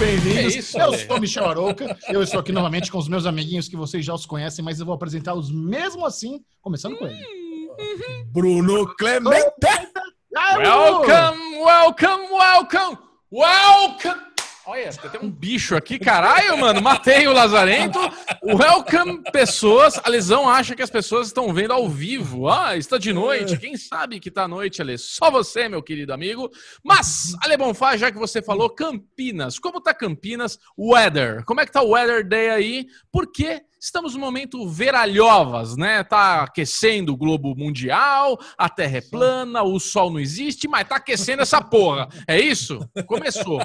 bem-vindos. Eu sou o Michel Arouca. Eu estou aqui novamente com os meus amiguinhos que vocês já os conhecem, mas eu vou apresentá-los mesmo assim, começando com ele. Bruno Clemente. Welcome, welcome, welcome, welcome. Olha, tem um bicho aqui, caralho, mano. Matei o Lazarento. Welcome, pessoas. A lesão acha que as pessoas estão vendo ao vivo. Ah, está de noite. Quem sabe que está à noite, Ale? Só você, meu querido amigo. Mas, Ale Bonfá, já que você falou, Campinas. Como tá Campinas? Weather. Como é que tá o weather day aí? Porque estamos no momento veralhovas, né? Tá aquecendo o globo mundial, a terra é plana, o sol não existe, mas tá aquecendo essa porra. É isso? Começou.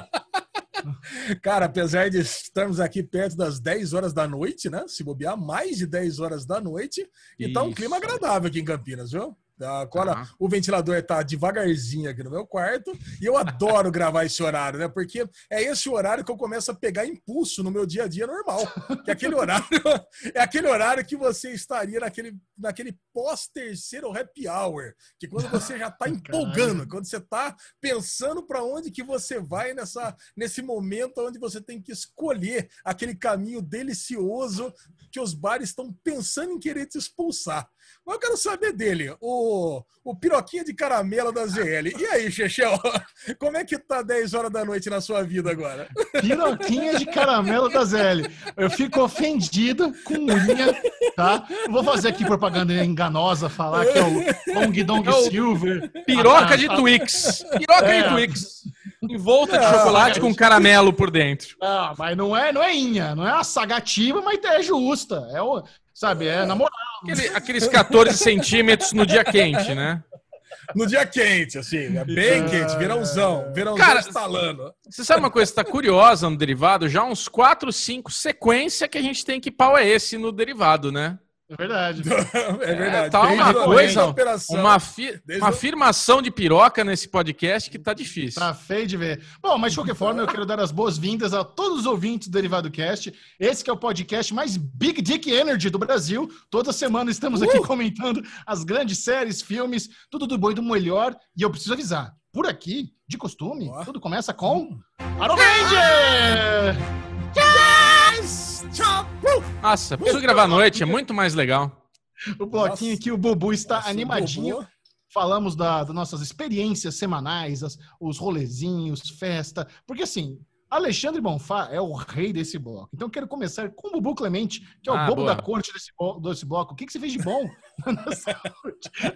Cara, apesar de estarmos aqui perto das 10 horas da noite, né? Se bobear, mais de 10 horas da noite, e tá um clima agradável aqui em Campinas, viu? Agora ah. o ventilador tá devagarzinho aqui no meu quarto e eu adoro gravar esse horário, né? Porque é esse horário que eu começo a pegar impulso no meu dia a dia normal. Que é aquele horário é aquele horário que você estaria naquele, naquele pós-terceiro happy hour, que quando você já tá empolgando, quando você tá pensando para onde que você vai nessa nesse momento onde você tem que escolher aquele caminho delicioso que os bares estão pensando em querer te expulsar. Mas eu quero saber dele, o, o piroquinha de caramelo da ZL. E aí, Chechel, como é que tá 10 horas da noite na sua vida agora? Piroquinha de caramelo da ZL. Eu fico ofendido com unha, tá? Vou fazer aqui propaganda enganosa, falar que é o Long Dong é Silver. Piroca de Twix. Piroca é. de Twix. Envolta de chocolate com caramelo por dentro. Ah, mas não é, não é inha, não é a sagativa, mas é justa. É o, sabe, é na moral. Aquele, aqueles 14 centímetros no dia quente, né? No dia quente, assim, é bem é... quente, verãozão, verãozão Cara, instalando. Você sabe uma coisa que tá curiosa no derivado? Já uns 4, 5 sequência que a gente tem que pau é esse no derivado, né? É verdade. é verdade. É, tá uma coisa, uma, fi, uma afirmação de piroca nesse podcast que tá difícil. Tá feio de ver. Bom, mas de qualquer forma, eu quero dar as boas-vindas a todos os ouvintes do Derivado Cast. Esse que é o podcast mais Big Dick Energy do Brasil. Toda semana estamos aqui uh! comentando as grandes séries, filmes, tudo do bom e do melhor. E eu preciso avisar, por aqui, de costume, oh. tudo começa com... Arovenger! Nossa, preciso gravar à noite, é muito mais legal. O bloquinho Nossa. aqui, o Bubu está Nossa, animadinho. Falamos da, das nossas experiências semanais, as, os rolezinhos, festa. Porque assim, Alexandre Bonfá é o rei desse bloco. Então quero começar com o Bubu Clemente, que é o ah, bobo boa. da corte desse, desse bloco. O que, que você fez de bom nessa,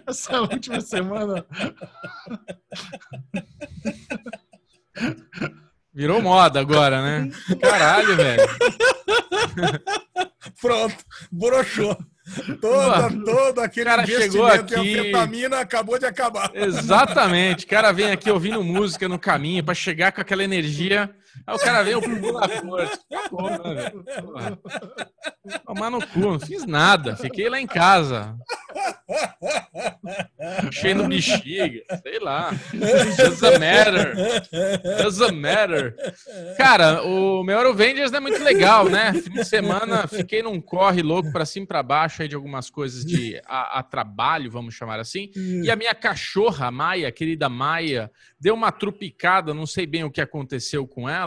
nessa última semana? Virou moda agora, né? Caralho, velho. Pronto, broxou. Toda, todo aquele cara chegou aqui, e anfetamina acabou de acabar. Exatamente. O cara vem aqui ouvindo música no caminho para chegar com aquela energia Aí o cara veio pro na força. Tomar no cu, não fiz nada. Fiquei lá em casa. Cheio no bexiga, sei lá. Doesn't matter. Doesn't matter. Cara, o meu Eurovengers não é muito legal, né? Fim de semana fiquei num corre louco pra cima pra baixo aí de algumas coisas de a, a trabalho, vamos chamar assim. E a minha cachorra, a Maia, querida Maia, deu uma trupicada, não sei bem o que aconteceu com ela.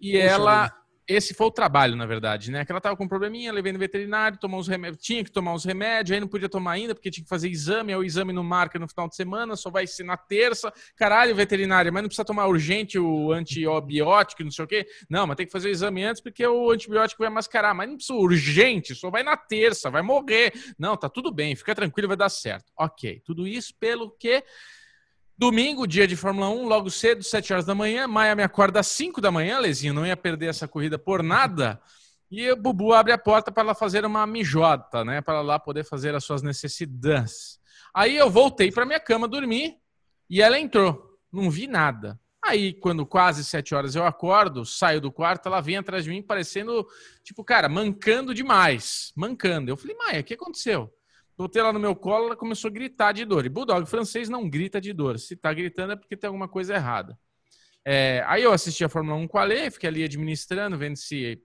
E Poxa, ela. Esse foi o trabalho, na verdade, né? Que ela tava com um probleminha, levei no veterinário, tomou uns remédios, tinha que tomar uns remédios, aí não podia tomar ainda, porque tinha que fazer exame, aí o exame não marca no final de semana, só vai ser na terça. Caralho, veterinário, mas não precisa tomar urgente o antibiótico, não sei o quê. Não, mas tem que fazer o exame antes, porque o antibiótico vai mascarar. Mas não precisa urgente, só vai na terça, vai morrer. Não, tá tudo bem, fica tranquilo, vai dar certo. Ok, tudo isso pelo que Domingo, dia de Fórmula 1, logo cedo, 7 horas da manhã. Maia me acorda às 5 da manhã, Lezinho, não ia perder essa corrida por nada. E o Bubu abre a porta para ela fazer uma mijota, né? Para lá poder fazer as suas necessidades. Aí eu voltei para minha cama dormir e ela entrou. Não vi nada. Aí, quando quase sete horas eu acordo, saio do quarto, ela vem atrás de mim parecendo, tipo, cara, mancando demais. Mancando. Eu falei, Maia, o que aconteceu? Botei ela no meu colo, ela começou a gritar de dor. E Bulldog francês não grita de dor. Se tá gritando é porque tem alguma coisa errada. É, aí eu assisti a Fórmula 1 com a Lê, fiquei ali administrando, vendo se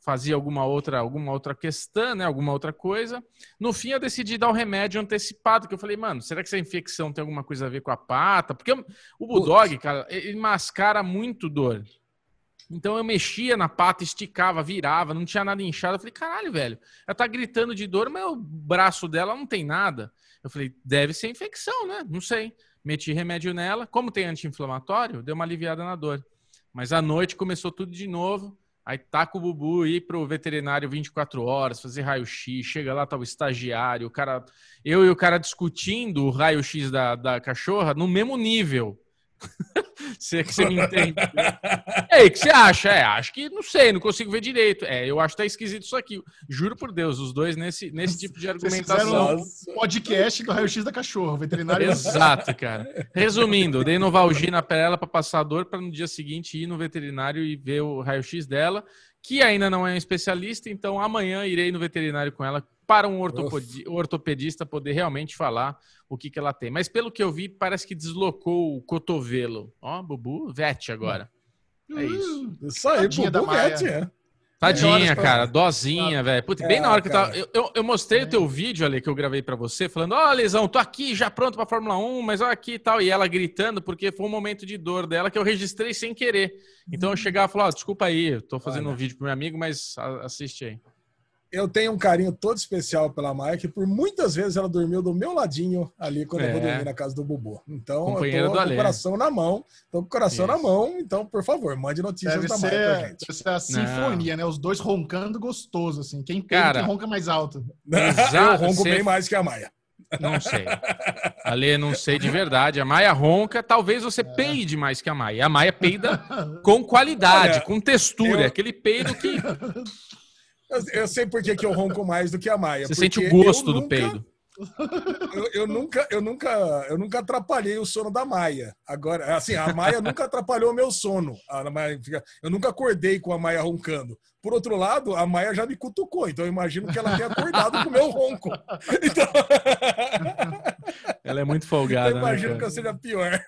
fazia alguma outra, alguma outra questão, né? Alguma outra coisa. No fim, eu decidi dar o remédio antecipado, que eu falei, mano, será que essa infecção tem alguma coisa a ver com a pata? Porque o Bulldog, cara, ele mascara muito dor. Então eu mexia na pata, esticava, virava, não tinha nada inchado. Eu falei, caralho, velho, ela tá gritando de dor, mas o braço dela não tem nada. Eu falei, deve ser infecção, né? Não sei. Meti remédio nela. Como tem anti-inflamatório, deu uma aliviada na dor. Mas à noite começou tudo de novo. Aí taca o Bubu ir pro veterinário 24 horas, fazer raio-x, chega lá, tá o estagiário, o cara. Eu e o cara discutindo o raio-x da, da cachorra no mesmo nível. você, você me entende. E aí, o que você acha? É, acho que não sei, não consigo ver direito. É, eu acho que tá esquisito isso aqui. Juro por Deus, os dois nesse, nesse tipo de argumentação. Um podcast do raio-x da cachorro, veterinário. Exato, cara. Resumindo, dei Novalgina pra ela pra passar dor para no dia seguinte ir no veterinário e ver o raio-x dela, que ainda não é um especialista, então amanhã irei no veterinário com ela para um ortopedista poder realmente falar o que, que ela tem. Mas pelo que eu vi, parece que deslocou o cotovelo. Ó, Bubu, vete agora. É isso. Isso aí, Tadinha Bubu vete, é. Tadinha, cara, dozinha, velho. Putz, bem é, na hora que eu tava. Eu, eu, eu mostrei é. o teu vídeo ali que eu gravei para você, falando: Ó, oh, Lesão, tô aqui já pronto pra Fórmula 1, mas ó aqui e tal. E ela gritando, porque foi um momento de dor dela que eu registrei sem querer. Então eu chegava e falava: oh, desculpa aí, eu tô fazendo Olha. um vídeo pro meu amigo, mas assiste aí eu tenho um carinho todo especial pela Maia, que por muitas vezes ela dormiu do meu ladinho ali quando é. eu vou dormir na casa do Bubu. Então, Companheiro eu tô com o coração na mão, tô com o coração Isso. na mão, então, por favor, mande notícias deve da ser, Maia pra gente. Deve ser a sinfonia, Não. né? Os dois roncando gostoso, assim. Quem, Cara, quem ronca mais alto? eu ronco bem mais que a Maia. Não sei. Ale, não sei de verdade. A Maia ronca, talvez você é. peide mais que a Maia. A Maia peida com qualidade, Olha, com textura. Eu... Aquele peido que Eu, eu sei por que, que eu ronco mais do que a Maia. Você sente o gosto do peido. Eu, eu, nunca, eu, nunca, eu nunca atrapalhei o sono da Maia. Agora, assim, a Maia nunca atrapalhou o meu sono. Eu nunca acordei com a Maia roncando. Por outro lado, a Maia já me cutucou, então eu imagino que ela tenha acordado com o meu ronco. Então... Ela é muito folgada. Eu né, imagino né, que eu seja pior.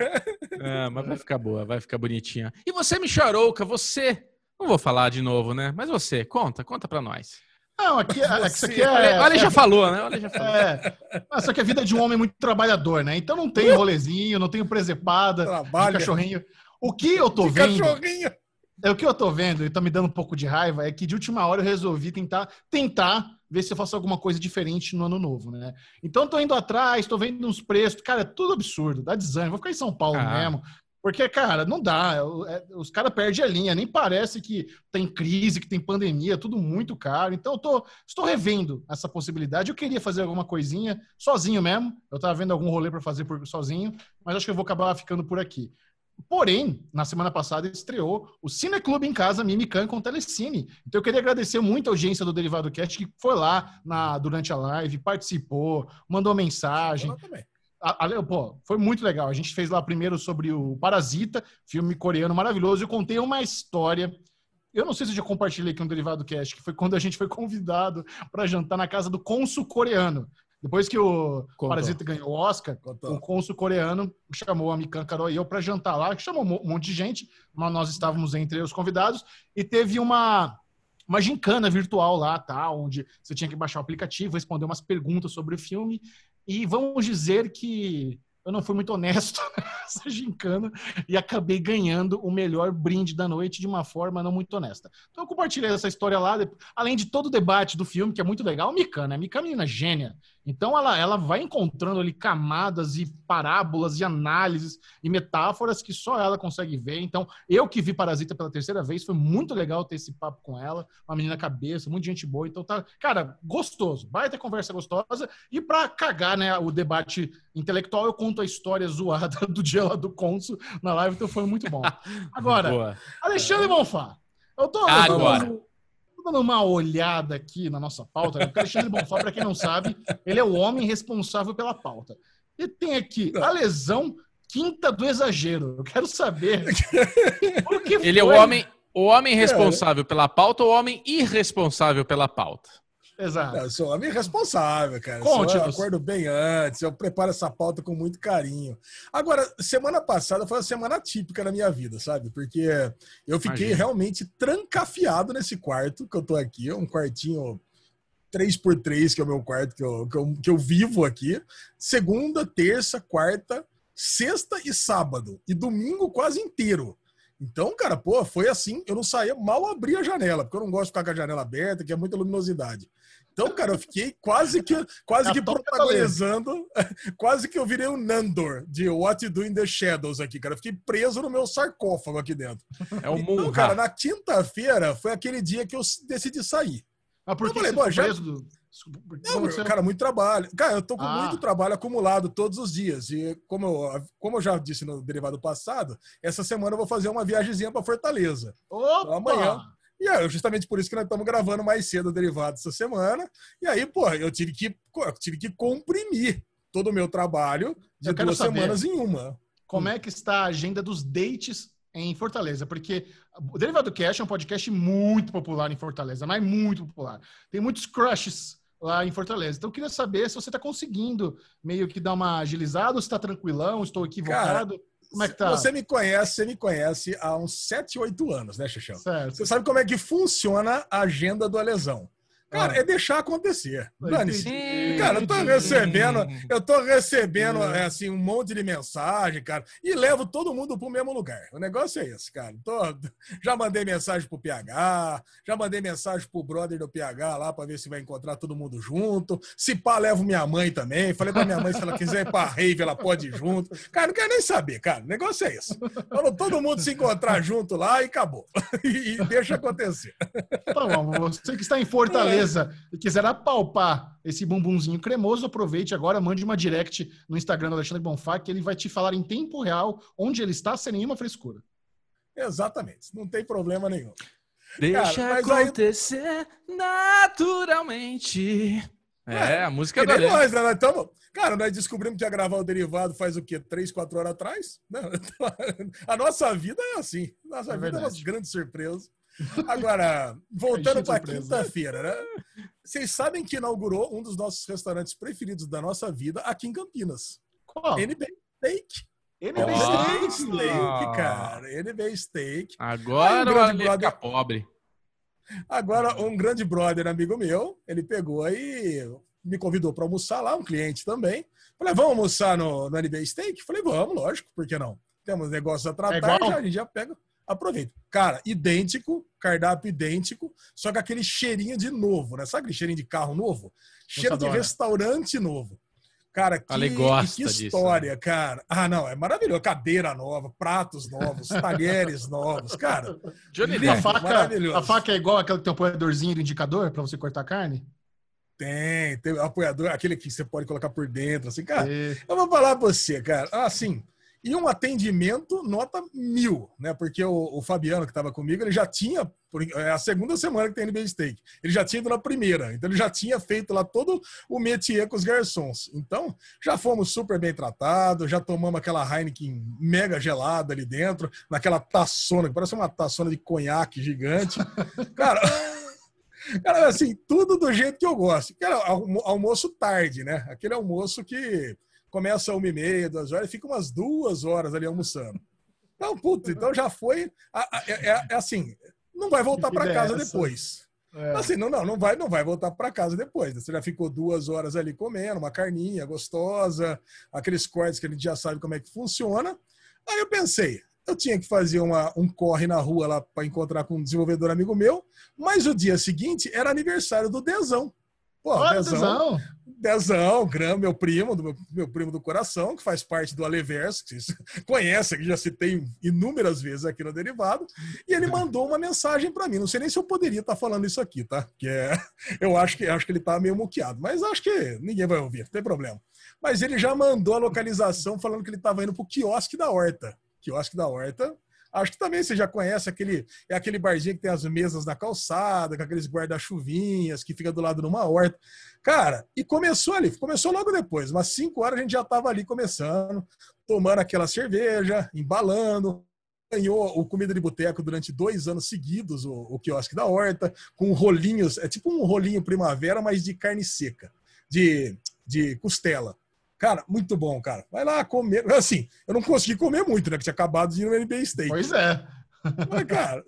É, mas vai ficar boa, vai ficar bonitinha. E você, Micharouca, você não vou falar de novo, né? Mas você, conta, conta pra nós. Não, aqui, é, isso aqui é. Olha, já falou, né? Olha, já falou. É, só que a vida é de um homem muito trabalhador, né? Então não tem rolezinho, não tem presepada, Trabalha. cachorrinho. O que eu tô de vendo. Cachorrinho. É o que eu tô vendo e tá me dando um pouco de raiva é que de última hora eu resolvi tentar tentar ver se eu faço alguma coisa diferente no ano novo, né? Então tô indo atrás, tô vendo uns preços, cara, é tudo absurdo, dá desânimo. Vou ficar em São Paulo ah. mesmo, porque, cara, não dá. É, os caras perdem a linha. Nem parece que tem crise, que tem pandemia, tudo muito caro. Então, eu tô, estou revendo essa possibilidade. Eu queria fazer alguma coisinha sozinho mesmo. Eu estava vendo algum rolê para fazer por, sozinho, mas acho que eu vou acabar ficando por aqui. Porém, na semana passada estreou o Cineclube em Casa Mimican com Telecine. Então eu queria agradecer muito a audiência do Derivado Cast que foi lá na, durante a live, participou, mandou mensagem. A, a, pô, foi muito legal. A gente fez lá primeiro sobre o Parasita, filme coreano maravilhoso. Eu contei uma história. Eu não sei se eu já compartilhei aqui no Derivado Cast, que foi quando a gente foi convidado para jantar na casa do cônsul coreano. Depois que o Contou. Parasita ganhou o Oscar, Contou. o cônsul coreano chamou a Mikan Carol e eu para jantar lá, chamou um monte de gente, mas nós estávamos entre os convidados, e teve uma, uma gincana virtual lá, tá? Onde você tinha que baixar o aplicativo, responder umas perguntas sobre o filme. E vamos dizer que eu não fui muito honesto nessa gincana e acabei ganhando o melhor brinde da noite de uma forma não muito honesta. Então eu compartilhei essa história lá, além de todo o debate do filme, que é muito legal. A Mika, né? A Mika é menina gênia. Então ela, ela vai encontrando ali camadas e parábolas e análises e metáforas que só ela consegue ver. Então, eu que vi Parasita pela terceira vez, foi muito legal ter esse papo com ela. Uma menina cabeça, muita gente boa. Então tá, cara, gostoso. Vai ter conversa gostosa. E para cagar, né, o debate intelectual, eu conto a história zoada do dia lá do Consul na live, então foi muito bom. Agora, Boa. Alexandre Bonfá. Eu tô Agora dando uma olhada aqui na nossa pauta, né? o Alexandre Bonfá, para quem não sabe, ele é o homem responsável pela pauta. E tem aqui a lesão quinta do exagero. Eu quero saber por que Ele é o homem, o homem responsável pela pauta ou o homem irresponsável pela pauta? Exato. Eu sou homem responsável, cara. Conte, eu acordo bem antes, eu preparo essa pauta com muito carinho. Agora, semana passada foi uma semana típica na minha vida, sabe? Porque eu fiquei Imagina. realmente trancafiado nesse quarto que eu tô aqui, um quartinho 3x3, que é o meu quarto que eu, que eu, que eu vivo aqui. Segunda, terça, quarta, sexta e sábado. E domingo quase inteiro. Então, cara, pô, foi assim, eu não saía, mal abria a janela, porque eu não gosto de ficar com a janela aberta, que é muita luminosidade. Então, cara, eu fiquei quase que, quase que protagonizando, quase que eu virei um Nandor de What You Do in the Shadows aqui, cara. Eu fiquei preso no meu sarcófago aqui dentro. É o então, cara, na quinta-feira foi aquele dia que eu decidi sair. Ah, por que você falei, já... preso do... Não, você... cara, muito trabalho. Cara, eu tô com ah. muito trabalho acumulado todos os dias. E como eu, como eu já disse no derivado passado, essa semana eu vou fazer uma viagemzinha para Fortaleza. Opa! Então, amanhã. E é justamente por isso que nós estamos gravando mais cedo o derivado essa semana. E aí, pô, eu tive que, eu tive que comprimir todo o meu trabalho de duas saber, semanas em uma. Como é que está a agenda dos dates em Fortaleza? Porque o Derivado Cash é um podcast muito popular em Fortaleza, mas muito popular. Tem muitos crushes lá em Fortaleza. Então eu queria saber se você está conseguindo meio que dar uma agilizada, ou se está tranquilão, estou equivocado. Cara, como é que tá? Você me conhece, você me conhece há uns 7, 8 anos, né, Xixão? Certo. Você sabe como é que funciona a agenda do Alesão. Cara, ah. é deixar acontecer. Dane-se. Cara, eu tô recebendo, eu tô recebendo é, assim, um monte de mensagem, cara, e levo todo mundo pro mesmo lugar. O negócio é esse, cara. Tô, já mandei mensagem pro PH, já mandei mensagem pro brother do PH lá pra ver se vai encontrar todo mundo junto. Se pá, levo minha mãe também. Falei pra minha mãe se ela quiser ir pra rave, ela pode ir junto. Cara, não quero nem saber, cara. O negócio é esse. Vamos todo mundo se encontrar junto lá e acabou. e, e deixa acontecer. Tá bom, você que está em Fortaleza beleza e quiser apalpar esse bumbumzinho cremoso, aproveite agora, mande uma direct no Instagram do Alexandre Bonfá, que ele vai te falar em tempo real onde ele está, sem nenhuma frescura. Exatamente, não tem problema nenhum. Deixa Cara, acontecer aí... naturalmente. É, é, a música da nós, né? Nós tamo... Cara, nós descobrimos que ia gravar o derivado faz o quê? Três, quatro horas atrás? Né? A nossa vida é assim. Nossa é vida verdade. é uma grande surpresa. Agora, voltando para quinta-feira, né? Vocês sabem que inaugurou um dos nossos restaurantes preferidos da nossa vida aqui em Campinas. Qual? NB Steak. NB oh. Steak, cara. NB Steak. Agora um grande brother... pobre. Agora, um grande brother, amigo meu, ele pegou e me convidou para almoçar lá, um cliente também. Falei, vamos almoçar no, no NB Steak? Falei, vamos, lógico, por que não? Temos negócios a tratar, é já, a gente já pega aproveita. Cara, idêntico, cardápio idêntico, só com aquele cheirinho de novo, né? Sabe aquele cheirinho de carro novo? Cheiro de restaurante novo. Cara, que, que história, disso, né? cara. Ah, não, é maravilhoso. Cadeira nova, pratos novos, talheres novos, cara. Johnny a faca, a faca é igual aquele que tem um apoiadorzinho de indicador para você cortar carne? Tem, tem apoiador, aquele que você pode colocar por dentro, assim, cara. É. Eu vou falar pra você, cara. Assim, e um atendimento nota mil, né? Porque o, o Fabiano, que estava comigo, ele já tinha, é a segunda semana que tem NBA Steak, ele já tinha ido na primeira, então ele já tinha feito lá todo o métier com os garçons. Então, já fomos super bem tratados, já tomamos aquela Heineken mega gelada ali dentro, naquela taçona, que parece uma taçona de conhaque gigante. Cara. Cara, assim, tudo do jeito que eu gosto. Cara, almoço tarde, né? Aquele almoço que começa uma e meia, duas horas, fica umas duas horas ali almoçando. Então, puta, então já foi. É, é, é assim, não vai voltar para casa depois. É. Assim, não, não, não vai, não vai voltar para casa depois. Né? Você já ficou duas horas ali comendo, uma carninha gostosa, aqueles cortes que a gente já sabe como é que funciona. Aí eu pensei, eu tinha que fazer uma, um corre na rua lá para encontrar com um desenvolvedor amigo meu, mas o dia seguinte era aniversário do Dezão. Pô, Olha, Dezão, Dezão. Gram, meu primo, do meu, meu, primo do coração, que faz parte do Aleverso, que vocês conhecem, que já citei inúmeras vezes aqui no Derivado, e ele mandou uma mensagem para mim. Não sei nem se eu poderia estar tá falando isso aqui, tá? Que é, eu acho que acho que ele tá meio muqueado, mas acho que ninguém vai ouvir, não tem problema. Mas ele já mandou a localização falando que ele estava indo pro quiosque da Horta. Quiosque da Horta, Acho que também você já conhece aquele, é aquele barzinho que tem as mesas na calçada, com aqueles guarda-chuvinhas, que fica do lado de uma horta. Cara, e começou ali, começou logo depois, umas 5 horas a gente já estava ali começando, tomando aquela cerveja, embalando, ganhou o Comida de Boteco durante dois anos seguidos, o, o quiosque da Horta, com rolinhos, é tipo um rolinho primavera, mas de carne seca, de, de costela. Cara, muito bom, cara. Vai lá comer. Assim, eu não consegui comer muito, né? Que tinha acabado de ir no NBA Steak. Pois é. Mas, cara,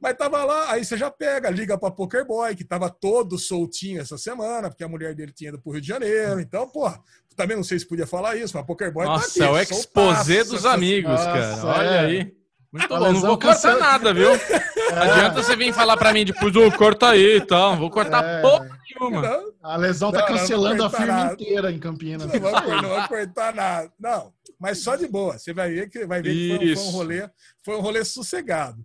mas tava lá, aí você já pega, liga pra Poker Boy, que tava todo soltinho essa semana, porque a mulher dele tinha ido pro Rio de Janeiro. Então, pô, também não sei se podia falar isso, mas Poker Boy Nossa, tá aqui, é o exposé dos amigos, Nossa, cara. Olha é. aí. Muito bom, não vou cortar nada, viu? É. Não adianta você vir falar pra mim depois, ô, corta aí e tal. Não vou cortar é. porra nenhuma. A lesão tá não, cancelando a firma nada. inteira em Campinas. Não vou, não vou cortar nada. Não, mas só de boa. Você vai ver que, vai ver que foi, foi, um rolê, foi um rolê sossegado.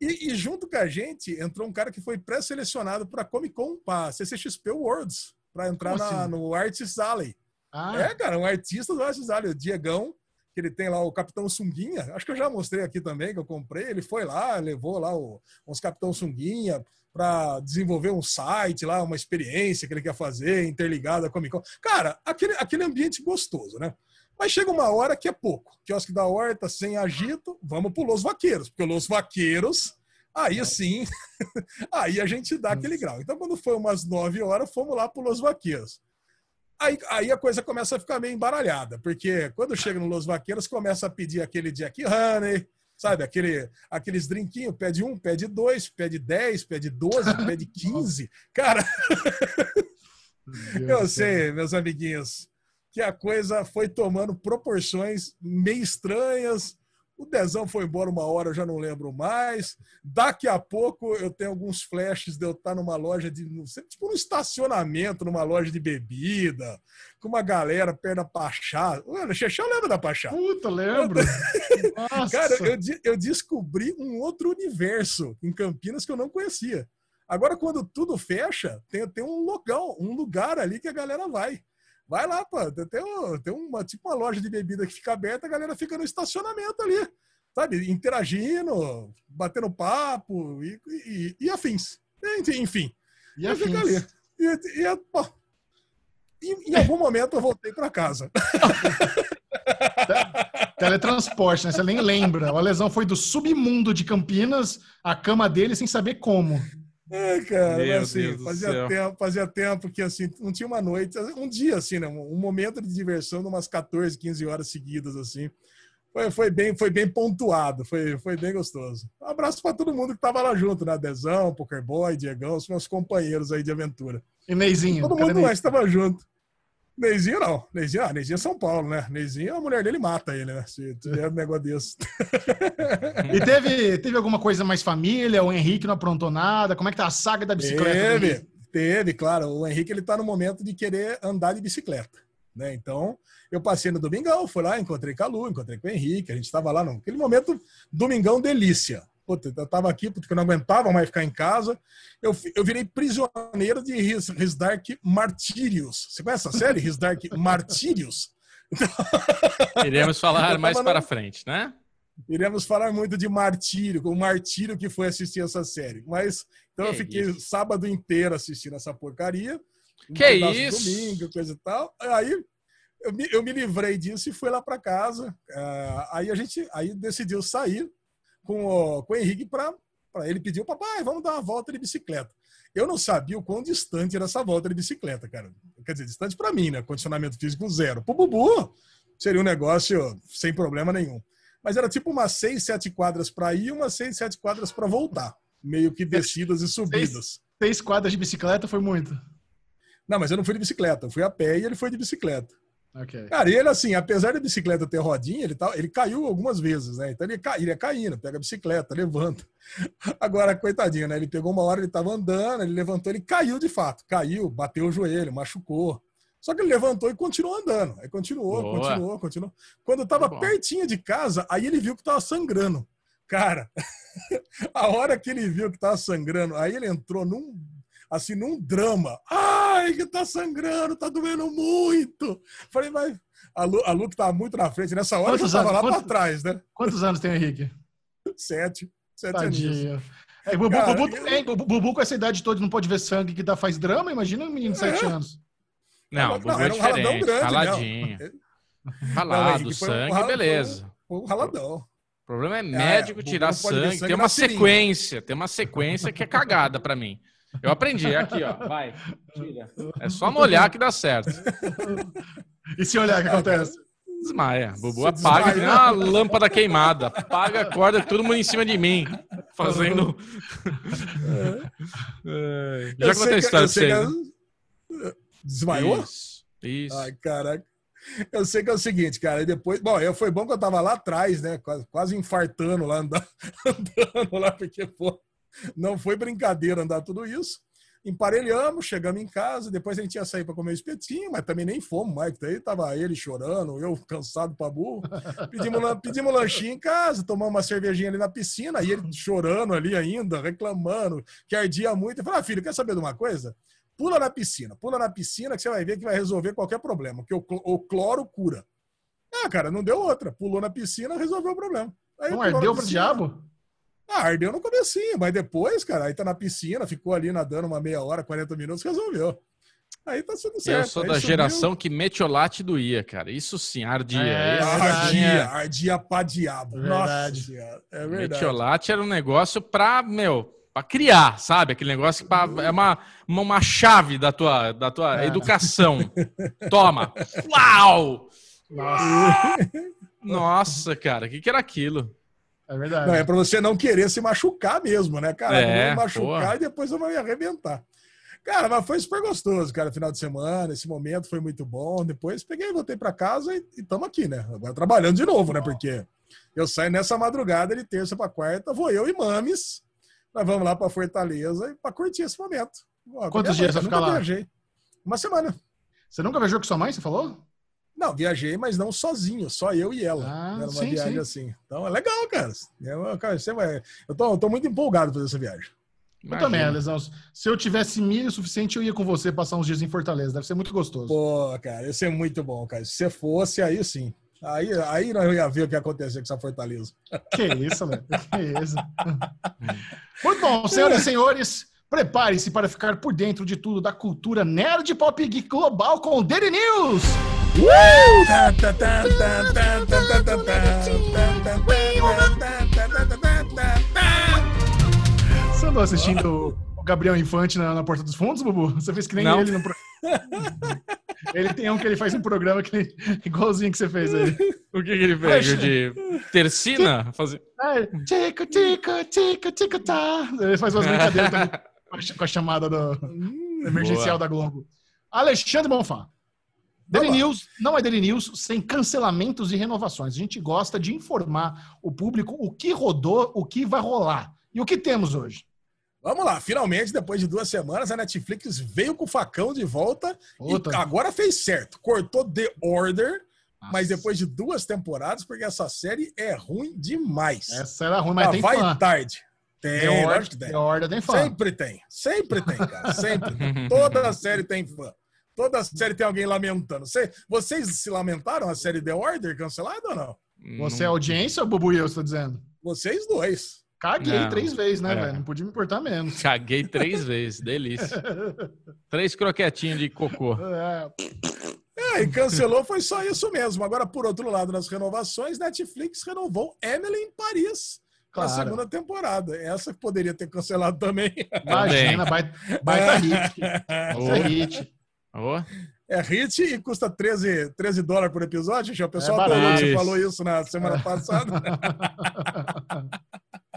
E, e, junto com a gente entrou um cara que foi pré-selecionado para Comic Con, para CCXP Worlds, para entrar na, assim? no Artist Alley. Ah. É, cara, um artista do Artist Alley, o Diegão, que ele tem lá o Capitão Sunguinha. Acho que eu já mostrei aqui também, que eu comprei. Ele foi lá, levou lá o, uns Capitão Sunguinha para desenvolver um site lá, uma experiência que ele quer fazer, interligada a Comic Con. Cara, aquele, aquele ambiente gostoso, né? Mas chega uma hora que é pouco. Quiosque da Horta, sem agito, vamos para Los Vaqueiros. Porque Los Vaqueiros, aí sim, aí a gente dá aquele grau. Então, quando foi umas 9 horas, fomos lá para Los Vaqueiros. Aí, aí, a coisa começa a ficar meio embaralhada, porque quando chega no Los Vaqueiros, começa a pedir aquele Jack Honey, sabe? Aquele, aqueles drinquinhos, pede um, pede dois, pede dez, pede doze, pede quinze. Cara, eu sei, meus amiguinhos que a coisa foi tomando proporções meio estranhas. O Dezão foi embora uma hora, eu já não lembro mais. Daqui a pouco eu tenho alguns flashes de eu estar numa loja de. Tipo, um estacionamento, numa loja de bebida, com uma galera perto da Pachá. Mano, Xexão lembra da Pachá? Puta, lembro. Cara, eu, eu descobri um outro universo em Campinas que eu não conhecia. Agora, quando tudo fecha, tem, tem um local, um lugar ali que a galera vai. Vai lá, pô. Tem, um, tem uma, tipo uma loja de bebida que fica aberta, a galera fica no estacionamento ali, sabe? Interagindo, batendo papo e, e, e afins. Enfim. E afins. Ali. E, e, pô, em, em algum momento eu voltei para casa. Teletransporte, né? Você nem lembra. A lesão foi do submundo de Campinas, a cama dele, sem saber como. É, cara, Meu assim, fazia tempo, fazia tempo que assim, não tinha uma noite, um dia assim, né, um momento de diversão de umas 14, 15 horas seguidas assim. Foi, foi bem, foi bem pontuado, foi, foi bem gostoso. Um abraço para todo mundo que tava lá junto, né? Dezão, Pokerboy, Diegão, os meus companheiros aí de aventura. E Neizinho. Todo mundo mais estava junto. Neizinho não. Neizinho, ah, Neizinho é São Paulo, né? Neizinho, a mulher dele mata ele, né? Se tiver um negócio desse. e teve, teve alguma coisa mais família? O Henrique não aprontou nada? Como é que tá a saga da bicicleta? Teve, teve, claro. O Henrique, ele tá no momento de querer andar de bicicleta. Né? Então, eu passei no Domingão, fui lá, encontrei com a Lu, encontrei com o Henrique, a gente estava lá naquele momento, Domingão delícia. Puta, eu tava aqui porque eu não aguentava mais ficar em casa. Eu, eu virei prisioneiro de His, His Dark Martyrios. Você conhece a série? His Dark Martyrios? Iremos falar mais para frente, né? Iremos falar muito de martírio, o martírio que foi assistir essa série. Mas então que eu fiquei isso? sábado inteiro assistindo essa porcaria. Um que isso? Domingo, coisa e tal. Aí eu me, eu me livrei disso e fui lá para casa. Uh, aí a gente aí decidiu sair com o, com o Henrique para ele pediu, papai, vamos dar uma volta de bicicleta. Eu não sabia o quão distante era essa volta de bicicleta, cara. Quer dizer, distante para mim, né? Condicionamento físico zero. Pro Bubu, seria um negócio sem problema nenhum. Mas era tipo umas seis, sete quadras para ir e umas seis, sete quadras para voltar. Meio que descidas e subidas. Seis, seis quadras de bicicleta foi muito. Não, mas eu não fui de bicicleta. Eu fui a pé e ele foi de bicicleta. Okay. Cara, ele assim, apesar da bicicleta ter rodinha, ele, tá, ele caiu algumas vezes, né? Então ele, ele ia caindo, pega a bicicleta, levanta. Agora, coitadinho, né? Ele pegou uma hora, ele tava andando, ele levantou, ele caiu de fato. Caiu, bateu o joelho, machucou. Só que ele levantou e continuou andando. Aí continuou, Boa. continuou, continuou. Quando tava pertinho de casa, aí ele viu que tava sangrando. Cara, a hora que ele viu que tava sangrando, aí ele entrou num assim, num drama. Ai, que tá sangrando, tá doendo muito. Falei, mas a Lu, a Lu que tava muito na frente, nessa hora quantos eu tava anos, lá quantos, pra trás, né? Quantos anos tem o Henrique? Sete. Sete Tadinho. É, Bubu, Cara, Bubu, também, eu... Bubu com essa idade toda não pode ver sangue que dá, faz drama, imagina um menino de sete é. anos. Não, o Bubu não, é diferente, grande, raladinho. Ralado, sangue, um beleza. Um, um raladão. O problema é médico é, tirar sangue, sangue, tem uma sequência, tem uma sequência que é cagada para mim. Eu aprendi aqui, ó. Vai, tira. É só molhar que dá certo. E se olhar, o que acontece? Desmaia. Bubu apaga que uma lâmpada queimada. Apaga, acorda, todo mundo em cima de mim. Fazendo. É. Já contei a história pra você. Desmaiou? Isso. Isso. Ai, caraca. Eu sei que é o seguinte, cara, e depois, bom, eu foi bom que eu tava lá atrás, né, quase, quase infartando lá, andando, andando lá, porque, pô, não foi brincadeira andar tudo isso. Emparelhamos, chegamos em casa, depois a gente ia sair para comer espetinho, mas também nem fomos mais, daí tava ele chorando, eu cansado pra burro. Pedimos, pedimos lanchinho em casa, tomamos uma cervejinha ali na piscina, e ele chorando ali ainda, reclamando, que ardia muito. Eu falei, ah, filho, quer saber de uma coisa? Pula na piscina, pula na piscina que você vai ver que vai resolver qualquer problema, que o, o cloro cura. Ah, cara, não deu outra. Pulou na piscina, resolveu o problema. Aí não ardeu pro diabo? Ah, ardeu no comecinho, mas depois, cara, aí tá na piscina, ficou ali nadando uma meia hora, 40 minutos, resolveu. Aí tá tudo certo. Eu sou da geração que metiolate doía, cara. Isso sim, ardia. É, ardia, ardia pra diabo. É verdade. Nossa, é verdade. Metiolate era um negócio pra, meu, pra criar, sabe? Aquele negócio que pra, é uma, uma, uma, chave da tua, da tua é. educação. Toma! Uau! Nossa, Nossa cara, o que, que era aquilo? É verdade. Não, é pra você não querer se machucar mesmo, né, cara? É, não machucar porra. e depois eu vou me arrebentar. Cara, mas foi super gostoso, cara, final de semana. Esse momento foi muito bom. Depois peguei, voltei para casa e estamos aqui, né? Agora trabalhando de novo, né? Porque eu saio nessa madrugada de terça para quarta, vou eu e Mames. Nós vamos lá para Fortaleza para curtir esse momento. Quantos dias você vai ficar lá? Viajei. Uma semana. Você nunca viajou com sua mãe, você falou? Não, viajei, mas não sozinho, só eu e ela. Ah, Era uma sim, viagem sim. assim. Então é legal, cara. Eu, cara, você vai... eu, tô, eu tô muito empolgado pra fazer essa viagem. Eu Imagina. também, Lesão. Se eu tivesse milho suficiente, eu ia com você passar uns dias em Fortaleza. Deve ser muito gostoso. Pô, cara, ia ser muito bom, cara. Se você fosse, aí sim. Aí, aí nós ia ver o que ia acontecer com essa Fortaleza. Que isso, né? Que isso. muito bom, senhoras e senhores. Prepare-se para ficar por dentro de tudo da cultura nerd pop geek global com o Daily News. Você andou assistindo o Gabriel Infante na, na Porta dos Fundos, Bubu? Você fez que nem Não. ele no Ele tem um que ele faz um programa que ele, igualzinho que você fez aí. O que, que ele fez? De tercina? Fazer... É, tico, tico, tico, tico, tá. Ele faz umas brincadeiras com a chamada do, hum, emergencial Boa. da Globo. Alexandre Bonfá. Daily News não é Daily News sem cancelamentos e renovações. A gente gosta de informar o público o que rodou, o que vai rolar. E o que temos hoje? Vamos lá, finalmente, depois de duas semanas, a Netflix veio com o facão de volta Outra. e agora fez certo. Cortou The Order, Nossa. mas depois de duas temporadas, porque essa série é ruim demais. Essa era ruim, mas ah, tem vai fã. tarde. Tem, The Order, tem. The Order tem fã. Sempre tem, sempre tem, cara, sempre. Toda série tem fã. Toda série tem alguém lamentando. vocês se lamentaram a série The Order cancelada ou não? Você é audiência ou Bubu e eu estou dizendo? Vocês dois. Caguei não, três vezes, né, é. velho? Não podia me importar menos. Caguei três vezes, delícia. três croquetinhos de cocô. É. é, e cancelou, foi só isso mesmo. Agora, por outro lado, nas renovações, Netflix renovou Emily em Paris. Claro. A segunda temporada. Essa poderia ter cancelado também. Imagina, baita, baita hit. Baita hit. Oh. É hit e custa 13, 13 dólares por episódio. O pessoal é falou, você falou isso na semana passada.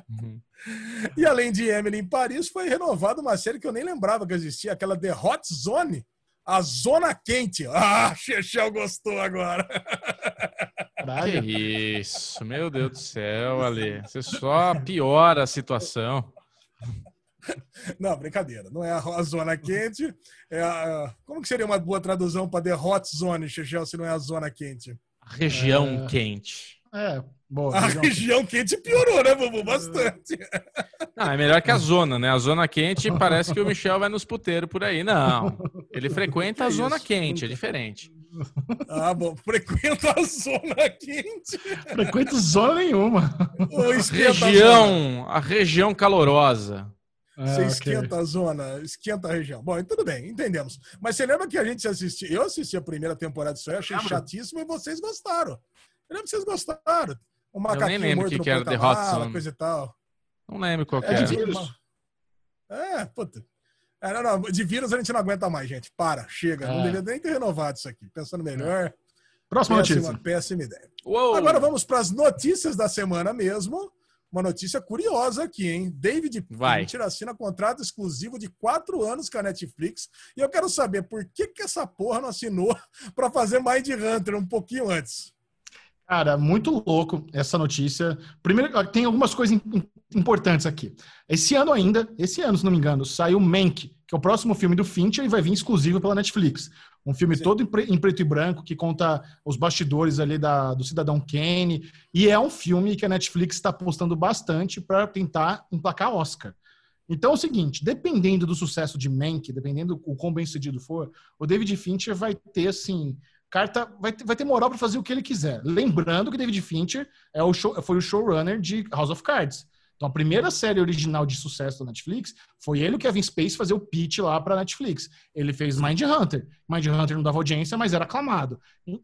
uhum. E além de Emily em Paris, foi renovada uma série que eu nem lembrava que existia, aquela The Hot Zone, a Zona Quente. Ah, Chechel gostou agora. Que isso, meu Deus do céu, Ale. Você só piora a situação. Não, brincadeira. Não é a zona quente. É a... Como que seria uma boa tradução para The Hot Zone, Chechel, se não é a zona quente? A região é... quente. É, boa. A região, região quente piorou, né, Bubu? Bastante. Não, é melhor que a zona, né? A zona quente parece que o Michel vai nos puteiros por aí. Não. Ele frequenta a zona quente, é diferente. Ah, bom. Frequenta a zona quente. Frequenta zona nenhuma. Região, a região calorosa. Ah, você esquenta okay. a zona, esquenta a região. Bom, tudo bem, entendemos. Mas você lembra que a gente assistiu? Eu assisti a primeira temporada disso aí, achei chatíssimo e vocês gostaram. Eu lembro que vocês gostaram. O macaquinho eu nem lembro que, que era The Hot coisa e tal. Não lembro qual é, que era. De vírus. É, puta. É, não, não, de vírus a gente não aguenta mais, gente. Para, chega. É. Não deveria nem ter renovado isso aqui. Pensando melhor. Próxima péssima, notícia. Péssima ideia. Uou. Agora vamos para as notícias da semana mesmo uma notícia curiosa aqui, hein? David Vai. Fincher assina contrato exclusivo de quatro anos com a Netflix. E eu quero saber por que, que essa porra não assinou para fazer Mind Hunter um pouquinho antes. Cara, muito louco essa notícia. Primeiro, tem algumas coisas importantes aqui. Esse ano ainda, esse ano, se não me engano, saiu Mank, que é o próximo filme do Fincher e vai vir exclusivo pela Netflix. Um filme Sim. todo em preto e branco que conta os bastidores ali da, do Cidadão Kane. E é um filme que a Netflix está apostando bastante para tentar emplacar Oscar. Então é o seguinte, dependendo do sucesso de Mank, dependendo do quão bem sucedido for, o David Fincher vai ter, assim, carta vai, vai ter moral para fazer o que ele quiser. Lembrando que David Fincher é o show, foi o showrunner de House of Cards. Então a primeira série original de sucesso da Netflix foi ele o Kevin Space fazer o pitch lá para Netflix. Ele fez Mind Hunter. Mind Hunter não dava audiência, mas era aclamado.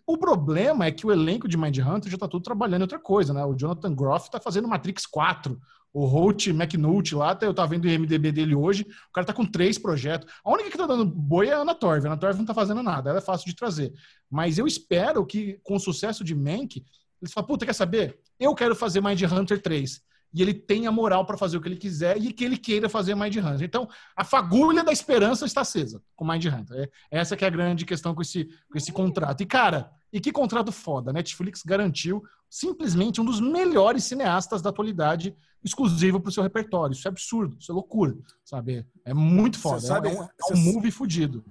O problema é que o elenco de Mind Hunter já está tudo trabalhando em outra coisa, né? O Jonathan Groff está fazendo Matrix 4. O Holt McNulty lá, eu tava vendo o MDB dele hoje, o cara tá com três projetos. A única que tá dando boi é a Ana Torv. A Ana Torv não tá fazendo nada, ela é fácil de trazer. Mas eu espero que, com o sucesso de Mank, eles falem, puta, quer saber? Eu quero fazer Mind Hunter 3 e ele tenha moral para fazer o que ele quiser e que ele queira fazer Mind Hunter. Então, a fagulha da esperança está acesa com Mind Hunter. É, essa que é a grande questão com esse, com esse contrato. E, cara, e que contrato foda. A Netflix garantiu simplesmente um dos melhores cineastas da atualidade exclusivo para o seu repertório. Isso é absurdo, isso é loucura, sabe? É muito foda. Sabe, é um, é um movie fudido.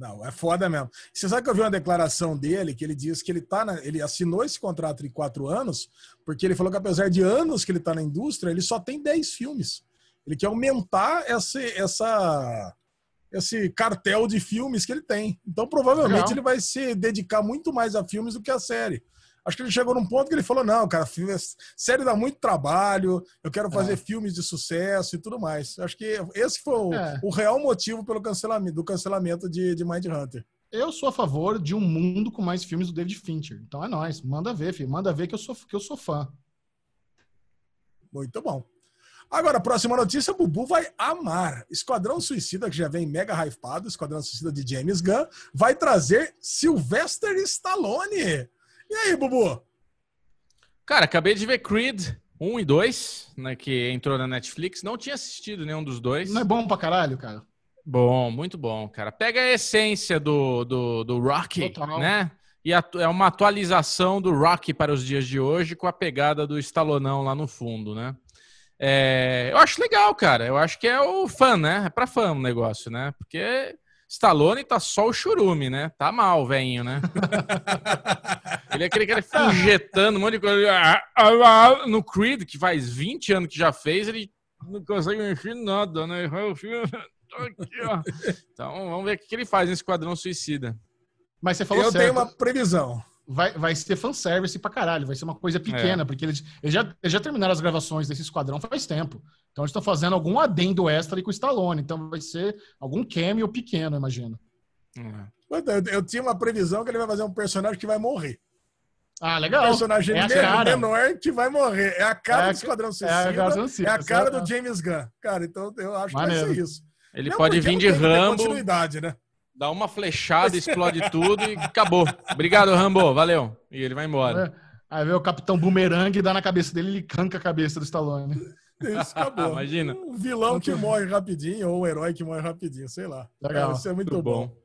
Não, é foda mesmo. Você sabe que eu vi uma declaração dele que ele diz que ele tá na, ele assinou esse contrato de quatro anos porque ele falou que apesar de anos que ele está na indústria, ele só tem dez filmes. Ele quer aumentar esse, essa, esse cartel de filmes que ele tem. Então, provavelmente, ele vai se dedicar muito mais a filmes do que a série. Acho que ele chegou num ponto que ele falou: não, cara, série dá muito trabalho, eu quero fazer é. filmes de sucesso e tudo mais. Acho que esse foi o, é. o real motivo pelo cancelamento, do cancelamento de, de Mind Hunter. Eu sou a favor de um mundo com mais filmes do David Fincher. Então é nóis, manda ver, filho. Manda ver que eu sou, que eu sou fã. Muito bom. Agora, próxima notícia, Bubu vai amar. Esquadrão Suicida, que já vem mega hypado, Esquadrão Suicida de James Gunn, vai trazer Sylvester Stallone. E aí, Bubu? Cara, acabei de ver Creed 1 e 2, né, que entrou na Netflix. Não tinha assistido nenhum dos dois. Não é bom pra caralho, cara? Bom, muito bom, cara. Pega a essência do, do, do Rocky, Total. né? E é uma atualização do Rocky para os dias de hoje com a pegada do Stallonão lá no fundo, né? É, eu acho legal, cara. Eu acho que é o fã, né? É pra fã o negócio, né? Porque Stallone tá só o churume, né? Tá mal, velhinho, né? ele é aquele cara que fica injetando um monte de coisa. Ah, ah, ah, no Creed, que faz 20 anos que já fez, ele não consegue mexer nada, né? Então, vamos ver o que ele faz nesse Esquadrão Suicida. Mas você falou Eu certo. tenho uma previsão vai, vai ser fanservice pra caralho, vai ser uma coisa pequena, é. porque eles, eles, já, eles já terminaram as gravações desse esquadrão faz tempo. Então eles estão fazendo algum adendo extra ali com o Stallone. Então vai ser algum cameo pequeno, imagino. Uhum. Eu, eu, tinha uma previsão que ele vai fazer um personagem que vai morrer. Ah, legal. Um personagem é menor, menor que vai morrer. É a cara é do Esquadrão Suicida. É a, é a cara do James Gunn. Cara, então eu acho Maneiro. que vai ser isso. Ele Não, pode vir de Rambo. Continuidade, né? Dá uma flechada, explode tudo e acabou. Obrigado, Rambo. Valeu. E ele vai embora. É. Aí vem o Capitão Boomerang e dá na cabeça dele e canca a cabeça do Stallone. Isso, acabou. Imagina. Um vilão que morre rapidinho ou um herói que morre rapidinho, sei lá. Legal. Isso é muito, muito bom. bom.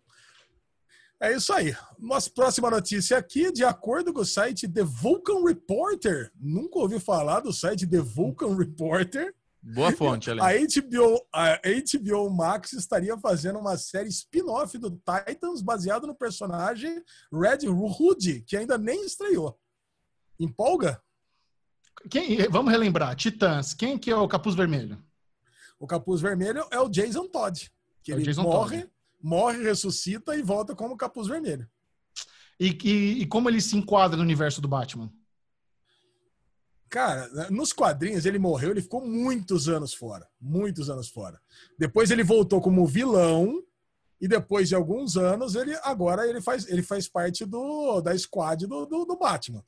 É isso aí. Nossa próxima notícia aqui, de acordo com o site The Vulcan Reporter, nunca ouvi falar do site The Vulcan Reporter, Boa fonte, A HBO, a HBO Max estaria fazendo uma série spin-off do Titans baseado no personagem Red Hood, que ainda nem estreou. Empolga? Quem, vamos relembrar, Titãs, quem que é o Capuz Vermelho? O Capuz Vermelho é o Jason Todd, que é ele morre, Todd. morre, ressuscita e volta como Capuz Vermelho. E, e, e como ele se enquadra no universo do Batman? Cara, nos quadrinhos ele morreu, ele ficou muitos anos fora. Muitos anos fora. Depois ele voltou como vilão. E depois de alguns anos, ele agora ele faz, ele faz parte do, da squad do, do, do Batman.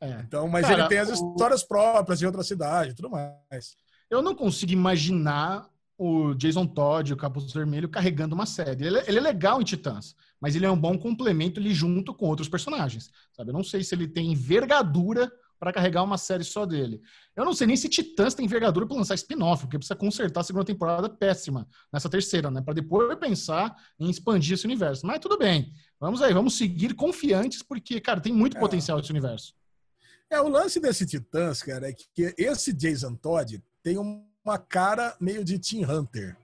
É. Então, mas Cara, ele tem as histórias próprias de outra cidade e tudo mais. Eu não consigo imaginar o Jason Todd, o Capuz Vermelho, carregando uma série. Ele, é, ele, é legal em Titãs, mas ele é um bom complemento ali junto com outros personagens. Sabe? Eu não sei se ele tem envergadura para carregar uma série só dele. Eu não sei nem se Titãs tem envergadura para lançar spin-off, porque precisa consertar a segunda temporada péssima nessa terceira, né? Para depois pensar em expandir esse universo. Mas tudo bem. Vamos aí, vamos seguir confiantes, porque, cara, tem muito é. potencial esse universo. É, o lance desse Titãs, cara, é que esse Jason Todd tem uma cara meio de Team Hunter.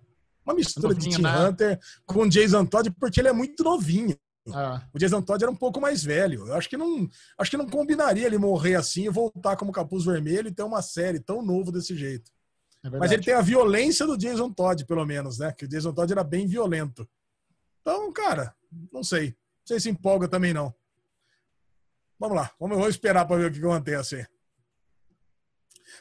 Uma mistura de Team né? Hunter com Jason Todd, porque ele é muito novinho. Ah. O Jason Todd era um pouco mais velho. Eu acho que não, acho que não combinaria ele morrer assim e voltar como capuz vermelho e ter uma série tão novo desse jeito. É Mas ele tem a violência do Jason Todd, pelo menos, né? Que o Jason Todd era bem violento. Então, cara, não sei. Não sei se empolga também não. Vamos lá, vamos, vamos esperar para ver o que acontece.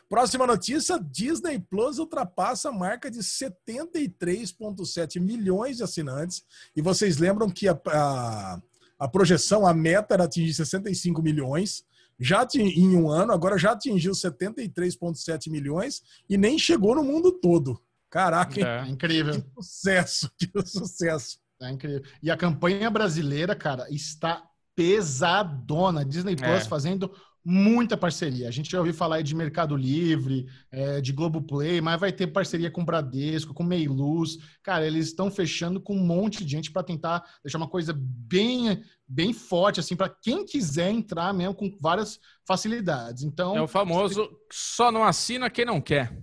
Próxima notícia: Disney Plus ultrapassa a marca de 73,7 milhões de assinantes. E vocês lembram que a, a, a, projeção, a meta era atingir 65 milhões. Já em um ano, agora já atingiu 73,7 milhões e nem chegou no mundo todo. Caraca, é, incrível. Que sucesso, que sucesso. É incrível. E a campanha brasileira, cara, está pesadona. Disney Plus é. fazendo muita parceria. A gente já ouviu falar de Mercado Livre, é, de Globoplay, mas vai ter parceria com Bradesco, com Meiluz. Cara, eles estão fechando com um monte de gente para tentar deixar uma coisa bem, bem forte, assim, para quem quiser entrar mesmo com várias facilidades. Então é o famoso só não assina quem não quer.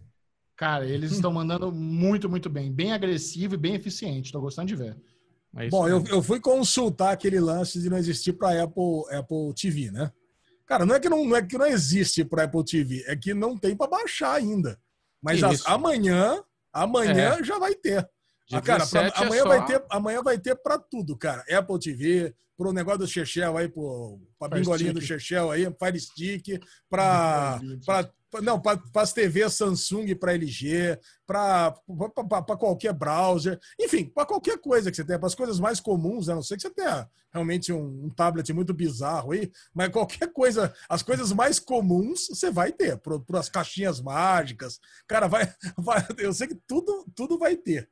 Cara, eles estão mandando muito, muito bem, bem agressivo e bem eficiente. Estou gostando de ver. É Bom, eu, eu fui consultar aquele lance de não existir para Apple, Apple TV, né? Cara, não é que não, não, é que não existe para Apple TV, é que não tem para baixar ainda. Mas as, amanhã, amanhã é. já vai ter. Ah, cara, pra, amanhã, é vai ter amanhã vai ter para tudo, cara. Apple TV, pro negócio do Chechel aí, pro, pra bingolinha do Chechel aí, Fire Stick, pra, pra não, para as TVs Samsung para LG, para qualquer browser, enfim, para qualquer coisa que você tenha, para as coisas mais comuns, a não ser que você tenha realmente um, um, tablet muito bizarro aí, mas qualquer coisa, as coisas mais comuns você vai ter, para as caixinhas mágicas, cara, vai, vai, eu sei que tudo, tudo vai ter.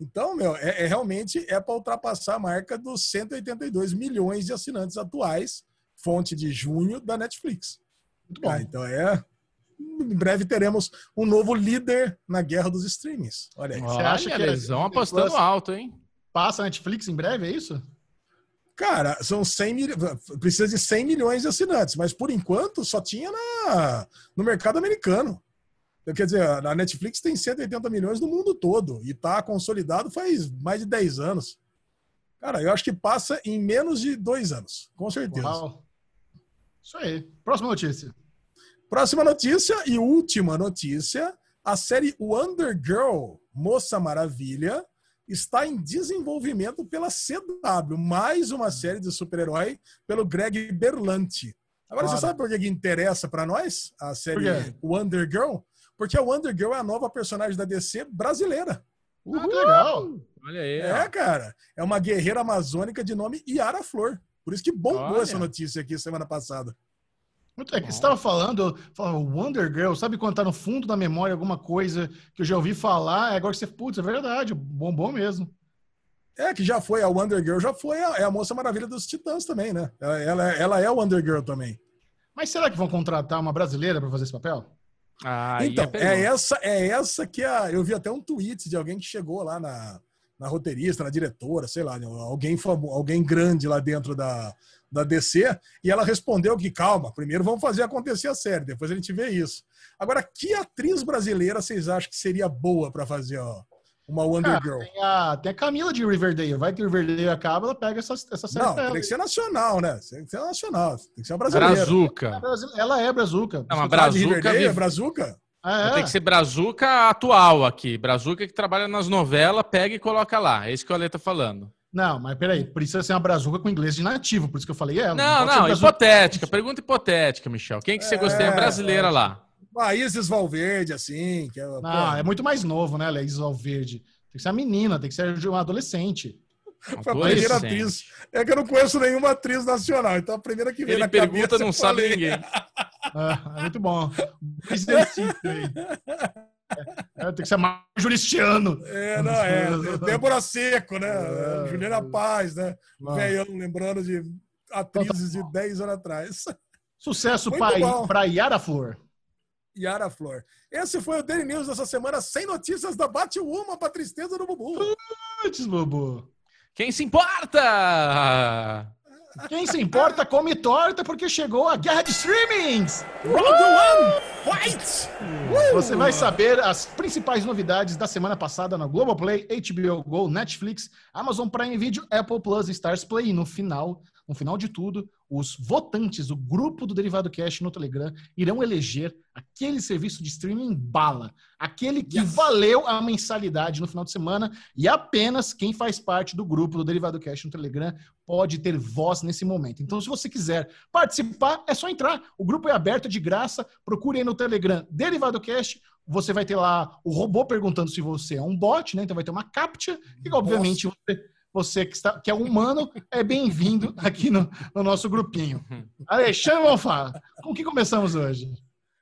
Então, meu, é, é realmente é para ultrapassar a marca dos 182 milhões de assinantes atuais, fonte de junho da Netflix. Muito bom. Ah, então é em breve teremos um novo líder na guerra dos streamings. Olha aí. Você acha que eles vão apostando alto, hein? Passa a Netflix em breve, é isso? Cara, são 100 mil... precisa de 100 milhões de assinantes, mas por enquanto só tinha na... no mercado americano. Quer dizer, a Netflix tem 180 milhões no mundo todo e está consolidado faz mais de 10 anos. Cara, eu acho que passa em menos de dois anos, com certeza. Uau. Isso aí. Próxima notícia. Próxima notícia e última notícia: a série Wonder Girl, Moça Maravilha, está em desenvolvimento pela CW, mais uma série de super-herói pelo Greg Berlanti. Agora, claro. você sabe por que, que interessa para nós a série Wonder Girl? Porque a Wonder Girl é a nova personagem da DC brasileira. Uhul. Ah, legal. Olha aí. É, ó. cara. É uma guerreira amazônica de nome Yara Flor. Por isso que bombou Olha. essa notícia aqui semana passada. Muito é que você estava falando, falava Wonder Girl, sabe quando tá no fundo da memória alguma coisa que eu já ouvi falar, é agora que você, putz, é verdade, bombom mesmo. É, que já foi, a Wonder Girl já foi, a, é a Moça Maravilha dos Titãs também, né? Ela, ela é a Wonder Girl também. Mas será que vão contratar uma brasileira para fazer esse papel? Ah, então, é, é, essa, é essa que a, eu vi até um tweet de alguém que chegou lá na, na roteirista, na diretora, sei lá, alguém famoso, alguém grande lá dentro da, da DC, e ela respondeu que, calma, primeiro vamos fazer acontecer a série, depois a gente vê isso. Agora, que atriz brasileira vocês acham que seria boa para fazer ó, uma Wonder Cara, Girl? Tem a, tem a, Camila de Riverdale. Vai que Riverdale acaba, ela pega essa, essa série. Não, tem que ser nacional, né? Tem que ser nacional. Tem que ser uma brasileira. Brazuca. Ela é Brazuca. Não, uma Brazuca. É Brazuca? É. Tem que ser Brazuca atual aqui. Brazuca que trabalha nas novelas, pega e coloca lá. É isso que o Ale tá falando. Não, mas peraí, precisa ser uma brazuca com inglês de nativo, por isso que eu falei ela. Não, não, não hipotética, pergunta hipotética, Michel. Quem que você é, gostaria brasileira é, lá? A Isis Valverde, assim. Que é, não, pô. é muito mais novo, né, Isis Valverde? Tem que ser uma menina, tem que ser uma adolescente. A primeira atriz. É que eu não conheço nenhuma atriz nacional, então a primeira que vem Ele na pergunta cabeça, não sabe ninguém. é, é muito bom. É, tem que ser mais juristiano. É, não, é. Débora Seco, né? É, Juliana Paz, né? Veião, lembrando de atrizes de 10 anos atrás. Sucesso para Yara Flor. Yara Flor. Esse foi o Daily News dessa semana, sem notícias da Batwoman para tristeza do Bubu. Putz, Bubu. Quem se importa? Quem se importa come torta porque chegou a guerra de streamings! Round one, fight! Você vai saber as principais novidades da semana passada na Globoplay, HBO Go, Netflix, Amazon Prime Video, Apple Plus e Stars Play. E no final, no final de tudo, os votantes, o grupo do Derivado Cash no Telegram, irão eleger aquele serviço de streaming bala, aquele que yes. valeu a mensalidade no final de semana, e apenas quem faz parte do grupo do Derivado Cash no Telegram pode ter voz nesse momento. Então, se você quiser participar, é só entrar. O grupo é aberto, é de graça. Procure aí no Telegram Derivado Cash. Você vai ter lá o robô perguntando se você é um bot, né? Então vai ter uma captcha e, obviamente, você você que, está, que é humano é bem-vindo aqui no, no, nosso grupinho. Alexandre Bonfá, com que começamos hoje?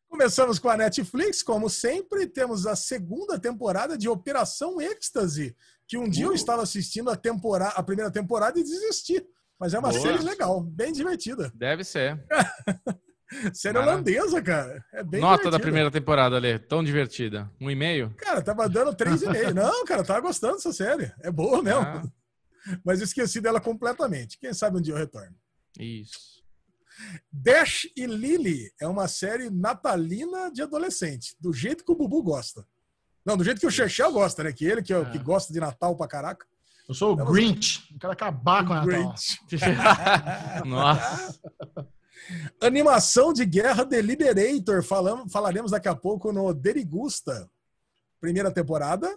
Começamos com a Netflix, como sempre, temos a segunda temporada de Operação Êxtase, que um dia uh. eu estava assistindo a, temporada, a primeira temporada e desisti. Mas é uma Boa. série legal, bem divertida. Deve ser. série cara. holandesa, cara. É bem Nota divertida. da primeira temporada, ali, tão divertida. Um e meio? Cara, tava dando três e meio. Não, cara, tava gostando dessa série. É boa mesmo. Ah. Mas esqueci dela completamente. Quem sabe um dia eu retorno. Isso. Dash e Lily é uma série natalina de adolescente, do jeito que o Bubu gosta. Não, do jeito que o Chechel gosta, né? Que ele, que, é. que gosta de Natal pra caraca. Eu sou o Grinch. Eu quero acabar com o Natal. Nossa. Animação de guerra Deliberator. Falamos, falaremos daqui a pouco no Derigusta. Primeira temporada.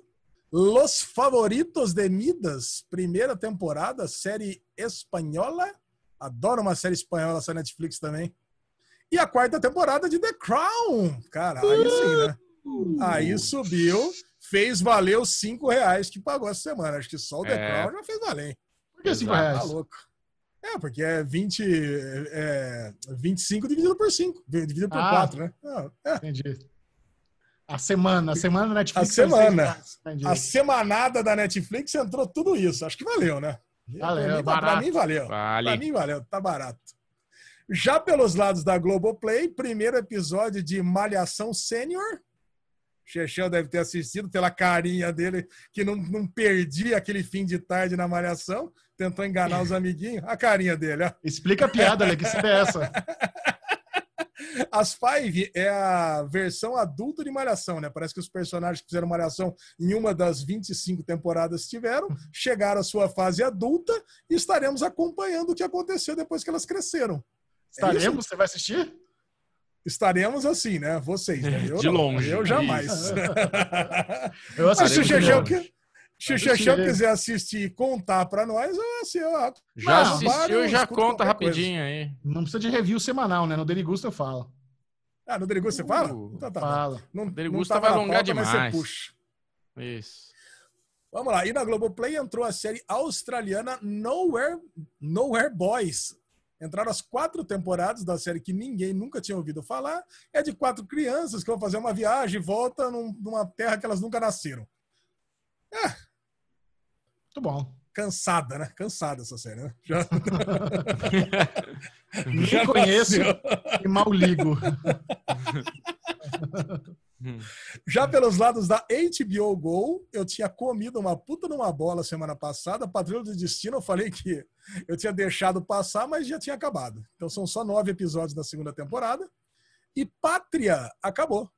Los Favoritos de Midas, primeira temporada, série espanhola. Adoro uma série espanhola essa Netflix também. E a quarta temporada de The Crown. Cara, aí sim, né? Aí subiu, fez valer os cinco reais que pagou essa semana. Acho que só o The é. Crown já fez valer. Por que cinco reais? Tá louco. É, porque é 20, é 25 dividido por 5, dividido por ah, 4, né? Ah, é. Entendi. A semana, a semana da Netflix. A semana. A semanada da Netflix entrou tudo isso. Acho que valeu, né? Valeu, pra, mim, barato. pra mim valeu. Vale. Pra mim valeu, tá barato. Já pelos lados da Globoplay, primeiro episódio de Malhação Sênior. Chechel deve ter assistido pela carinha dele, que não, não perdia aquele fim de tarde na Malhação. Tentou enganar os amiguinhos. A carinha dele, ó. Explica a piada, né? Que é essa? As Five é a versão adulta de Malhação, né? Parece que os personagens que fizeram Malhação em uma das 25 temporadas tiveram, chegaram à sua fase adulta e estaremos acompanhando o que aconteceu depois que elas cresceram. É estaremos? É Você vai assistir? Estaremos assim, né? Vocês. Né? Eu de longe. Eu jamais. eu assisti o que se o Xexão quiser assistir e contar para nós, eu, assim, eu, já não, assistiu e já conta rapidinho coisa. aí. Não precisa de review semanal, né? No Derigusta eu falo. Ah, no Derigusta você fala? Uh, então tá fala. No Derigusta vai alongar pauta, demais. Mas você puxa. Isso. Vamos lá. E na Globoplay entrou a série australiana Nowhere, Nowhere Boys. Entraram as quatro temporadas da série que ninguém nunca tinha ouvido falar. É de quatro crianças que vão fazer uma viagem e volta numa terra que elas nunca nasceram. É, muito bom. Cansada, né? Cansada essa série, né? Já... Já conheço e mal ligo. Já pelos lados da HBO Go, eu tinha comido uma puta numa bola semana passada. Patrulha do Destino, eu falei que eu tinha deixado passar, mas já tinha acabado. Então são só nove episódios da segunda temporada. E Pátria acabou.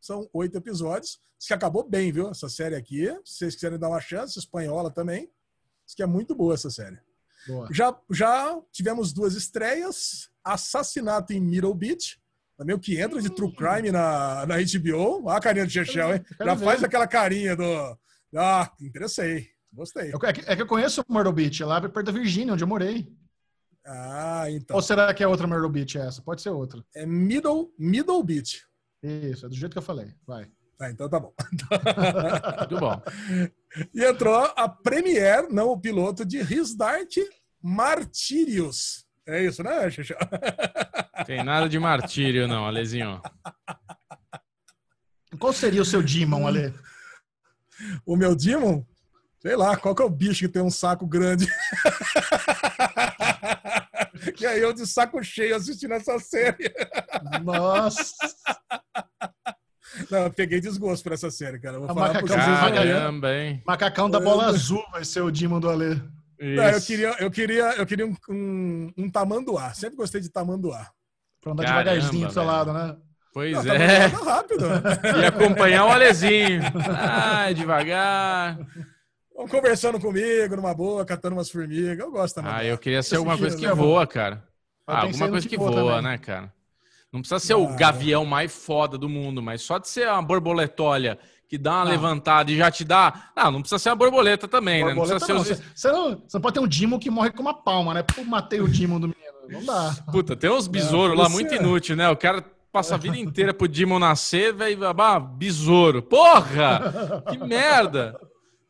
São oito episódios. Diz que acabou bem, viu? Essa série aqui. Se vocês quiserem dar uma chance, espanhola também. Diz que é muito boa essa série. Boa. Já, já tivemos duas estreias. Assassinato em Middle Beach. Também o que entra de True Crime na, na HBO. Olha a carinha do Chechel, hein? Já faz aquela carinha do. Ah, interessei. Gostei. É que, é que eu conheço o Myrtle Beach, lá perto da Virgínia, onde eu morei. Ah, então. Ou será que é outra Myrtle Beach essa? Pode ser outra. É Middle, Middle Beach. Isso, é do jeito que eu falei. Vai. Ah, então tá bom. Muito bom. E entrou a Premiere, não o piloto, de Risdart Martírios. É isso, né, Xuxa? Tem nada de martírio, não, Alezinho. Qual seria o seu Demon, Ale? O meu Demon? Sei lá, qual que é o bicho que tem um saco grande? E aí eu de saco cheio assistindo essa série. Nossa! Não, eu peguei desgosto por essa série, cara. Vou A falar pra macacão. Caramba, hein? Macacão da bola azul vai ser o Dimon do Alê. Não, eu queria, eu queria, eu queria um, um, um tamanduá. Sempre gostei de tamanduá. Pra andar Caramba, devagarzinho pro seu lado, né? Pois Não, é. tá rápido. E acompanhar o Alezinho. Ai, devagar. Vão conversando comigo, numa boa, catando umas formigas. Eu gosto também. Ah, eu queria ser alguma coisa que né, voa, cara. Ah, alguma coisa que que voa voa, também. né, cara? Não precisa ser o Ah. gavião mais foda do mundo, mas só de ser uma borboletólia que dá uma Não. levantada e já te dá. Não, não precisa ser uma borboleta também, né? Não Borboleta precisa não. ser Você, os... você não, você não pode ter um Dimon que morre com uma palma, né? Pô, matei o Dimon do menino. Não dá. Puta, tem uns besouros lá muito inútil, né? O cara passa a vida inteira pro Demon nascer, velho, ah, besouro. Porra! Que merda!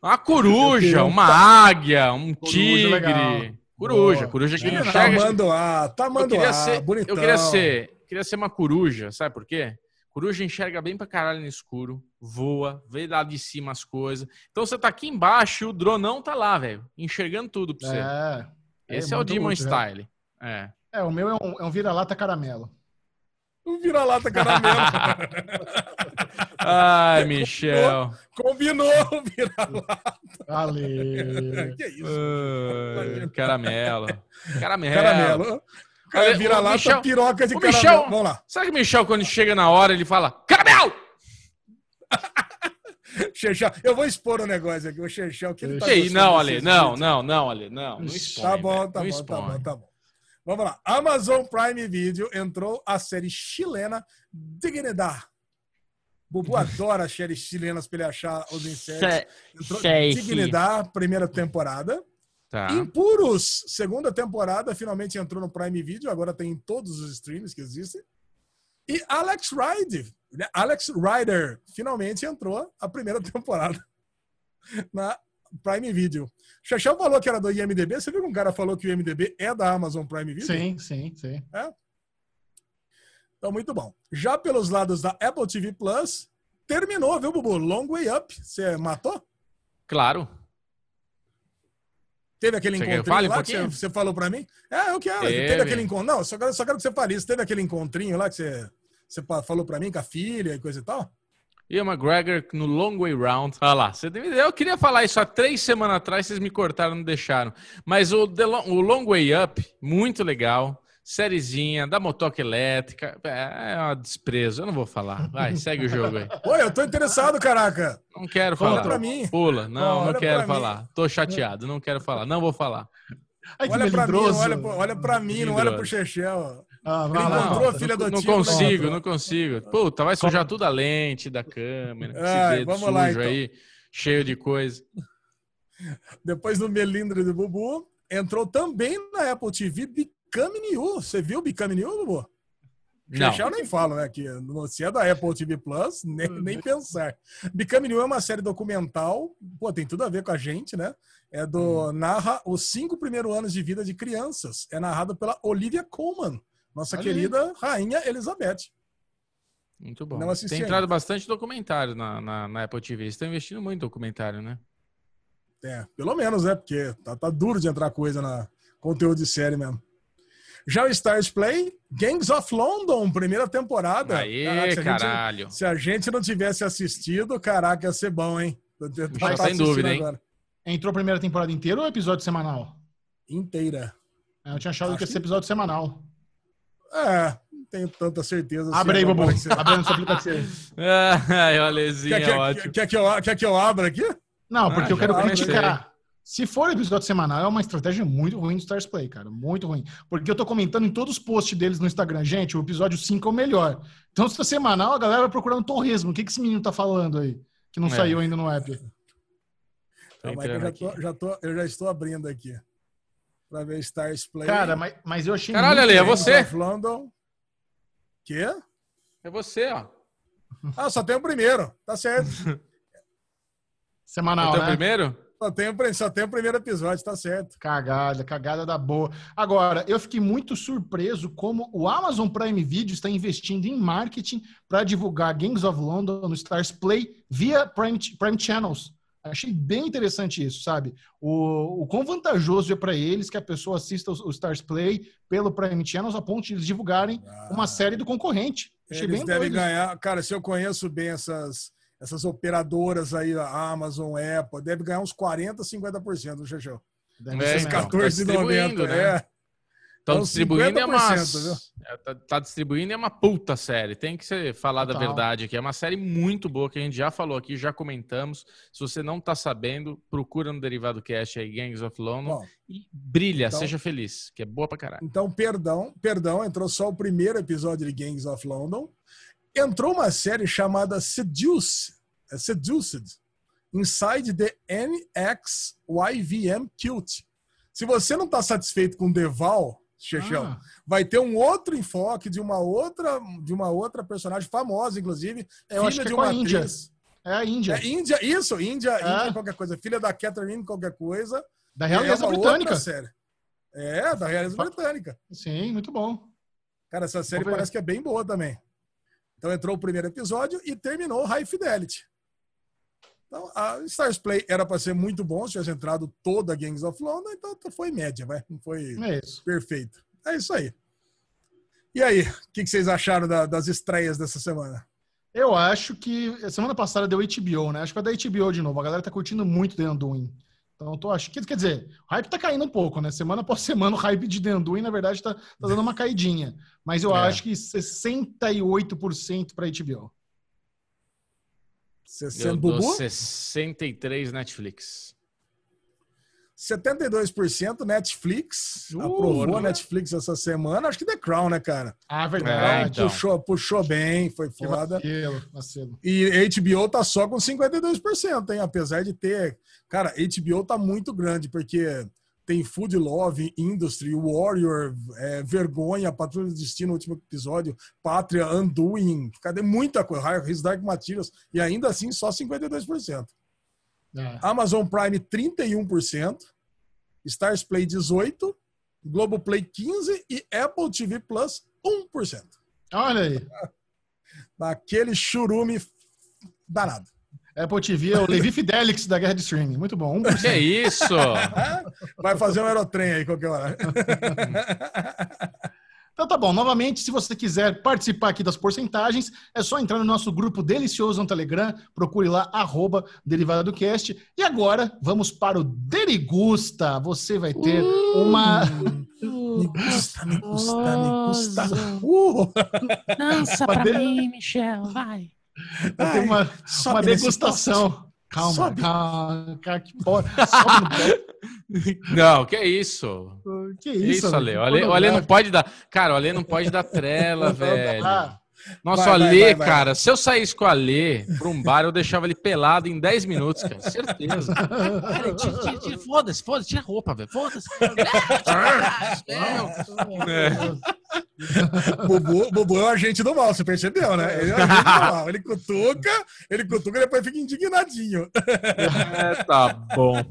Uma coruja, uma águia, um tigre. legal. Coruja, Boa. coruja que É, não enxerga. Tamanduá, Eu tamanduá, queria ser, bonitão. eu queria ser, queria ser uma coruja, sabe por quê? Coruja enxerga bem pra caralho no escuro, voa, vê lá de cima as coisas. Então você tá aqui embaixo e o dronão tá lá, velho, enxergando tudo pra você. É. Esse é, o muito Demon útil, né? Style. É. É, o meu é um, é um vira-lata caramelo. Um vira-lata caramelo. Ai, Michel. Combinou vira-lata. Ale. Que isso? Ai, caramelo. Caramelo. Caramelo. Cara, vira-lata, Michel- piroca de o caramelo. Michel- Vamos lá. Será que o Michel, quando chega na hora, ele fala caramelo? Eu vou expor o negócio aqui. O Xexão, que ele tá Não, Ale, não, não, não, Ale, não. Não expõe, Tá bom, tá bom, tá bom, tá bom. Vamos lá. Amazon Prime Video entrou a série chilena Dignidade. Bubu adora as séries chilenas pra ele achar os insetos. Dignidade, primeira temporada. Tá. Impuros, segunda temporada, finalmente entrou no Prime Video, agora tem em todos os streams que existem. E Alex Rider, né? Alex Rider, finalmente entrou a primeira temporada na Prime Video. Xaxão falou que era do IMDB, você viu que um cara falou que o IMDB é da Amazon Prime Video? Sim, sim, sim. Então, muito bom. Já pelos lados da Apple TV Plus, terminou, viu, Bubu? Long Way Up. Você matou? Claro. Teve aquele que encontrinho fale um lá que você, falou pra mim? É, eu quero. Teve, Teve. aquele encontro. Não, só quero, só quero que você fale isso. Teve aquele encontrinho lá que você, você falou pra mim com a filha e coisa e tal? Ian McGregor no Long Way Round. Olha lá. Você deve- Eu queria falar isso há três semanas atrás, vocês me cortaram, não deixaram. Mas o, The Long, o Long Way Up, muito legal. Sériezinha, da motoca elétrica. É, é um desprezo. Eu não vou falar. Vai, segue o jogo aí. Oi, eu tô interessado, caraca. Não quero Fala falar. pra mim. Pula. Não, Olha não quero pra mim. falar. Tô chateado, não quero falar. Não vou falar. Ai, Olha pra mim, melindroso. olha, pra- olha pra mim, não olha pro Melindroso. Chechel. Ah, Ele lá. encontrou a não, filha não, do não consigo, não. não consigo. Puta, vai sujar tudo a lente da câmera. Esse Ai, dedo vamos sujo lá, então. aí, cheio de coisa. Depois do melindre do Bubu, entrou também na Apple TV Become New. Você viu Become New, Bubu? Não. Chechel nem falo, né? Que no- se é da Apple TV Plus, nem, nem pensar. Become New é uma série documental, pô, tem tudo a ver com a gente, né? É do. Narra os cinco primeiros anos de vida de crianças. É narrado pela Olivia Colman, nossa Olha aí. querida rainha Elizabeth. Muito bom. Não assisti Tem entrado bastante documentário na, na, na Apple TV. Eles estão investindo muito em documentário, né? É, pelo menos, né? Porque tá, tá duro de entrar coisa na conteúdo de série mesmo. Já o Stars Play, Gangs of London, primeira temporada. Aê, Caraca, se a gente- caralho. se a gente não tivesse assistido, caraca, ia ser bom, hein? Tá sem dúvida, hein? agora. Entrou a primeira temporada inteira ou episódio semanal? Inteira. Eu tinha achado Acho que ia que- ser episódio semanal. É, não tenho tanta certeza. Abre aí, agora Bobo. que você- Abre aí no seu aplicativo. Ai, o Alezinho Quer, é quer- ótimo. quer que eu, quer que eu abra aqui? Não, porque Ah, eu quero criticar. Se for episódio semanal, é uma estratégia muito ruim do Stars Play, cara. Muito ruim. Porque eu tô comentando em todos os posts deles no Instagram. Gente, o episódio 5 é o melhor. Então, se for semanal, a galera vai procurar um torresmo. O que, que esse menino tá falando aí? Que não É. saiu ainda no app. Calma eu, já tô, já tô- eu já estou abrindo aqui. Pra ver Stars Play. Cara, mas, mas eu achei. Caralho, Ale, é você? London. Quê? É você, ó. Ah, só tem o primeiro. Tá certo. Semanal, Então, né? primeiro? Só tem, só tem o primeiro episódio, tá certo. Cagada, cagada da boa. Agora, eu fiquei muito surpreso como o Amazon Prime Video está investindo em marketing para divulgar Gangs of London no Stars Play via Prime, Prime Channels. Achei bem interessante isso, sabe? O, o quão vantajoso é para eles que a pessoa assista o, o, Stars Play pelo Prime Channels a ponto de eles divulgarem ah, uma série do concorrente. Achei eles devem ganhar. Cara, se eu conheço bem essas, essas operadoras aí, a Amazon, a Apple, deve ganhar uns 40, 50% do Xexão. Deve é, ser 14,90, tá né? É. Estão então, distribuindo é uma. É, tá, tá, distribuindo é uma puta série. Tem que ser falar da verdade aqui. É uma série muito boa que a gente já falou aqui, já comentamos. Se você não tá sabendo, procura no Derivado Cast aí, Gangs of London. Bom, e brilha, então, seja feliz, que é boa pra caralho. Então, perdão, perdão, entrou só o primeiro episódio de Gangs of London. Entrou uma série chamada Seduce, é Seduced, Inside the NXYVM Cute. Se você não está satisfeito com Deval, Chechão. Ah. Vai ter um outro enfoque de uma outra, de uma outra personagem famosa, inclusive, Eu filha de é uma Índia. É a Índia. É Índia, isso, Índia, é. Índia qualquer coisa. Filha da Catherine qualquer coisa. Da realeza é britânica. Série. É, da realeza britânica. Sim, muito bom. Cara, essa série parece que é bem boa também. Então entrou o primeiro episódio e terminou High Fidelity. Então, a Stars Play era para ser muito bom se tivesse entrado toda a Gangs of London, então foi média, vai. Não foi é perfeito. É isso aí. E aí, o que, que, vocês acharam da, das estreias dessa semana? Eu acho que semana passada deu HBO, né? Acho que vai dar HBO de novo. A galera tá curtindo muito The Undoing. Então, eu tô achando. Quer dizer, o hype tá caindo um pouco, né? Semana após semana, o hype de The Undoing, na verdade, tá, tá dando uma caidinha. Mas eu é. acho que 68% para HBO. 60, eu dou 63 Netflix. 72% Netflix. Uh, aprovou a Netflix essa semana. Acho que The Crown, né, cara? Ah, verdade. É, então. puxou, puxou bem, foi foda. Vacilo, vacilo. E HBO tá só com 52%, hein? Apesar de ter. Cara, HBO tá muito grande, porque tem Food Love, Industry, Warrior, é, Vergonha, Patrulha do Destino, último episódio, Pátria, Undoing, cadê muita coisa, His Dark Materials, e ainda assim só 52%. É. Amazon Prime 31%, Stars Play 18%, Globoplay 15% e Apple TV Plus 1%. Olha aí. Naquele churume danado. Apple TV é o Levi Fidelix da guerra de streaming. Muito bom. 1%. Que é isso? Vai fazer um aerotrem aí qualquer hora. Então tá bom, novamente, se você quiser participar aqui das porcentagens, é só entrar no nosso grupo delicioso no Telegram, procure lá, arroba Derivado do Cast. E agora, vamos para o Derigusta. Você vai ter uh, uma... Uh, me gusta, me gusta, me gusta. Uh. Dança pra mim, Michel, vai. Ter uma, uma degustação. Calma, Sobe. calma, cara, que porra. Não, que é isso? Que isso, isso Ale? O Ale, o Ale não pode dar. Cara, o Ale não pode dar trela, velho. Nossa, vai, o Alê, vai, vai, cara, se eu saísse com o Alê pra um bar, eu deixava ele pelado em 10 minutos, cara. Certeza. Cara, tira, tira, tira, foda-se, foda-se, tira a roupa, velho. Foda-se. Bubu, Bubu é o agente do mal, você percebeu, né? Ele é o agente do mal. Ele cutuca, ele cutuca e depois fica indignadinho. É, tá bom.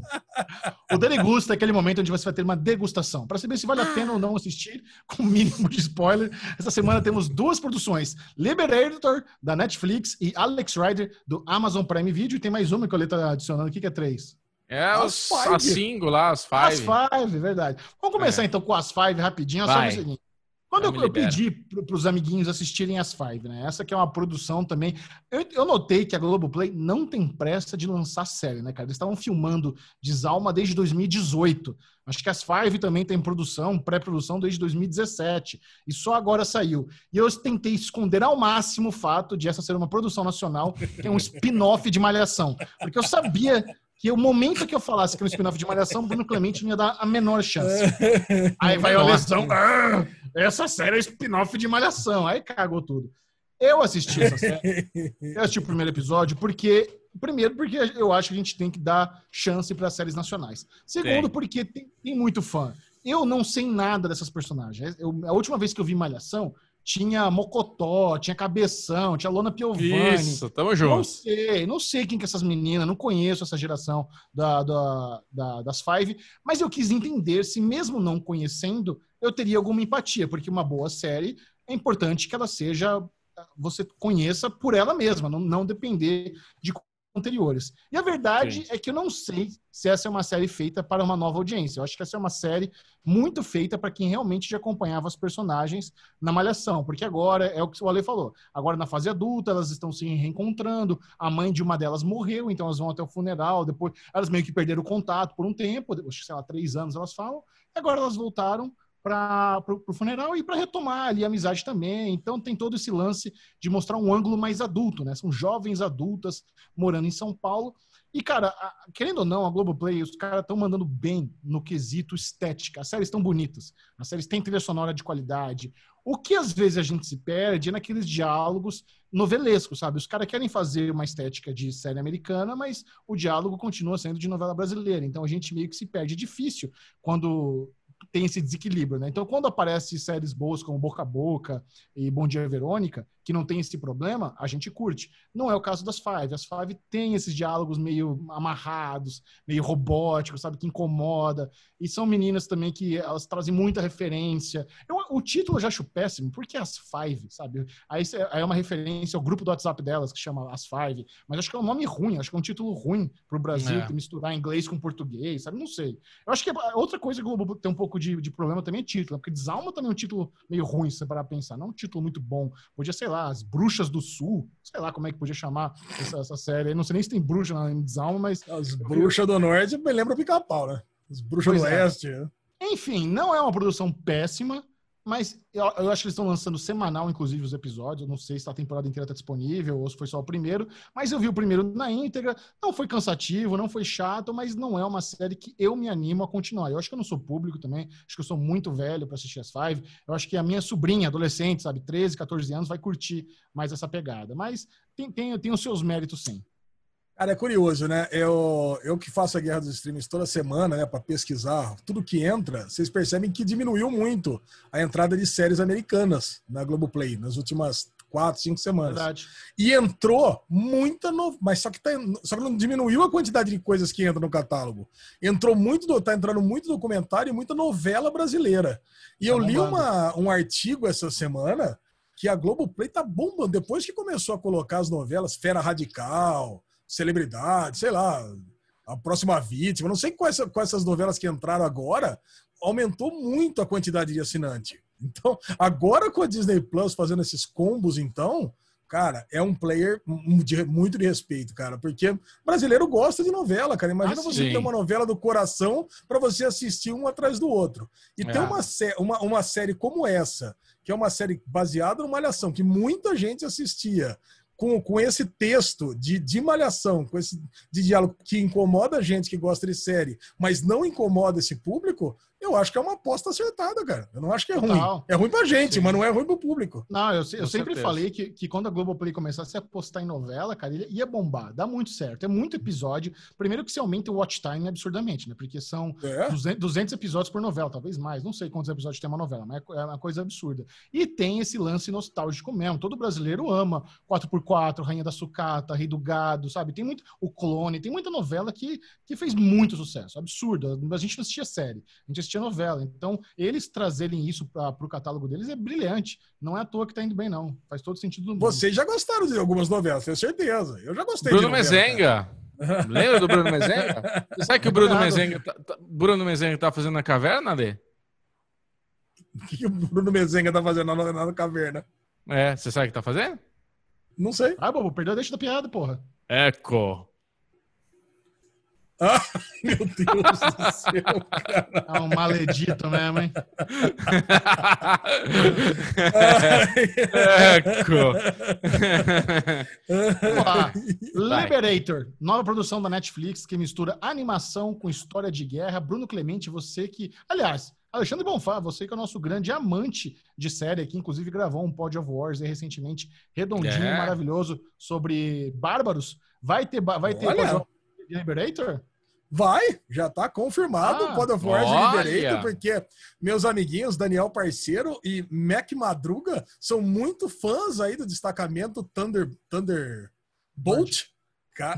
O Degusta é aquele momento onde você vai ter uma degustação. Para saber se vale a pena ou não assistir, com o mínimo de spoiler. Essa semana temos duas produções Liberator, da Netflix, e Alex Rider, do Amazon Prime Video. E tem mais uma que eu estou adicionando aqui, que é três. É, as, as, as cinco lá, as five. As five, verdade. Vamos começar é. então com as five rapidinho. Vai. Só o seguinte. Quando eu, eu pedi para os amiguinhos assistirem as Five, né? Essa que é uma produção também. Eu, eu, notei que a Globoplay não tem pressa de lançar série, né, cara? Eles estavam filmando Desalma desde 2018. Acho que as Five também tem produção, pré-produção desde 2017. E só agora saiu. E eu tentei esconder ao máximo o fato de essa ser uma produção nacional, que é um spin-off de Malhação. Porque eu sabia que o momento que eu falasse que era um spin-off de Malhação, Bruno Clemente não ia dar a menor chance. Aí vai o Lesão, ah, essa série é spin-off de Malhação. Aí cagou tudo. Eu assisti essa série, eu assisti o primeiro episódio, porque. Primeiro, porque eu acho que a gente tem que dar chance para séries nacionais. Segundo, porque tem, tem, muito fã. Eu não sei nada dessas personagens. Eu, a última vez que eu vi Malhação, tinha Mocotó, tinha Cabeção, tinha Lona Piovani. Isso, tamo junto. Não sei, não sei quem que é essas meninas, não conheço essa geração da, da, da, das Five, mas eu quis entender se, mesmo não conhecendo, eu teria alguma empatia, porque uma boa série é importante que ela seja, você conheça por ela mesma, não, não depender de anteriores. E a verdade Sim. é que eu não sei se essa é uma série feita para uma nova audiência. Eu acho que essa é uma série muito feita para quem realmente já acompanhava os personagens na Malhação, porque agora é o que o Ale falou. Agora na fase adulta elas estão se reencontrando. A mãe de uma delas morreu, então elas vão até o funeral. Depois elas meio que perderam o contato por um tempo, acho que sei lá três anos elas falam. Agora elas voltaram para o funeral e para retomar ali a amizade também. Então tem todo esse lance de mostrar um ângulo mais adulto, né? São jovens adultas morando em São Paulo. E, cara, a, querendo ou não, a Globoplay, os caras estão mandando bem no quesito estética. As séries estão bonitas. As séries têm trilha sonora de qualidade. O que às vezes a gente se perde é naqueles diálogos novelescos, sabe? Os caras querem fazer uma estética de série americana, mas o diálogo continua sendo de novela brasileira. Então a gente meio que se perde. É difícil quando tem esse desequilíbrio, né? Então, quando aparece séries boas como Boca a Boca e Bom Dia Verônica, que não tem esse problema, a gente curte. Não é o caso das Five. As Five tem esses diálogos meio amarrados, meio robóticos, sabe, que incomoda. E são meninas também que elas trazem muita referência. Eu, o título eu já acho péssimo, porque as Five, sabe? Aí, aí é uma referência ao grupo do WhatsApp delas, que chama As Five. Mas acho que é um nome ruim, acho que é um título ruim pro Brasil, é. misturar inglês com português, sabe? Não sei. Eu acho que é, outra coisa que o Globo tem um pouco de, de problema também é título, porque Desalma também é um título meio ruim, se você parar pensar. Não é um título muito bom. Podia, sei lá, lá, as Bruxas do Sul, sei lá como é que podia chamar essa, essa série. não sei nem se tem bruxa na Desalma, mas. As Bruxas do Norte me lembra pica-pau, né? As Bruxas do é. Oeste. Enfim, não é uma produção péssima, mas eu, eu, acho que eles estão lançando semanal, inclusive, os episódios. Eu não sei se a temporada inteira está disponível ou se foi só o primeiro. Mas eu vi o primeiro na íntegra. Não foi cansativo, não foi chato, mas não é uma série que eu me animo a continuar. Eu acho que eu não sou público também. Acho que eu sou muito velho para assistir as Five. Eu acho que a minha sobrinha, adolescente, sabe, 13, 14 anos, vai curtir mais essa pegada. Mas tem, tem, tem os seus méritos, sim. Cara, é curioso, né? Eu, eu que faço a Guerra dos Streams toda semana, né, para pesquisar tudo que entra, vocês percebem que diminuiu muito a entrada de séries americanas na Globoplay nas últimas quatro, cinco semanas. Verdade. E entrou muita no... mas só que, tá... só que não diminuiu a quantidade de coisas que entra no catálogo. Entrou muito, do... tá entrando muito documentário e muita novela brasileira. E tá eu li uma... um artigo essa semana que a Globoplay tá bombando. Depois que começou a colocar as novelas Fera Radical, celebridade, sei lá, a próxima vítima, não sei quais, quais essas novelas que entraram agora, aumentou muito a quantidade de assinante. Então, agora com a Disney Plus fazendo esses combos, então, cara, é um player de, muito de respeito, cara, porque brasileiro gosta de novela, cara. Imagina ah, você ter uma novela do coração para você assistir um atrás do outro. E é. ter uma, uma, uma série como essa, que é uma série baseada numa malhação, que muita gente assistia, com, com esse texto de, de malhação, com esse de diálogo que incomoda a gente que gosta de série, mas não incomoda esse público, eu acho que é uma aposta acertada, cara. Eu não acho que é Total. ruim. É ruim pra gente, Sim. mas não é ruim pro público. Não, eu, eu sempre falei que, que quando a Globoplay começasse a apostar em novela, cara, ia bombar. Dá muito certo. É muito episódio. Primeiro que você aumenta o watch time absurdamente, né? Porque são é? 200, 200, episódios por novela, talvez mais. Não sei quantos episódios tem uma novela, mas é, é uma coisa absurda. E tem esse lance nostálgico mesmo. Todo brasileiro ama 4x4, Rainha da Sucata, Rei do Gado, sabe? Tem muito... O Clone. Tem muita novela que, que fez muito sucesso. Absurda. A gente não assistia série. A gente assistia novela. Então, eles trazerem isso para o catálogo deles é brilhante. Não é à toa que está indo bem, não. Faz todo sentido do mundo. Vocês já gostaram de algumas novelas, tenho certeza. Eu já gostei Bruno Mezenga. Lembra do Bruno Mezenga? Você sabe que o Bruno Mezenga, tá, tá, Bruno Mezenga tá fazendo na caverna, Lê? O que, que o Bruno Mezenga tá fazendo na, na, na caverna? É, você sabe o que tá fazendo? Não sei. Ah, bobo, perdeu a deixa da piada, porra. Eco. Meu Deus do céu, cara. É um maledito mesmo, hein? Eco. Vamos lá. Liberator, nova produção da Netflix que mistura animação com história de guerra. Bruno Clemente, você que. Aliás, Alexandre Bonfá, você que é o nosso grande amante de série aqui, inclusive gravou um Pod of Wars recentemente, redondinho, é. maravilhoso, sobre bárbaros. Vai ter, vai ter Liberator? Vai, já está confirmado ah, o God of War Liberator, porque meus amiguinhos Daniel Parceiro e Mac Madruga são muito fãs aí do destacamento Thunder Thunder Bolt,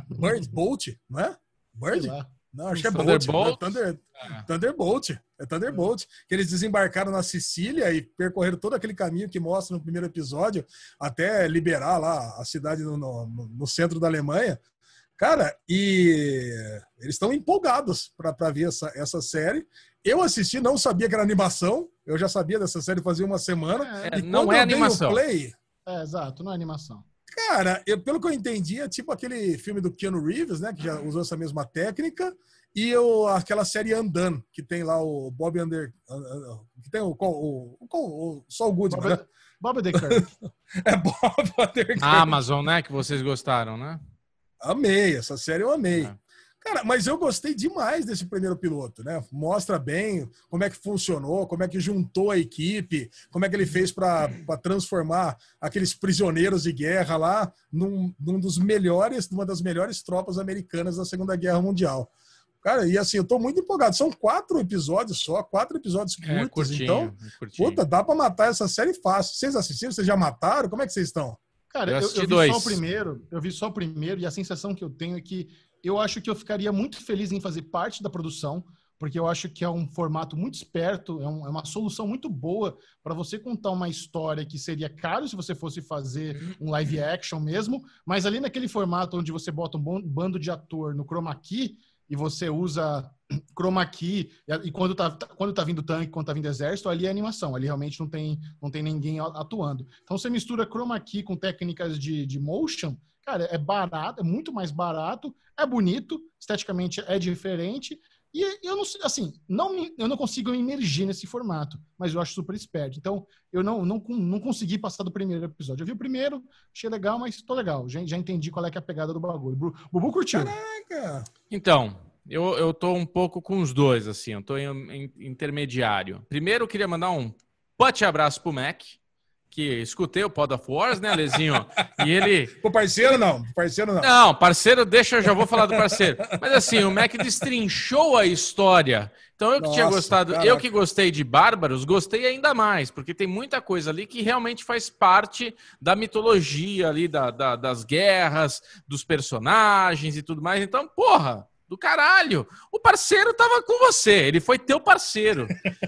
Bird Bolt, não é? Bird? Não, acho que é Bolt. Thunderbolt. Thunder, ah. Thunderbolt. É Thunderbolt. Que eles desembarcaram na Sicília e percorreram todo aquele caminho que mostra no primeiro episódio até liberar lá a cidade no, no, no centro da Alemanha. Cara, e eles estão empolgados para ver essa, essa série. Eu assisti, não sabia que era animação. Eu já sabia dessa série fazia uma semana. É, não é animação. Play, é, exato, não é animação. Cara, eu, pelo que eu entendi, é tipo aquele filme do Keanu Reeves, né? Que já usou essa mesma técnica. E eu, aquela série Andan, que tem lá o Bob Under. Que tem o. o, o, o Saul Goodman, Bob, né? Bob The é Bob Underkirk. A Amazon, né? Que vocês gostaram, né? Amei, essa série eu amei. É. Cara, mas eu gostei demais desse primeiro piloto, né? Mostra bem como é que funcionou, como é que juntou a equipe, como é que ele fez para transformar aqueles prisioneiros de guerra lá num, num dos melhores, numa das melhores tropas americanas da Segunda Guerra Mundial. Cara, e assim, eu tô muito empolgado. São quatro episódios só, quatro episódios é, curtos. É, curtinho, então, curtinho. puta, dá pra matar essa série fácil. Vocês assistiram? Vocês já mataram? Como é que vocês estão? Cara, eu, eu, eu vi dois. só o primeiro, eu vi só o primeiro, e a sensação que eu tenho é que eu acho que eu ficaria muito feliz em fazer parte da produção, porque eu acho que é um formato muito esperto, é, um, é uma solução muito boa para você contar uma história que seria caro se você fosse fazer um live action mesmo, mas ali naquele formato onde você bota um bando de ator no chroma key, e você usa chroma key, e quando tá, quando tá vindo tanque, quando tá vindo exército, ali é animação, ali realmente não tem, não tem ninguém atuando. Então você mistura chroma key com técnicas de, de motion, cara, é barato, é muito mais barato, é bonito, esteticamente é diferente, e eu não assim, não me, eu não consigo me emergir nesse formato, mas eu acho super esperto. Então, eu não, não, não consegui passar do primeiro episódio. Eu vi o primeiro, achei legal, mas tô legal. Já, já entendi qual é, é a pegada do bagulho. Bubu curtiu. Caraca! Então, eu, eu tô um pouco com os dois, assim, eu tô em, em intermediário. Primeiro, eu queria mandar um pute abraço pro Mac, que escutei o Pod of Wars, né, Lezinho? E ele. O parceiro não, parceiro não. Não, parceiro, deixa, eu já vou falar do parceiro. Mas assim, o Mac destrinchou a história. Então eu que Nossa, tinha gostado, caraca. eu que gostei de Bárbaros, gostei ainda mais, porque tem muita coisa ali que realmente faz parte da mitologia ali, da, da das guerras, dos personagens e tudo mais. Então, porra, do caralho. O parceiro tava com você, ele foi teu parceiro.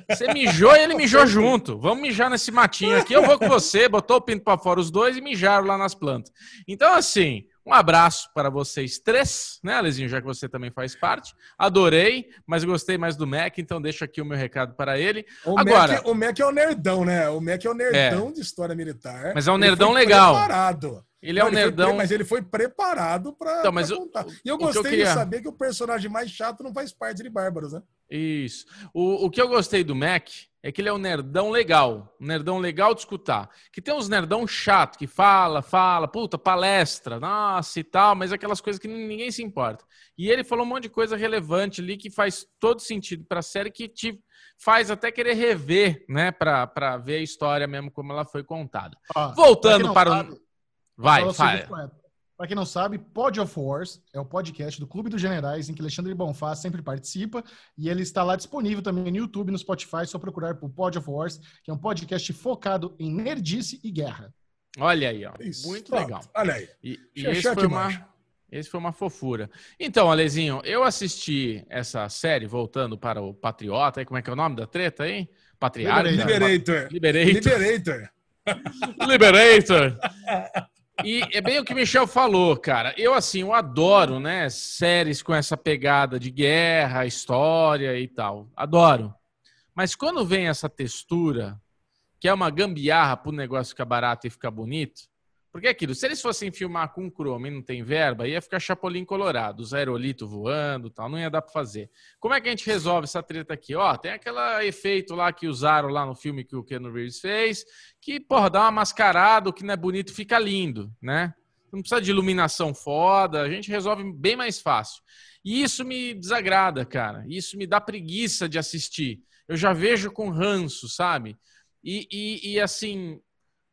Você mijou e ele mijou junto. Vamos mijar nesse matinho aqui, eu vou com você, botou o pinto para fora os dois e mijaram lá nas plantas. Então, assim, um abraço para vocês três, né, Alezinho, já que você também faz parte. Adorei, mas gostei mais do Mac, então deixo aqui o meu recado para ele. O Agora, Mac, o Mac é o nerdão, né? O Mac é o nerdão é, de história militar. Mas é um nerdão legal. Preparado. Ele é um nerdão. Foi, mas ele foi preparado para então, contar. E eu gostei eu queria... de saber que o personagem mais chato não faz parte de Bárbaros, né? Isso. O, o que eu gostei do Mac é que ele é um nerdão legal. Um nerdão legal de escutar. Que tem uns nerdão chato, que fala, fala, puta, palestra, nossa e tal, mas aquelas coisas que ninguém se importa. E ele falou um monte de coisa relevante ali que faz todo sentido para a série, que te faz até querer rever, né, para ver a história mesmo como ela foi contada. Ah, Voltando para o. Vai, vai. Para quem não sabe, Pod of Wars é o podcast do Clube dos Generais, em que Alexandre Bonfá sempre participa, e ele está lá disponível também no YouTube, no Spotify, só procurar por Pod of Wars, que é um podcast focado em nerdice e guerra. Olha aí, ó. Isso. Muito Pronto. legal. Olha aí. E, e esse, foi uma, esse foi uma fofura. Então, Alezinho, eu assisti essa série, voltando para o Patriota, como é que é o nome da treta aí? Patriarca? Liberator. Liberator. Liberator. Liberator. E é bem o que o Michel falou, cara. Eu, assim, eu adoro, né? Séries com essa pegada de guerra, história e tal. Adoro. Mas quando vem essa textura, que é uma gambiarra pro negócio ficar barato e ficar bonito, porque é aquilo, se eles fossem filmar com chroma e não tem verba, ia ficar chapolim colorado, os aerolitos voando tal, não ia dar para fazer. Como é que a gente resolve essa treta aqui? Ó, tem aquele efeito lá que usaram lá no filme que o Ken Reeves fez, que, porra, dá uma mascarada, o que não é bonito fica lindo, né? Não precisa de iluminação foda, a gente resolve bem mais fácil. E isso me desagrada, cara. Isso me dá preguiça de assistir. Eu já vejo com ranço, sabe? E, e, e assim,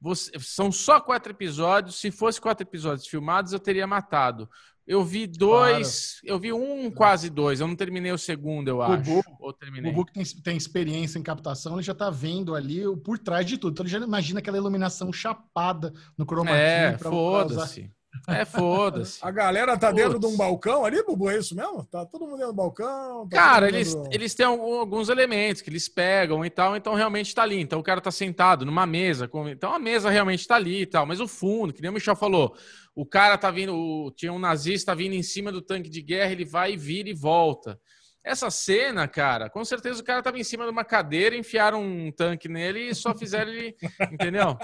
você, são só quatro episódios. Se fosse quatro episódios filmados, eu teria matado. Eu vi dois, claro. eu vi um, quase dois. Eu não terminei o segundo, eu acho. Bubu, ou terminei. O Bubu que tem, tem, experiência em captação, ele já tá vendo ali por trás de tudo. Então ele já imagina aquela iluminação chapada no chroma É, foda-se. É, foda-se. A galera tá dentro de um balcão ali, Bubu, é isso mesmo? Tá todo mundo dentro do balcão? Tá cara, eles, eles têm alguns elementos que eles pegam e tal, então realmente tá ali. Então o cara tá sentado numa mesa, então a mesa realmente tá ali e tal, mas o fundo, que nem o Michel falou, o cara tá vindo, tinha um nazista vindo em cima do tanque de guerra, ele vai, vira e volta. Essa cena, cara, com certeza o cara tava em cima de uma cadeira, enfiaram um tanque nele e só fizeram ele, entendeu?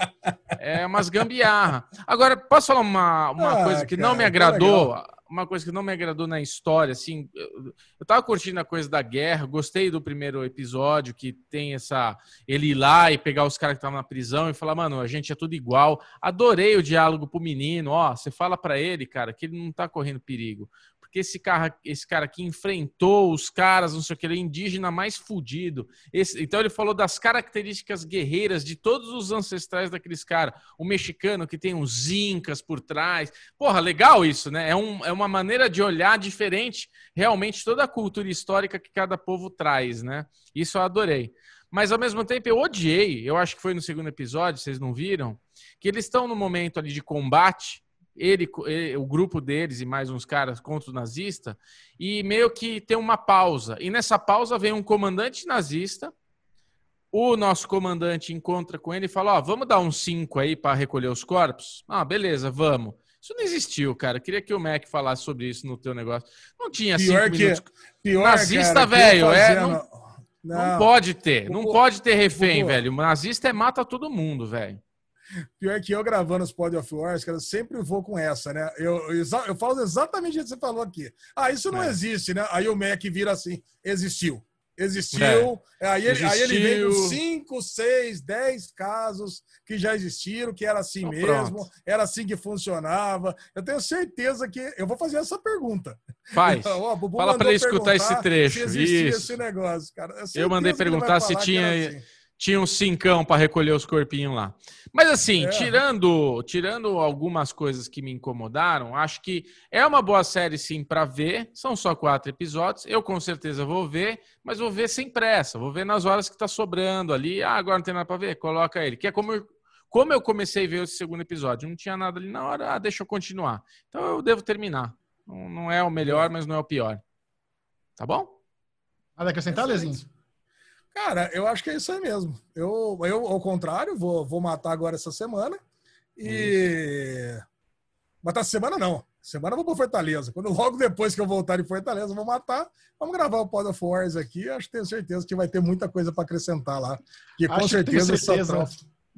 É umas gambiarra. Agora, posso falar uma, uma ah, coisa que cara, não me agradou? Uma coisa que não me agradou na história, assim, eu, eu tava curtindo a coisa da guerra, gostei do primeiro episódio, que tem essa. Ele ir lá e pegar os caras que estavam na prisão e falar, mano, a gente é tudo igual. Adorei o diálogo pro menino, ó, você fala para ele, cara, que ele não tá correndo perigo porque esse cara, esse cara aqui enfrentou os caras, não sei o que, ele é indígena mais fudido. Esse, então ele falou das características guerreiras de todos os ancestrais daqueles caras. O mexicano que tem os incas por trás. Porra, legal isso, né? É, um, é uma maneira de olhar diferente, realmente, toda a cultura histórica que cada povo traz, né? Isso eu adorei. Mas ao mesmo tempo eu odiei, eu acho que foi no segundo episódio, vocês não viram, que eles estão no momento ali de combate ele, ele, o grupo deles e mais uns caras contra o nazista, e meio que tem uma pausa. E nessa pausa vem um comandante nazista, o nosso comandante encontra com ele e fala: Ó, oh, vamos dar uns cinco aí para recolher os corpos? Ah, beleza, vamos. Isso não existiu, cara. Queria que o Mac falasse sobre isso no teu negócio. Não tinha pior cinco que, minutos. Pior, nazista, velho, é. Não, não, não, pode ter. Não pode ter refém, velho. O nazista é mata todo mundo, velho. Pior que eu gravando os Pod of Wars, cara, eu sempre vou com essa, né? Eu, eu, eu falo exatamente o que você falou aqui. Ah, isso não é. existe, né? Aí o Mac vira assim: existiu. Existiu. É. Aí, ele, existiu. aí ele vem com 5, 6, 10 casos que já existiram, que era assim então, mesmo, pronto. era assim que funcionava. Eu tenho certeza que. Eu vou fazer essa pergunta. Faz. Fala para ele escutar esse trecho. Isso. esse negócio, cara. Eu, eu mandei perguntar se tinha. Assim tinha um cincão para recolher os corpinhos lá. Mas assim, é. tirando tirando algumas coisas que me incomodaram, acho que é uma boa série sim para ver. São só quatro episódios. Eu com certeza vou ver, mas vou ver sem pressa. Vou ver nas horas que tá sobrando ali. Ah, agora não tem nada para ver, coloca ele. Que é como eu, como eu comecei a ver o segundo episódio, não tinha nada ali na hora. Ah, deixa eu continuar. Então eu devo terminar. Não, não é o melhor, mas não é o pior. Tá bom? Nada acrescentar, Lezinho? Cara, eu acho que é isso aí mesmo. Eu, eu ao contrário, vou, vou matar agora essa semana. E. Matar essa semana não. Semana eu vou para Fortaleza. Quando logo depois que eu voltar em Fortaleza, eu vou matar. Vamos gravar o Pod of Wars aqui. Acho que tenho certeza que vai ter muita coisa para acrescentar lá. E com certeza, certeza.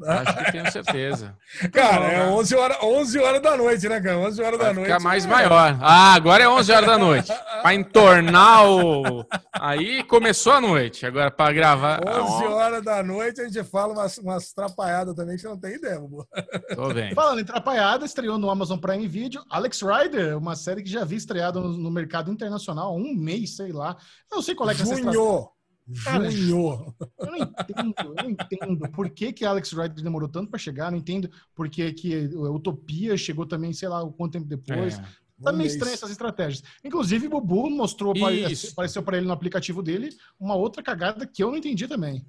Acho que tenho certeza. Cara, é 11 horas, 11 horas da noite, né, cara? 11 horas Vai da noite. Ficar mais é... maior. Ah, agora é 11 horas da noite. Para entornar o. Aí começou a noite. Agora, para gravar. 11 horas da noite, a gente fala umas, umas trapalhadas também que você não tem ideia, amor. Tô vendo. Falando em trapalhada, estreou no Amazon Prime Video Alex Rider, uma série que já havia estreado no, no mercado internacional há um mês, sei lá. Eu não sei qual é que é essa Junho! Cara. Eu não entendo, eu não entendo por que, que Alex Rider demorou tanto para chegar, não entendo por que, que Utopia chegou também, sei lá, quanto tempo depois. É. Tá meio estranho essas estratégias. Inclusive, o Bubu mostrou, Isso. apareceu para ele no aplicativo dele, uma outra cagada que eu não entendi também.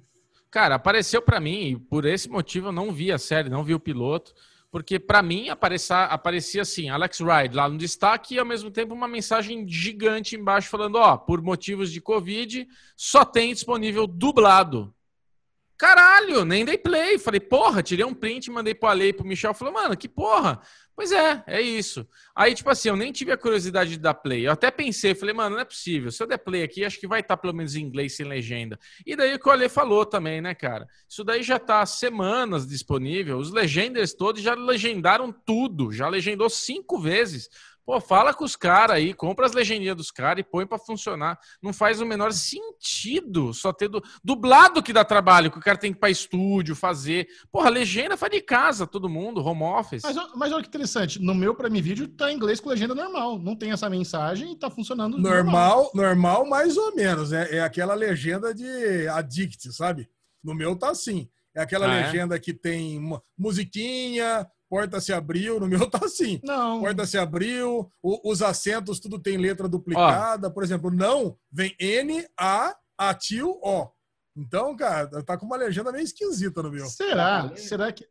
Cara, apareceu para mim, e por esse motivo eu não vi a série, não vi o piloto porque para mim aparecia, aparecia assim, Alex Ride lá no destaque e ao mesmo tempo uma mensagem gigante embaixo falando, ó, por motivos de Covid, só tem disponível dublado. Caralho, nem dei play. Falei, porra, tirei um print, mandei pro Ale e pro Michel. Falei, mano, que porra. Pois é, é isso. Aí, tipo assim, eu nem tive a curiosidade de dar play. Eu até pensei, falei, mano, não é possível. Se eu der play aqui, acho que vai estar tá pelo menos em inglês sem legenda. E daí o que o Ale falou também, né, cara? Isso daí já tá há semanas disponível. Os legenders todos já legendaram tudo. Já legendou cinco vezes. Pô, fala com os caras aí, compra as legendinhas dos caras e põe para funcionar. Não faz o menor sentido só ter do, dublado que dá trabalho, que o cara tem que ir pra estúdio fazer. Porra, legenda faz de casa, todo mundo, home office. Mas, mas olha que interessante, no meu Prime Video tá em inglês com legenda normal. Não tem essa mensagem e tá funcionando normal. Normal, normal mais ou menos. É, é aquela legenda de addict, sabe? No meu tá assim. É aquela ah, é? legenda é? que tem musiquinha, porta se abriu, no meu tá assim. Não. Porta se abriu, o, os acentos tudo tem letra duplicada. Ó. Por exemplo, não vem N, A, A, tio, O. Então, cara, tá com uma legenda meio esquisita no meu. Será? Será que.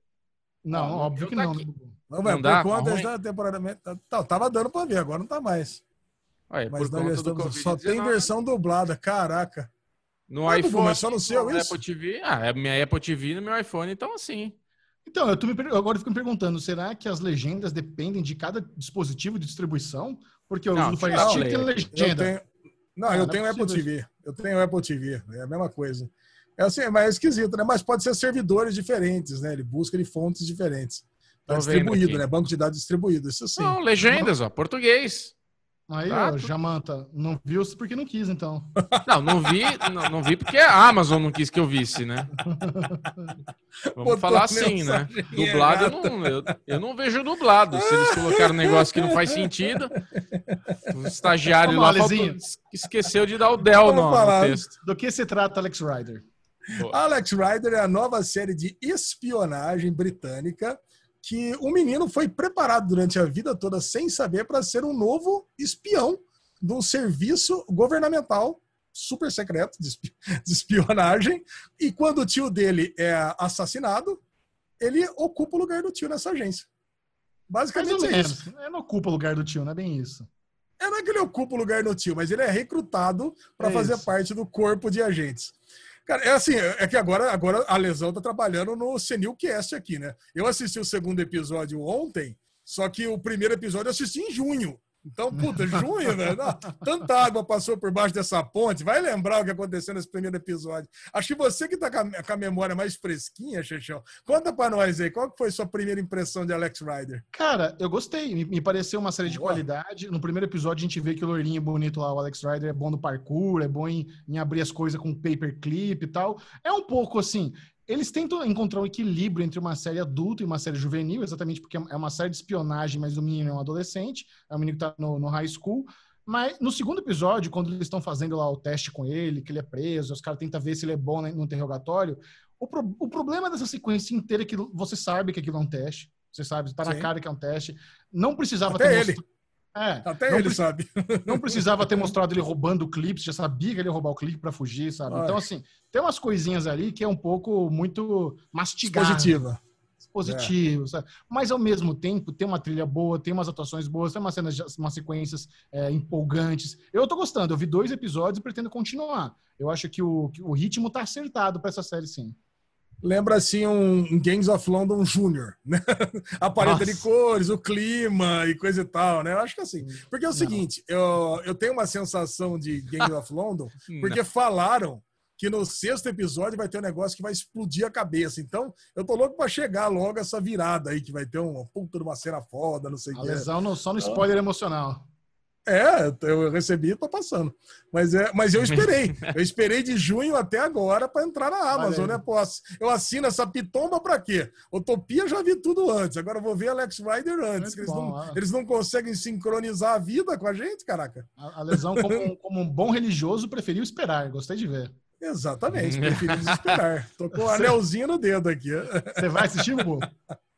Não, óbvio que tá não. aqui. né? Não, velho, Não dá? por conta Tá da temporariamente. Tá, tava dando pra ver, agora não tá mais. Olha, Mas por do estamos. Só tem Covid-19, versão dublada, caraca. No Bubu, iPhone, mas só no seu, isso? Apple TV. Ah, é minha Apple TV no meu iPhone, então assim. Então, eu tô me, agora eu fico me perguntando, será que as legendas dependem de cada dispositivo de distribuição? Porque o Não, uso do Fire Stick tem Eu legenda. tenho... Não, Ah, eu não é tenho Apple possível TV. Eu tenho Apple TV. É a mesma coisa. É assim, mas é esquisito, né? Mas pode ser servidores diferentes, né? Ele busca de fontes diferentes. Tá distribuído, né? Banco de dados distribuído, isso sim. Não, legendas, ó, português. Aí, Tá, ó, tudo- Jamanta, não viu porque não quis, então. Não, não vi, não, não vi porque a Amazon não quis que eu visse, né? Vamos Botou falar assim, né? Dublado eu não, eu, eu não vejo dublado. Se eles colocaram um negócio que não faz sentido, o estagiário Vamos lá, faltou- esqueceu de dar o del no, no texto. Do que se trata Alex Rider? Alex Rider é a nova série de espionagem britânica que o menino foi preparado durante a vida toda sem saber para ser um novo espião de um serviço governamental super secreto de espi- de espionagem. E quando o tio dele é assassinado, ele ocupa o lugar do tio nessa agência. Basicamente é isso. Ele não ocupa o lugar do tio, não é bem isso. É, não é que ele ocupa o lugar do tio, mas ele é recrutado para É fazer isso. parte do corpo de agentes. Cara, é assim, é que agora, agora a Lesão tá trabalhando no Senilcast aqui, né? Eu assisti o segundo episódio ontem, só que o primeiro episódio eu assisti em junho. Então, puta, junho, velho. ah, Tanta água passou por baixo dessa ponte. Vai lembrar o que aconteceu nesse primeiro episódio. Acho que você que tá com a, memória mais fresquinha, Xexão, conta pra nós aí, qual foi sua primeira impressão de Alex Rider? Cara, eu gostei. Me, me pareceu uma série de Boa. qualidade. No primeiro episódio, a gente vê que o loirinho bonito lá, o Alex Rider, é bom no parkour, é bom em, em abrir as coisas com paperclip e tal. É um pouco assim. Eles tentam encontrar um equilíbrio entre uma série adulta e uma série juvenil, exatamente porque é uma série de espionagem, mas o menino é um adolescente, é um menino que tá no, no high school. Mas no segundo episódio, quando eles estão fazendo lá o teste com ele, que ele é preso, os caras tentam ver se ele é bom né, no interrogatório. O, pro- o problema dessa sequência inteira é que você sabe que aquilo é um teste. Você sabe, tá na Sim. cara que é um teste. Não precisava Até ter ele. mostra- É, Até ele sabe. não precisava ter mostrado ele roubando o clipe, já sabia que ele ia roubar o clipe pra fugir, sabe? Olha. Então, assim, tem umas coisinhas ali que é um pouco muito mastigado Positiva. positivo, sabe? Mas ao mesmo tempo tem uma trilha boa, tem umas atuações boas, tem umas cenas, umas sequências é, empolgantes. Eu tô gostando, eu vi dois episódios e pretendo continuar. Eu acho que o, que o ritmo tá acertado pra essa série, sim. Lembra assim um, Gangs of London Júnior, né? A paleta de cores, o clima e coisa e tal, né? Eu acho que assim. Porque é o Não. seguinte, eu, eu tenho uma sensação de Gangs of London, porque falaram que no sexto episódio vai ter um negócio que vai explodir a cabeça. Então, eu tô louco pra chegar logo essa virada aí, que vai ter uma puta de uma cena foda, não sei o A que. lesão no- só no spoiler emocional. É, eu recebi e tô passando. Mas, é, mas eu esperei. Eu esperei de junho até agora para entrar na Amazon, aí. né? Pô, ass- eu assino essa pitomba para quê? Utopia já vi tudo antes. Agora eu vou ver Alex Rider antes. Eles, bom, não, eles não conseguem sincronizar a vida com a gente, caraca. A, a lesão, como, um- como um bom religioso, preferiu esperar. Gostei de ver. Exatamente, preferi desesperar. Tô com o anelzinho no dedo aqui. Você vai assistir, Bubu?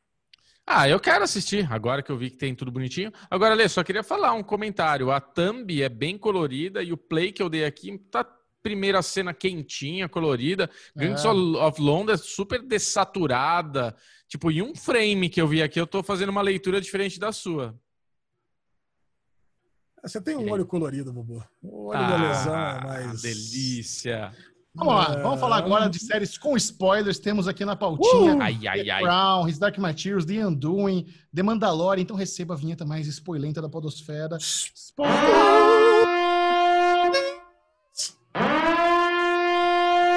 Ah, eu quero assistir, agora que eu vi que tem tudo bonitinho. Agora, Lê, só queria falar um comentário. A thumb é bem colorida e o play que eu dei aqui tá primeira cena quentinha, colorida. Gangs É. of London é super dessaturada. Tipo, em um frame que eu vi aqui, eu tô fazendo uma leitura diferente da sua. Você tem um olho colorido, Bubu. O olho Ah, da lesão é mais. delícia. Vamos lá, vamos falar agora de séries com spoilers. Temos aqui na pautinha Ai, ai, The ai. Crown, His Dark Materials, The Undoing, The Mandalorian. Então receba a vinheta mais spoilenta da podosfera.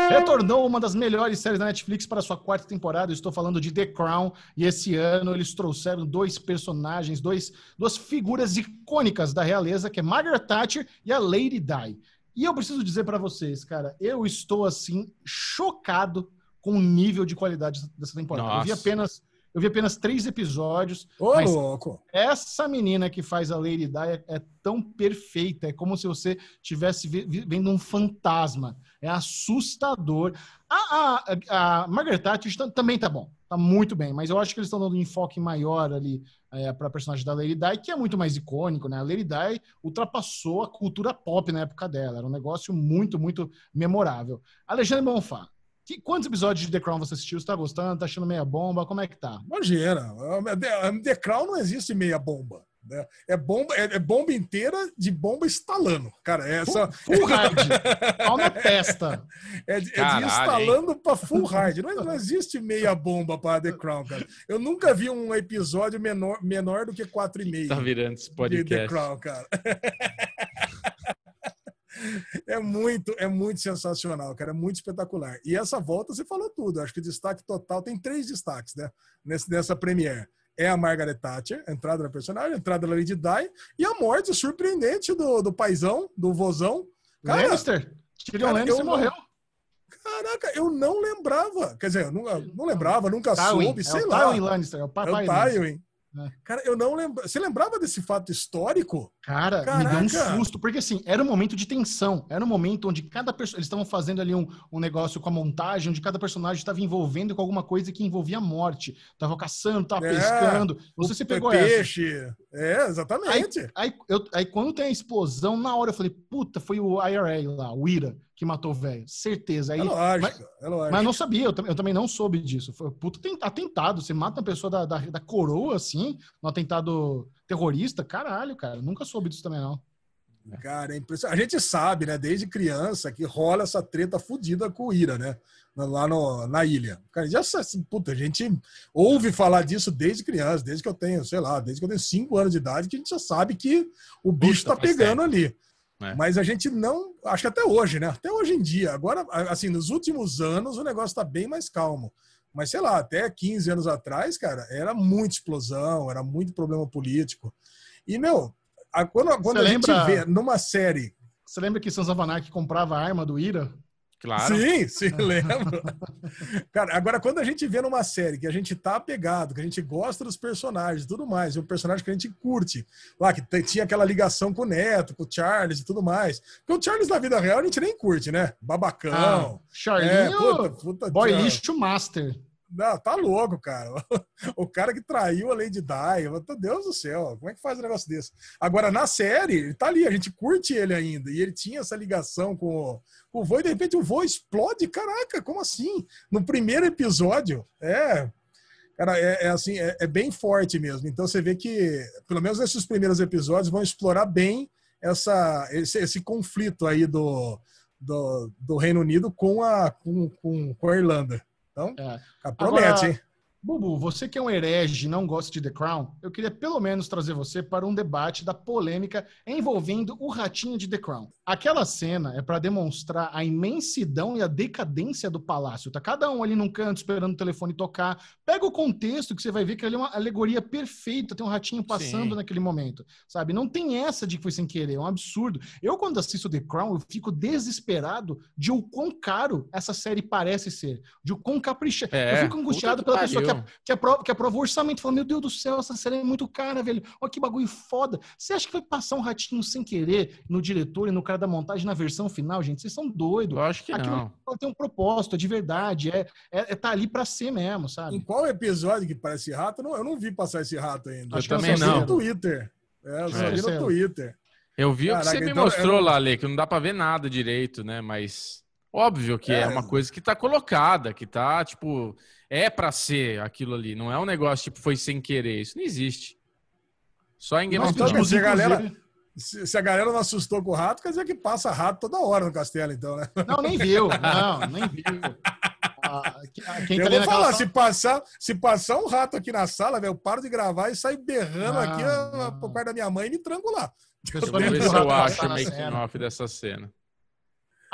Retornou uma das melhores séries da Netflix para sua quarta temporada. Eu estou falando de The Crown. E esse ano eles trouxeram dois personagens, dois, duas figuras icônicas da realeza, que é Margaret Thatcher e a Lady Di. E eu preciso dizer para vocês, cara, eu estou assim chocado com o nível de qualidade dessa temporada. Eu vi Nossa. apenas eu vi apenas três episódios. Ô, Mas- louco. Essa menina que faz a Lady Di é, é tão perfeita, é como se você tivesse vi- vi- vendo um fantasma. É assustador. A, a, a, Margaret Thatcher também tá bom, tá muito bem, mas eu acho que eles estão dando um enfoque maior ali para a personagem da Lady Di, que é muito mais icônico, né? A Lady Di ultrapassou a cultura pop na época dela, era um negócio muito, muito memorável. Alexandre Bonfá, Que, quantos episódios de The Crown você assistiu? Você tá gostando? Tá achando meia bomba? Como é que tá? Imagina, The Crown não existe meia bomba. Né? É, bomba, é, é, bomba inteira de bomba estalando. Cara, é essa. Full, full hard. Pau na testa. É, de, é de instalando para full hard. Não, não, existe meia bomba para The Crown, cara. Eu nunca vi um episódio menor, menor do que 4,5. Tá virando esse podcast. De The Crown, cara. é muito, é muito sensacional, cara. É muito espetacular. E essa volta você falou tudo. Acho que o destaque total tem três destaques, né? Nesse, nessa Premiere. É a Margaret Thatcher, entrada da personagem, entrada da Lady Di e a morte surpreendente do, do paizão, do vozão. Cara, Lannister. Tyrion Lannister morreu. Caraca, eu não lembrava. Quer dizer, eu não, não lembrava, nunca Tywin, soube, é sei lá. Tywin Lannister, é o papai é o Tywin. É. Cara, eu não lembro. Você lembrava desse fato histórico? Cara, Caraca. me deu um susto, porque assim, era um momento de tensão. Era um momento onde cada pessoa. Eles estavam fazendo ali um, um negócio com a montagem, onde cada personagem estava envolvendo com alguma coisa que envolvia a morte. Tava caçando, tava é, pescando. Você se pegou peixe. essa. É, exatamente. Aí, aí, eu, aí, quando tem a explosão, na hora eu falei, puta, foi o IRA lá, o IRA que matou o velho. Certeza. Aí, é lógico, mas, é lógico. Mas não sabia, eu, eu, também não soube disso. Foi puto atentado. Você mata uma pessoa da, da, da coroa, assim, no atentado terrorista. Caralho, cara. Nunca soube disso também, não. Cara, é impressionante. A gente sabe, né, desde criança, que rola essa treta fodida com o Ira, né? Lá no, na ilha. Cara, já assim, puta, a gente ouve falar disso desde criança, desde que eu tenho, sei lá, desde que eu tenho 5 anos de idade, que a gente já sabe que o bicho Puta, tá pegando ali. É. Mas a gente não. Acho que até hoje, né? Até hoje em dia. Agora, assim, nos últimos anos o negócio está bem mais calmo. Mas sei lá, até 15 anos atrás, cara, era muita explosão, era muito problema político. E, meu, a, quando, quando a lembra... gente vê numa série. Você lembra que Anarchy comprava a arma do Ira? Claro. Sim, sim, lembro. Cara, agora quando a gente vê numa série que a gente tá apegado, que a gente gosta dos personagens e tudo mais, e um personagem que a gente curte, lá que tinha aquela ligação com o Neto, com o Charles e tudo mais. Porque o Charles na vida real a gente nem curte, né? Babacão. Ah, Charlinho, é, puta, puta, boy lixo master. Não, tá louco, cara. O cara que traiu a Lady Di. Meu Deus do céu, como é que faz um negócio desse? Agora, na série, ele tá ali, a gente curte ele ainda. E ele tinha essa ligação com, com o vô, e de repente o vô explode. Caraca, como assim? No primeiro episódio, é. Cara, é, é assim, é, é, bem forte mesmo. Então você vê que, pelo menos nesses primeiros episódios, vão explorar bem essa, esse, esse conflito aí do, do, do Reino Unido com a, com, com, com a Irlanda. Então, é. promete, Agora, hein? Bubu, você que é um herege e não gosta de The Crown, eu queria pelo menos trazer você para um debate da polêmica envolvendo o ratinho de The Crown. Aquela cena é para demonstrar a imensidão e a decadência do palácio. Tá cada um ali num canto esperando o telefone tocar. Pega o contexto que você vai ver que ali é uma alegoria perfeita, tem um ratinho passando Sim. naquele momento, sabe? Não tem essa de que foi sem querer, é um absurdo. Eu quando assisto The Crown, eu fico desesperado de o quão caro essa série parece ser, de o quão caprichado. É, eu fico angustiado pela pessoa que que, aprova, que aprova o orçamento. Falando, meu Deus do céu, essa série é muito cara, velho. Olha que bagulho foda. Você acha que vai passar um ratinho sem querer no diretor e no cara da montagem na versão final, gente? Vocês são doidos. Eu acho que Aquilo não. tem um propósito, é de verdade. É, é, é tá ali pra ser mesmo, sabe? Em qual episódio que parece rato? Eu não, eu não vi passar esse rato ainda. Acho eu também não. no Twitter. É, eu só vi no Twitter. Eu vi Caraca, o que você me então, mostrou lá, Lê, que não dá pra ver nada direito, né? Mas óbvio que é, é uma coisa que tá colocada, que tá, tipo, é para ser aquilo ali. Não é um negócio tipo foi sem querer. Isso não existe. Só em Game of Thrones. Se a galera, se a galera não assustou com o rato, quer dizer que passa rato toda hora no castelo, então, né? Não, nem viu. Não, nem viu. Ah, quem eu tá vou falar, sala... se, passar, se passar um rato aqui na sala, velho, eu paro de gravar e saio berrando ah, aqui não. por perto da minha mãe e me tranco lá. Eu vou ver se eu acho o making off dessa cena.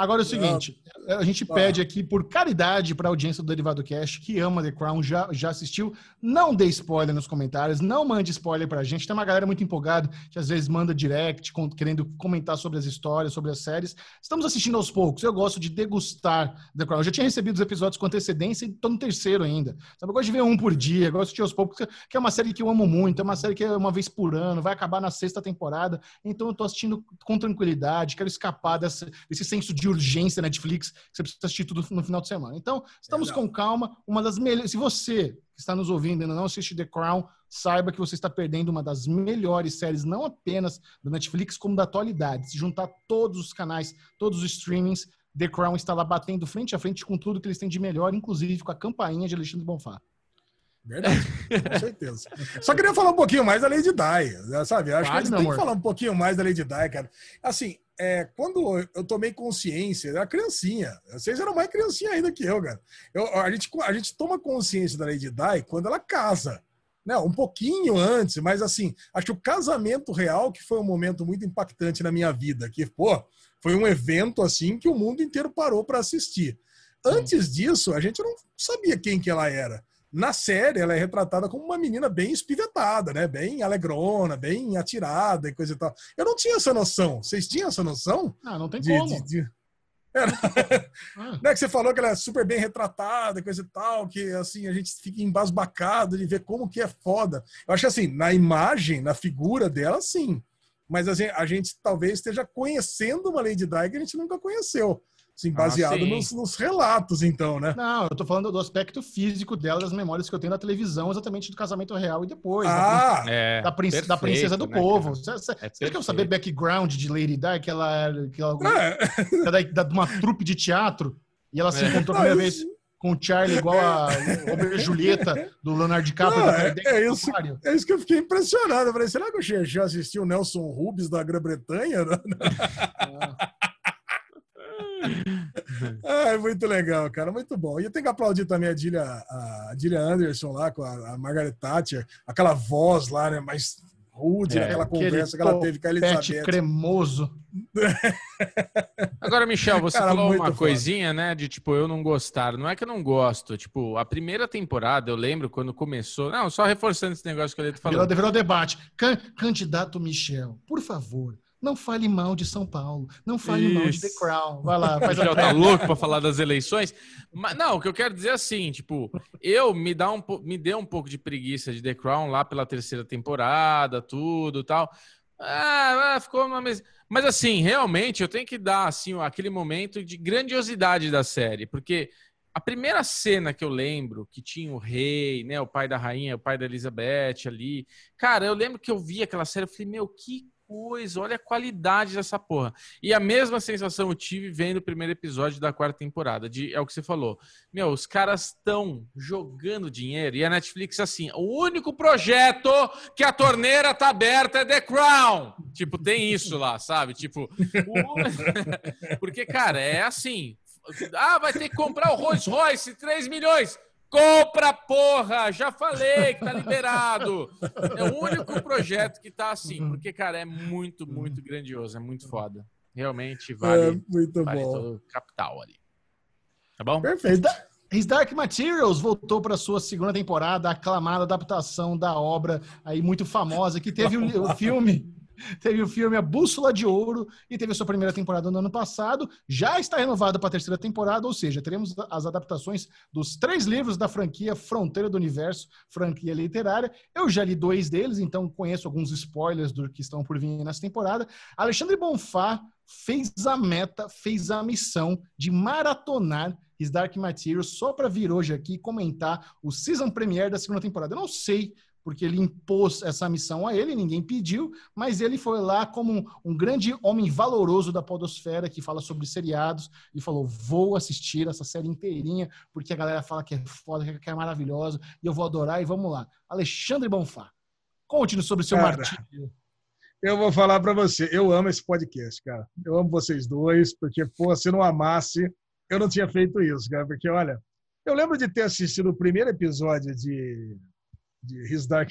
Agora é o seguinte, a gente pede aqui por caridade para a audiência do Derivado Cash que ama The Crown, já, já assistiu, não dê spoiler nos comentários, não mande spoiler para a gente. Tem uma galera muito empolgada que às vezes manda direct, querendo comentar sobre as histórias, sobre as séries. Estamos assistindo aos poucos. Eu gosto de degustar The Crown. Eu já tinha recebido os episódios com antecedência e estou no terceiro ainda. Sabe? Eu gosto de ver um por dia, eu gosto de assistir aos poucos, que é uma série que eu amo muito, é uma série que é uma vez por ano, vai acabar na sexta temporada. Então eu estou assistindo com tranquilidade, quero escapar desse, desse senso de urgência Netflix, que você precisa assistir tudo no final de semana. Então, estamos com calma. Uma das melhores. Se você que está nos ouvindo ainda não assiste The Crown, saiba que você está perdendo uma das melhores séries, não apenas da Netflix, como da atualidade. Se juntar todos os canais, todos os streamings, The Crown está lá batendo frente a frente com tudo que eles têm de melhor, inclusive com a campainha de Alexandre Bonfá. Verdade, com certeza. Só queria falar um pouquinho mais da Lady Di, sabe? Acho Quase, que a gente tem que falar um pouquinho mais da Lady Di, cara. Assim, é, quando eu tomei consciência, era criancinha. Vocês eram mais criancinha ainda que eu, cara. Eu, a, gente, a gente toma consciência da Lady Di quando ela casa. Né? Um pouquinho antes, mas assim, acho que o casamento real que foi um momento muito impactante na minha vida. Que, pô, foi um evento assim que o mundo inteiro parou para assistir. Antes disso, a gente não sabia quem que ela era. Na série, ela é retratada como uma menina bem espivetada, né? Bem alegrona, bem atirada e coisa e tal. Eu não tinha essa noção. Vocês tinham essa noção? Ah, não tem de, como. De, de... Era... Ah. Não é que você falou que ela é super bem retratada, coisa e tal, que assim, a gente fica embasbacado de ver como que é foda. Eu acho assim, na imagem, na figura dela, sim. Mas assim, a gente talvez esteja conhecendo uma Lady Di que a gente nunca conheceu. Assim, baseado ah, nos, nos, relatos, então, né? Não, eu tô falando do aspecto físico dela, das memórias que eu tenho da televisão, exatamente do casamento real e depois. Ah, da, é, da, perfeito, da princesa do né, povo. Você, você, é você quer saber background de Lady Di? Que ela, que ela é. da, de uma trupe de teatro e ela se é. encontrou a primeira vez com o Charlie igual a Romeo Julieta do Leonardo DiCaprio. Não, é, é, isso, é isso que eu fiquei impressionado. Eu falei, será que eu já assisti o Nelson Rubens da Grã-Bretanha? Ah. é muito legal, cara, muito bom. E eu tenho que aplaudir também a Dília, a Dília Anderson lá com a, a Margaret Thatcher, aquela voz lá, né, mais rude, é, aquela conversa que ela teve com a Elizabeth. cremoso. Agora, Michel, você cara, falou uma foda. coisinha, né, de tipo, eu não gostar. Não é que eu não gosto, tipo, a primeira temporada, eu lembro quando começou, não, só reforçando esse negócio que eu falou. Virou, virou debate. Can, candidato Michel, por favor, não fale mal de São Paulo. Não fale Isso. mal de The Crown. Vai lá, faz a tá louco para falar das eleições. Mas não, o que eu quero dizer é assim, tipo, eu me dá um me deu um pouco de preguiça de The Crown lá pela terceira temporada, tudo, tal. Ah, ah ficou uma mesa. Mas assim, realmente eu tenho que dar assim aquele momento de grandiosidade da série, porque a primeira cena que eu lembro, que tinha o rei, né, o pai da rainha, o pai da Elizabeth ali. Cara, eu lembro que eu vi aquela série, eu falei, meu, que coisa, olha a qualidade dessa porra. E a mesma sensação eu tive vendo o primeiro episódio da quarta temporada, de, é o que você falou. Meu, os caras estão jogando dinheiro e a Netflix assim, o único projeto que a torneira tá aberta é The Crown. Tipo, tem isso lá, sabe? Tipo, o... porque cara, é assim, ah, vai ter que comprar o Rolls Royce, 3 milhões. Compra, porra! Já falei que tá liberado. É o único projeto que tá assim, porque, cara, é muito, muito grandioso, é muito foda. Realmente vale, é muito vale bom. todo o capital ali. Tá bom? Perfeito. His Dark Materials voltou para sua segunda temporada, aclamada adaptação da obra aí muito famosa que teve o, o filme teve o filme A Bússola de Ouro e teve a sua primeira temporada no ano passado. Já está renovada para a terceira temporada, ou seja, teremos as adaptações dos três livros da franquia Fronteira do Universo, franquia literária. Eu já li dois deles, então conheço alguns spoilers do que estão por vir nessa temporada. Alexandre Bonfá fez a meta, fez a missão de maratonar His Dark Materials só para vir hoje aqui comentar o season premiere da segunda temporada. Eu não sei porque ele impôs essa missão a ele, ninguém pediu, mas ele foi lá como um, um, grande homem valoroso da podosfera que fala sobre seriados e falou: vou assistir essa série inteirinha, porque a galera fala que é foda, que é maravilhosa, e eu vou adorar, e vamos lá. Alexandre Bonfá, conte-nos sobre o seu cara, martírio. Eu vou falar para você, eu amo esse podcast, cara. Eu amo vocês dois, porque, pô, se não amasse, eu não tinha feito isso, cara, porque, olha, eu lembro de ter assistido o primeiro episódio de de His Dark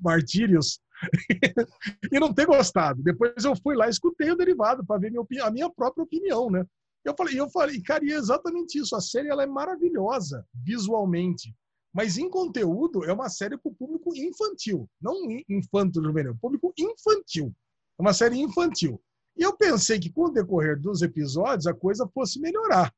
Martyrios e não ter gostado. Depois eu fui lá e escutei o derivado para ver minha a minha própria opinião, né? Eu falei, eu falei, cara, e é exatamente isso. A série ela é maravilhosa visualmente, mas em conteúdo é uma série para o público infantil, não infanto juvenil, público infantil. É uma série infantil. E eu pensei que com o decorrer dos episódios a coisa fosse melhorar.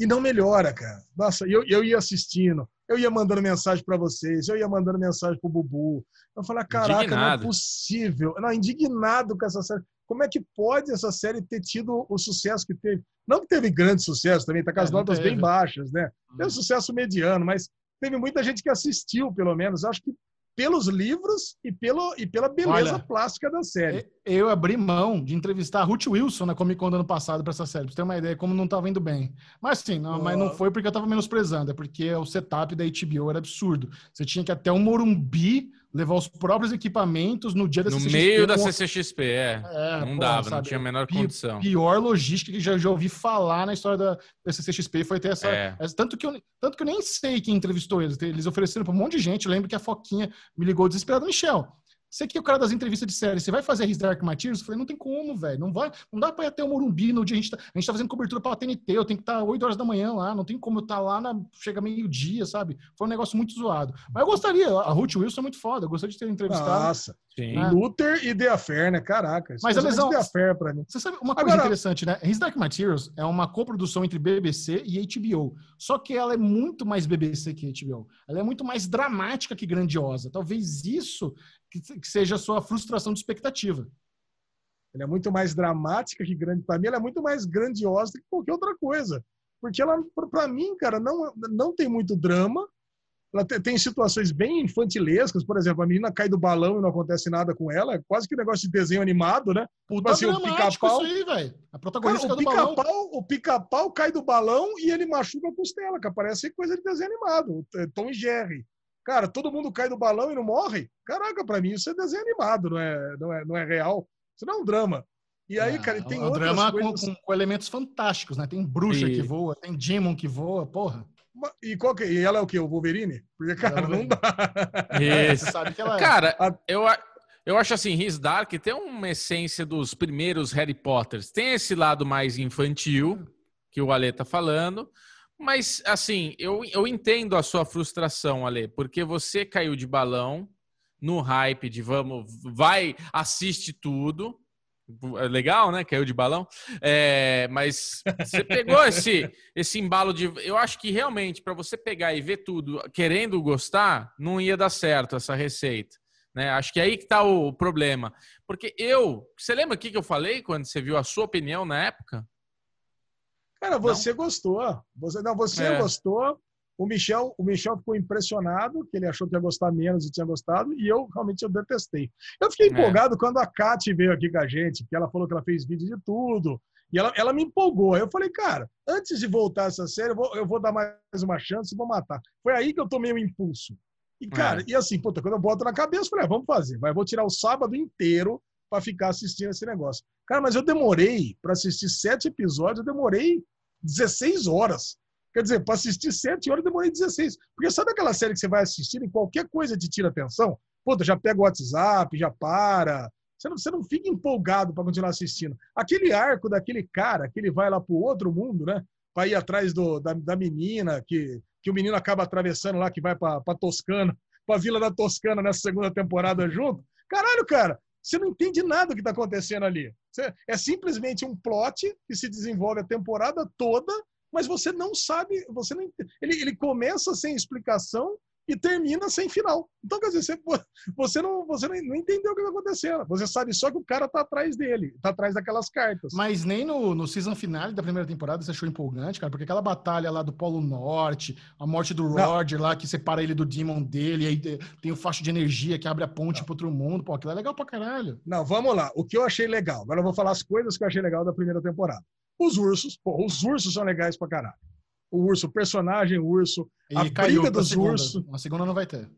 E não melhora, cara. Nossa, eu, eu ia assistindo, eu ia mandando mensagem para vocês, eu ia mandando mensagem pro Bubu. Eu falei, caraca, indignado. não é possível. Não, indignado com essa série. Como é que pode essa série ter tido o sucesso que teve? Não que teve grande sucesso também, tá com as é, notas teve. bem baixas, né? Teve um sucesso mediano, mas teve muita gente que assistiu, pelo menos. Acho que pelos livros e, pelo, e pela beleza Olha, plástica da série. Eu abri mão de entrevistar a Ruth Wilson na Comic Con do ano passado para essa série, pra você ter uma ideia como não tava indo bem. Mas sim, não, mas não foi porque eu tava menosprezando, é porque o setup da HBO era absurdo. Você tinha que até o Morumbi levar os próprios equipamentos no dia da No CCXP. meio da CCXP, é. É, não pô, dava, não sabe? tinha a menor condição. Pior logística que já, já ouvi falar na história da, da CCXP foi ter essa, É. essa- tanto, que eu, tanto que eu nem sei quem entrevistou eles. Eles ofereceram para um monte de gente. Eu lembro que a Foquinha me ligou desesperada. Michel, você que é o cara das entrevistas de série, você vai fazer His Dark Materials? Eu falei, não tem como, velho. Não, vai, não dá pra ir até o Morumbi no dia. A gente, tá, a gente tá fazendo cobertura pra TNT. Eu tenho que estar 8 horas da manhã lá. Não tem como eu estar lá, na, chega meio-dia, sabe? Foi um negócio muito zoado. Mas eu gostaria. A Ruth Wilson é muito foda. Eu gostaria de ter entrevistado. Nossa, Sim. Ah. Luther e The Affair, né? Caraca. Mas a lesão- The Affair pra mim. Você sabe uma coisa Agora- interessante, né? His Dark Materials é uma coprodução entre BBC e HBO. Só que ela é muito mais BBC que HBO. Ela é muito mais dramática que grandiosa. Talvez isso que, que seja a sua frustração de expectativa. Ela é muito mais dramática que grande. Pra mim, ela é muito mais grandiosa do que qualquer outra coisa. Porque ela, pra- pra mim, cara, não, não tem muito drama. Ela te- tem situações bem infantilescas. Por exemplo, a menina cai do balão e não acontece nada com ela. É quase que negócio de desenho animado, né? Puta assim, o pica-pau- isso aí, velho. A Cara, protagonista o do balão. pica-pau o pica-pau cai do balão e ele machuca a costela, que parece coisa de desenho animado. Tom e Jerry. Cara, todo mundo cai do balão e não morre? Caraca, pra mim isso é desenho animado, não é, não é, não é real. Isso não é um drama. E aí, cara, e tem o outras drama com, coisas... com- com elementos fantásticos, né? Tem bruxa E- que voa, tem demon que voa, porra. E, qual que... é? e ela é o quê? O Wolverine? Porque, cara, não dá. Isso. Você sabe que ela é. Cara, A- eu, eu acho assim, His Dark tem uma essência dos primeiros Harry Potters. Tem esse lado mais infantil, que o Ale tá falando. Mas, assim, eu, eu entendo a sua frustração, Ale, porque você caiu de balão no hype de vamos, vai, assiste tudo. É Legal, né? Caiu de balão. É, mas você pegou esse, esse embalo de. Eu acho que realmente, para você pegar e ver tudo querendo gostar, não ia dar certo essa receita. Né? Acho que é aí que tá o problema. Porque eu. Você lembra o que eu falei quando você viu a sua opinião na época? Cara, você gostou. Você, não, você É. gostou. O Michel, o Michel ficou impressionado, que ele achou que ia gostar menos e tinha gostado, e eu realmente eu detestei. Eu fiquei É. empolgado quando a Kate veio aqui com a gente, que ela falou que ela fez vídeo de tudo, e ela, ela me empolgou. Eu falei, cara, antes de voltar essa série, eu vou, eu vou dar mais uma chance e vou matar. Foi aí que eu tomei o impulso. E, cara, É. e assim, puta, quando eu boto na cabeça, eu falei, ah, vamos fazer. Vai, eu vou tirar o sábado inteiro para ficar assistindo esse negócio. Cara, mas eu demorei para assistir sete episódios, eu demorei 16 horas. Quer dizer, para assistir 7 horas, demorei 16. Porque sabe aquela série que você vai assistir e qualquer coisa te tira atenção? Puta, já pega o WhatsApp, já para. Você não, você não fica empolgado para continuar assistindo. Aquele arco daquele cara que ele vai lá pro outro mundo, né? Para ir atrás do, da, da menina, que, que o menino acaba atravessando lá, que vai para Toscana, para a Vila da Toscana nessa segunda temporada junto. Caralho, cara, você não entende nada do que está acontecendo ali. É simplesmente um plot que se desenvolve a temporada toda mas você não sabe, você não, ente- ele, ele começa sem explicação e termina sem final. Então, quer dizer, você, você, não, você não, não entendeu o que está acontecendo. Você sabe só que o cara tá atrás dele, tá atrás daquelas cartas. Mas nem no, no season finale da primeira temporada você achou empolgante, cara, porque aquela batalha lá do Polo Norte, a morte do Não. Roger lá, que separa ele do Demon dele, e aí te- tem o facho de energia que abre a ponte para outro mundo, pô, aquilo é legal pra caralho. Não, vamos lá. O que eu achei legal. Agora eu vou falar as coisas que eu achei legal da primeira temporada. Os ursos, pô, os ursos são legais pra caralho. O urso, o personagem urso, E A caiu briga dos segunda. ursos. Na segunda não vai ter.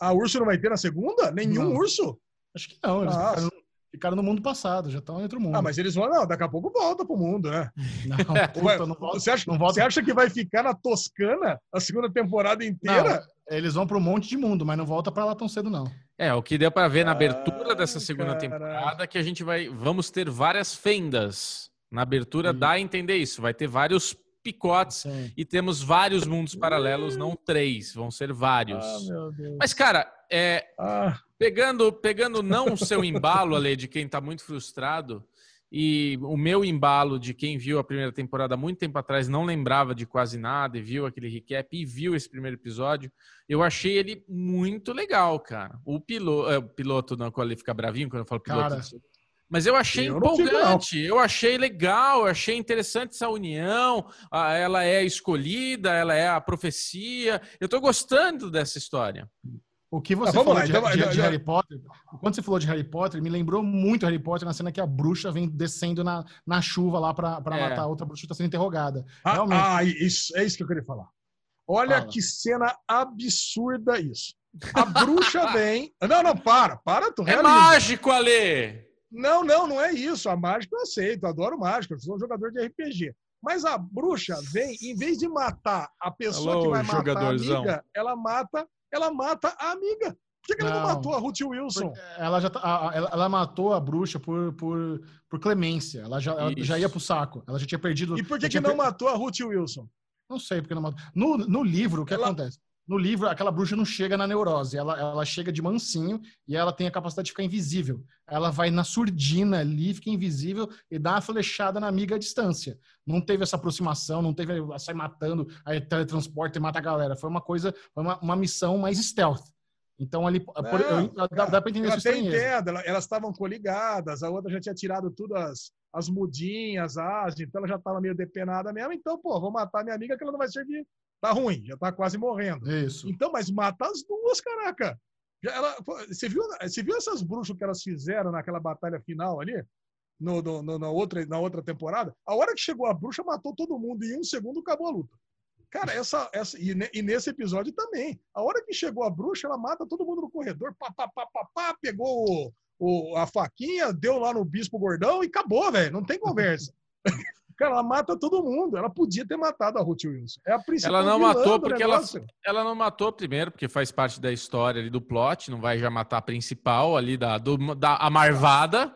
a urso não vai ter na segunda? Nenhum Não. urso? Acho que não, eles Nossa. ficaram, ficaram no mundo passado, já estão em outro mundo. Ah, mas eles vão, não, daqui a pouco volta pro mundo, né? Não, Ué, puta, não volta. você, acha, não volta- você acha que vai ficar na Toscana a segunda temporada inteira? Não, eles vão para um monte de mundo, mas não volta para lá tão cedo, não. É, o que deu para ver na Ah, abertura dessa segunda caralho. temporada é que a gente vai vamos ter várias fendas. Na abertura Sim. dá a entender isso, vai ter vários picotes Sim. e temos vários mundos paralelos, não três, vão ser vários. Ah. Mas cara, é, Ah, pegando pegando não o seu embalo, Ale, de quem tá muito frustrado, e o meu embalo de quem viu a primeira temporada muito tempo atrás, não lembrava de quase nada, e viu aquele recap e viu esse primeiro episódio, eu achei ele muito legal, cara. O piloto, é, o piloto não, quando ele fica bravinho quando eu falo piloto. Cara. Mas eu achei Eu empolgante, eu achei legal, eu achei interessante essa união. Ela é escolhida, ela é a profecia. Eu tô gostando dessa história. O que você Ah, vamos falou lá, de, então, de- então, de Harry Potter, quando você falou de Harry Potter, me lembrou muito Harry Potter na cena que a bruxa vem descendo na, na chuva lá pra, pra É. matar a outra bruxa que tá sendo interrogada. Ah, Realmente. ah, isso, é isso que eu queria falar. Olha Fala. que cena absurda isso. A bruxa vem. Não, não, para, para, tu É realiza. mágico, Ale! Não, não, não é isso. A mágica eu aceito, adoro mágica, eu sou um jogador de RPG. Mas a bruxa vem, em vez de matar a pessoa Alô, que vai matar a amiga, ela mata, ela mata a amiga. Por que, que ela não Não. matou a Ruth Wilson? Ela já tá- ela, ela matou a bruxa por, por, por clemência. Ela já, ela já ia pro saco. Ela já tinha perdido. E por que, que não per- matou a Ruth Wilson? Não sei porque não matou. No, no livro, o que Ela- acontece? No livro, aquela bruxa não chega na neurose. Ela, ela chega de mansinho e ela tem a capacidade de ficar invisível. Ela vai na surdina ali, fica invisível e dá uma flechada na amiga à distância. Não teve essa aproximação, não teve ela sai matando, aí teletransporta e mata a galera. Foi uma coisa, foi uma, uma missão mais stealth. Então ali, por- eu- dá, dá pra entender essa até entendo, ela- elas estavam coligadas, a outra já tinha tirado tudo as, as mudinhas, as, então ela já estava meio depenada mesmo. Então, pô, vou matar minha amiga que ela não vai servir. Tá ruim, já tá quase morrendo. Isso. Então, mas mata as duas, caraca. Ela, você, viu, você viu essas bruxas que elas fizeram naquela batalha final ali? No, no- no- na, outra, na outra temporada? A hora que chegou a bruxa, matou todo mundo. E em um segundo acabou a luta. Cara, essa, essa e, ne- e nesse episódio também. A hora que chegou a bruxa, ela mata todo mundo no corredor. Pá, pá, pá, pá, pá, pegou o, o- a faquinha, deu lá no bispo gordão e acabou, velho. Não tem conversa. Cara, ela mata todo mundo. Ela podia ter matado a Ruth Wilson. É a principal Ela não matou porque ela, ela não matou primeiro, porque faz parte da história ali do plot, não vai já matar a principal ali da, do- da a marvada.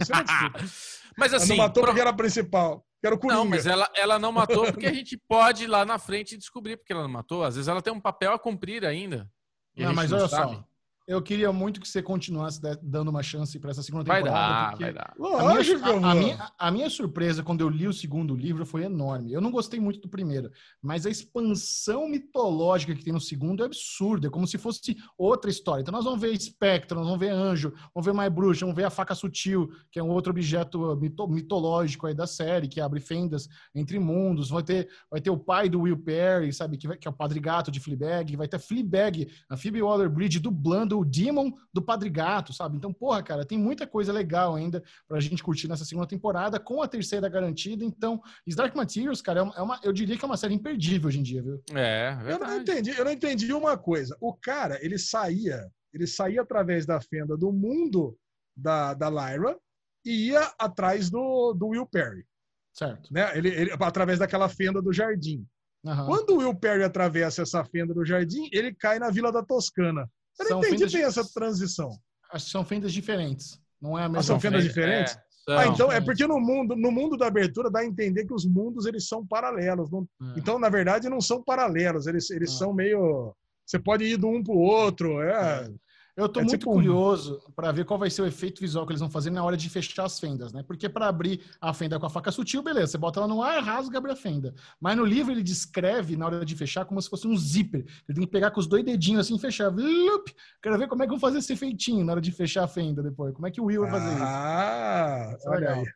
Isso é. Mas Ela assim, não matou pro- porque era a principal. Que era o Coringa. não, mas ela, ela não matou porque a gente pode ir lá na frente descobrir porque ela não matou. Às vezes ela tem um papel a cumprir ainda. e a Não, gente mas não olha sabe. só. Eu queria muito que você continuasse dando uma chance para essa segunda Vai temporada. dar, vai dar. A minha, Lógico que eu a- a minha- a minha surpresa quando eu li o segundo livro foi enorme. Eu não gostei muito do primeiro, mas a expansão mitológica que tem no segundo é absurda. É como se fosse outra história. Então nós vamos ver espectro, nós vamos ver anjo, vamos ver mais bruxa, vamos ver a faca sutil, que é um outro objeto mito- mitológico aí da série, que abre fendas entre mundos. Vai ter, vai ter o pai do Will Perry, sabe, que, vai- que é o Padre Gato de Fleabag. Vai ter Fleabag, a Phoebe Waller-Bridge dublando o Demon do Padre Gato, sabe? Então, porra, cara, tem muita coisa legal ainda pra gente curtir nessa segunda temporada, com a terceira garantida. Então, Dark Materials, cara, é uma, é uma- eu diria que é uma série imperdível hoje em dia, viu? É, Eu não verdade. entendi, eu não entendi uma coisa. O cara, ele saía, ele saía através da fenda do mundo da, da Lyra e ia atrás do, do Will Perry, Certo. né? Ele, ele- através daquela fenda do jardim. Aham. Quando o Will Perry atravessa essa fenda do jardim, ele cai na Vila da Toscana. Eu não entendi bem essa transição. Acho que são fendas diferentes. Não é a Ah, mesma são fendas fenda. diferentes? É, Ah, são. então é porque no mundo, no mundo da abertura dá a entender que os mundos eles são paralelos. não- É. Então, na verdade, não são paralelos, eles, eles Ah. são meio. Você pode ir do um para o outro. É, Eu tô É muito tipo curioso para ver qual vai ser o efeito visual que eles vão fazer na hora de fechar as fendas, né? Porque para abrir a fenda com a faca sutil, beleza, você bota ela no ar, rasga, abre a fenda. Mas no livro ele descreve na hora de fechar como se fosse um zíper. Ele tem que pegar com os dois dedinhos assim e fechar. Lup! Quero ver como é que vão fazer esse efeitinho na hora de fechar a fenda depois. Como é que o Will vai fazer isso? Ah, Isso é olha legal. aí.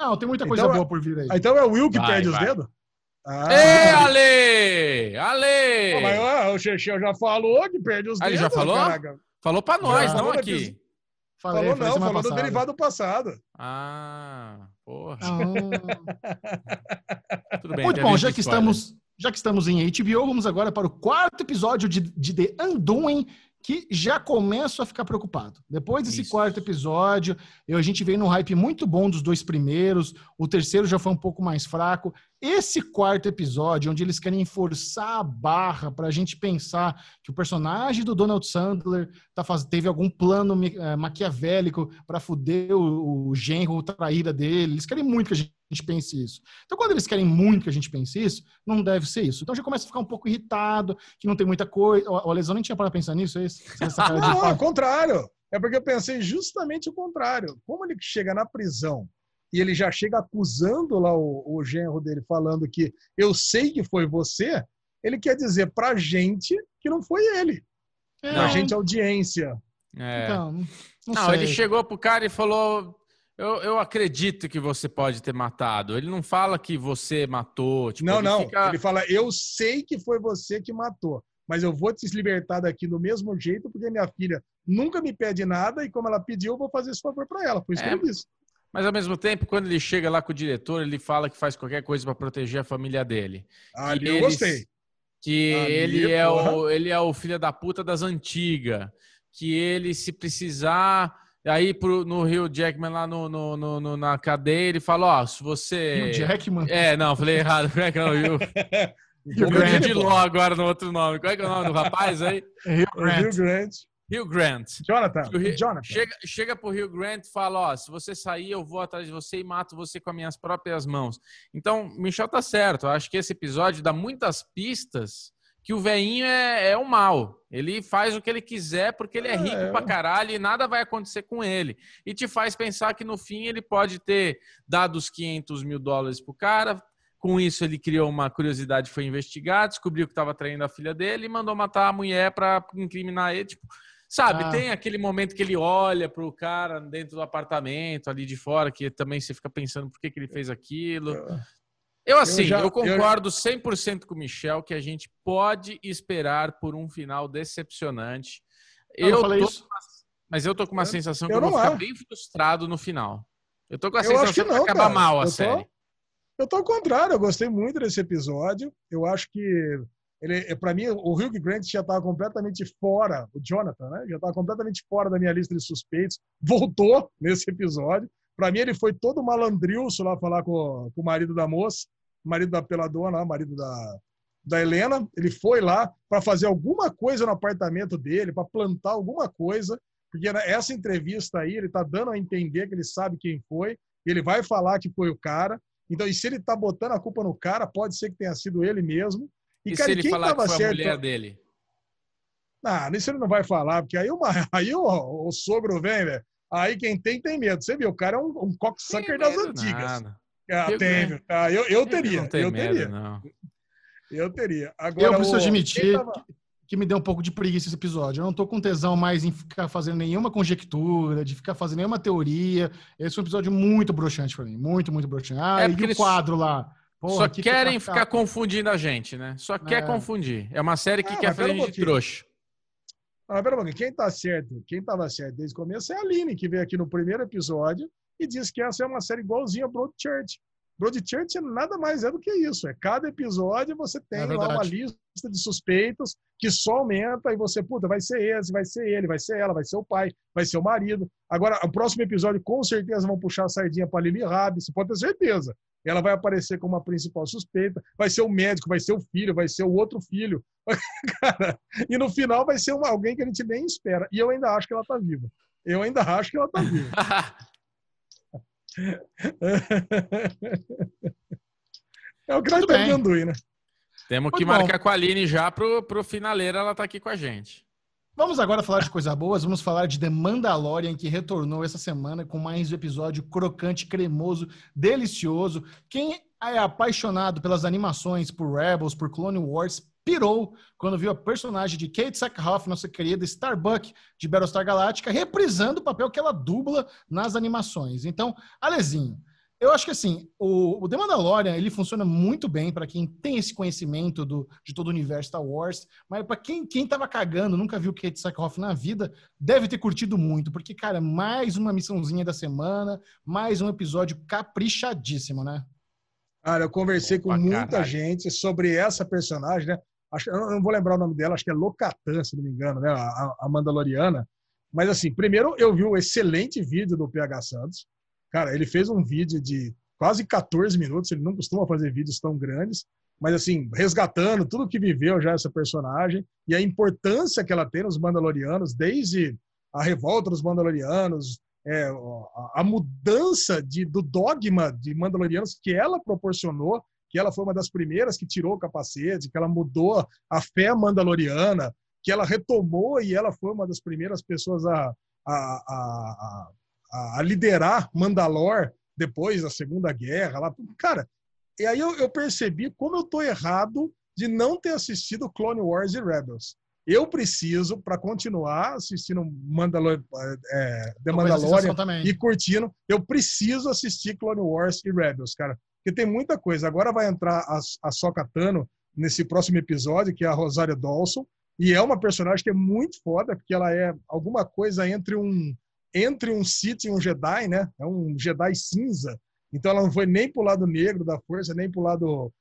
Não, tem muita coisa Então, boa por vir aí. Ah, Então é o Will que Vai, perde os vai. dedos? Ah, Ê, Ale! Ale! Pô, mas ó, o Chechel já falou que perde os Ah, ele dedos. já falou? caraca. Falou pra nós, Já. não aqui. Falei, falou não, falou do passada. derivado passado. Ah, porra. Ah. Tudo bem. Muito bom, já que, spoiler. estamos, já que estamos em HBO, vamos agora para o quarto episódio de, de The Undoing, que já começo a ficar preocupado. Depois desse Isso. quarto episódio, eu, a gente veio num hype muito bom dos dois primeiros, o terceiro já foi um pouco mais fraco. Esse quarto episódio, onde eles querem forçar a barra para a gente pensar que o personagem do Donald Sandler tá faz... teve algum plano eh, maquiavélico para fuder o, o genro, traíra dele. Eles querem muito que a gente pense isso. Então, quando eles querem muito que a gente pense isso, não deve ser isso. Então, já começa a ficar um pouco irritado, que não tem muita coisa. O o Lesão nem tinha para pensar nisso, é isso? Não, não, pau. ao contrário. É porque eu pensei justamente o contrário. Como ele chega na prisão e ele já chega acusando lá o, o genro dele, falando que eu sei que foi você, ele quer dizer pra gente que não foi ele. É, Pra gente, audiência. É. Então, não, Não, sei. ele chegou pro cara e falou: eu, eu acredito que você pode ter matado. Ele não fala que você matou. Tipo, não, ele não. fica- Ele fala, eu sei que foi você que matou. mas eu vou te libertar daqui do mesmo jeito, porque minha filha nunca me pede nada e como ela pediu, eu vou fazer esse favor para ela. Por isso é, que eu disse. Mas ao mesmo tempo, quando ele chega lá com o diretor, ele fala que faz qualquer coisa para proteger a família dele. Ali eu gostei. Que Ali, ele, é o, ele é o filho da puta das antigas. Que ele, se precisar. Aí pro, no Rio Jackman lá no, no, no, na cadeia, ele fala, ó, se você. Rio Jackman? É, não, falei errado. Não, Rio... Hugh Grant. de Ló agora no outro nome. Qual é, que é o nome do rapaz aí? Hugh Grant. Hugh Grant. Jonathan. Rio, Jonathan. Chega, chega pro Hugh Grant e fala: Ó, se você sair, eu vou atrás de você e mato você com as minhas próprias mãos. Então, Michel tá certo. Eu acho que esse episódio dá muitas pistas que o veinho é, é o mal. Ele faz o que ele quiser porque ele é rico é. pra caralho e nada vai acontecer com ele. E te faz pensar que no fim ele pode ter dado os 500 mil dólares pro cara, com isso, ele criou uma curiosidade, foi investigar, descobriu que estava traindo a filha dele e mandou matar a mulher para incriminar ele. Tipo, sabe, ah. tem aquele momento que ele olha para o cara dentro do apartamento, ali de fora, que também você fica pensando por que, que ele fez aquilo. Eu, assim, eu, já, eu concordo eu... 100% com o Michel que a gente pode esperar por um final decepcionante. Eu, eu falei tô, isso. Mas eu tô com uma sensação que eu, vou ficar bem frustrado no final. Eu tô com a sensação que, não, vai acabar cara. mal a série. Eu tô ao contrário, eu gostei muito desse episódio. Eu acho que ele, para mim, o Hugh Grant já estava completamente fora, o Jonathan, né? Já estava completamente fora da minha lista de suspeitos. Voltou nesse episódio. Para mim, ele foi todo malandrilso lá falar com, com o marido da moça, marido da peladona, marido da, da Helena. Ele foi lá para fazer alguma coisa no apartamento dele, para plantar alguma coisa, porque essa entrevista aí ele está dando a entender que ele sabe quem foi. Ele vai falar que foi o cara. Então, e se ele tá botando a culpa no cara, pode ser que tenha sido ele mesmo. E, e cara, se ele quem falar tava que foi certo... a mulher dele? Ah, isso ele não vai falar, porque aí, uma, aí o, o sogro vem, velho. Aí quem tem, tem medo. Você viu, o cara é um, um cocksucker das antigas. Ah, tem. Ah, eu, eu teria. Eu medo, teria. Não. Eu teria. Agora, eu preciso o, admitir tava... que, me deu um pouco de preguiça esse episódio. Eu não tô com tesão mais em ficar fazendo nenhuma conjectura, de ficar fazendo nenhuma teoria. Esse é um episódio muito broxante para mim. Muito, muito broxante. Ah, é e o quadro lá? Porra, Só querem que ficar confundindo a gente, né? Só quer é. confundir. É uma série que ah, quer fazer um trouxa. Ah, pera um. Quem tá certo, quem tava certo desde o começo é a Aline, que veio aqui no primeiro episódio e disse que essa é uma série igualzinha a Broadchurch. Broadchurch nada mais é do que isso. É cada episódio você tem é lá uma lista de suspeitos que só aumenta e você, puta, vai ser esse, vai ser ele, vai ser ela, vai ser o pai, vai ser o marido. Agora, o próximo episódio, com certeza, vão puxar a sardinha para Lily Rabi, você pode ter certeza. Ela vai aparecer como a principal suspeita, vai ser o médico, vai ser o filho, vai ser o outro filho. Cara, e no final vai ser uma, alguém que a gente nem espera. E eu ainda acho que ela tá viva. Eu ainda acho que ela tá viva. é o que nós estamos vendo aí, né? Temos que marcar com a Aline já pro, pro finaleiro, ela tá aqui com a gente. Vamos agora falar de coisas boas. Vamos falar de The Mandalorian, que retornou essa semana com mais um episódio crocante, cremoso, delicioso. Quem é apaixonado pelas animações, por Rebels, por Clone Wars, pirou quando viu a personagem de Kate Sackhoff, nossa querida Starbuck de Battlestar Galactica, reprisando o papel que ela dubla nas animações. Então, Alezinho, eu acho que assim, o, o The Mandalorian ele funciona muito bem para quem tem esse conhecimento do, de todo o universo Star Wars, mas para quem, quem tava cagando, nunca viu Kate Sackhoff na vida, deve ter curtido muito, porque, cara, mais uma missãozinha da semana, mais um episódio caprichadíssimo, né? Cara, eu conversei com muita caralho. gente sobre essa personagem, né? Acho, eu não vou lembrar o nome dela, acho que é Locatan, se não me engano, né? A, a Mandaloriana. Mas assim, primeiro eu vi um excelente vídeo do PH Santos. Cara, ele fez um vídeo de quase 14 minutos, ele não costuma fazer vídeos tão grandes, mas assim, resgatando tudo que viveu já essa personagem e a importância que ela tem nos Mandalorianos, desde a revolta dos Mandalorianos, é, a, mudança de, do dogma de Mandalorianos que ela proporcionou que ela foi uma das primeiras que tirou o capacete, que ela mudou a fé mandaloriana, que ela retomou e ela foi uma das primeiras pessoas a, a, a, a, a liderar Mandalor depois da Segunda Guerra. Lá. Cara, e aí eu, eu percebi como eu tô errado de não ter assistido Clone Wars e Rebels. Eu preciso, para continuar assistindo Mandalor, é, The Mandalorian e curtindo, eu preciso assistir Clone Wars e Rebels, cara. Porque tem muita coisa. Agora vai entrar a, a Soca Tano nesse próximo episódio, que é a Rosário Dawson. E é uma personagem que é muito foda, porque ela é alguma coisa entre um entre um Sith e um Jedi, né? É um Jedi cinza. Então ela não foi nem pro lado negro da força, nem pro lado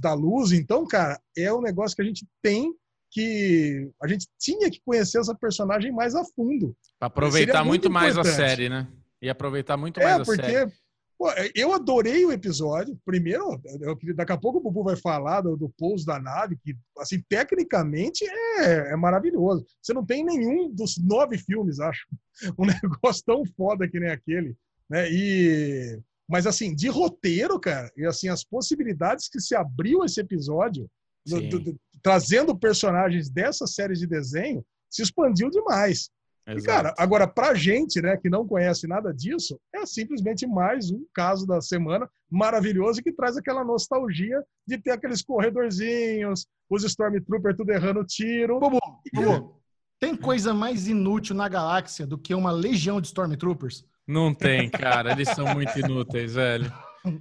da luz. Então, cara, é um negócio que a gente tem que a gente tinha que conhecer essa personagem mais a fundo. Pra aproveitar muito, muito mais a série, né? E aproveitar muito é, mais a porque, série. Pô, eu adorei o episódio. Primeiro, eu, daqui a pouco o Bubu vai falar do, do pouso da nave, que, assim, tecnicamente é, é maravilhoso. Você não tem nenhum dos nove filmes, acho, um negócio tão foda que nem aquele. Né? E, mas, assim, de roteiro, cara, e assim, as possibilidades que se abriu esse episódio, do, do, trazendo personagens dessa série de desenho, se expandiu demais. Exato. E, cara, agora, pra gente, né, que não conhece nada disso, é simplesmente mais um caso da semana maravilhoso que traz aquela nostalgia de ter aqueles corredorzinhos, os Stormtroopers tudo errando tiro. Bubu, Bubu, tem coisa mais inútil na galáxia do que uma legião de Stormtroopers? Não tem, cara. Eles são muito inúteis, velho.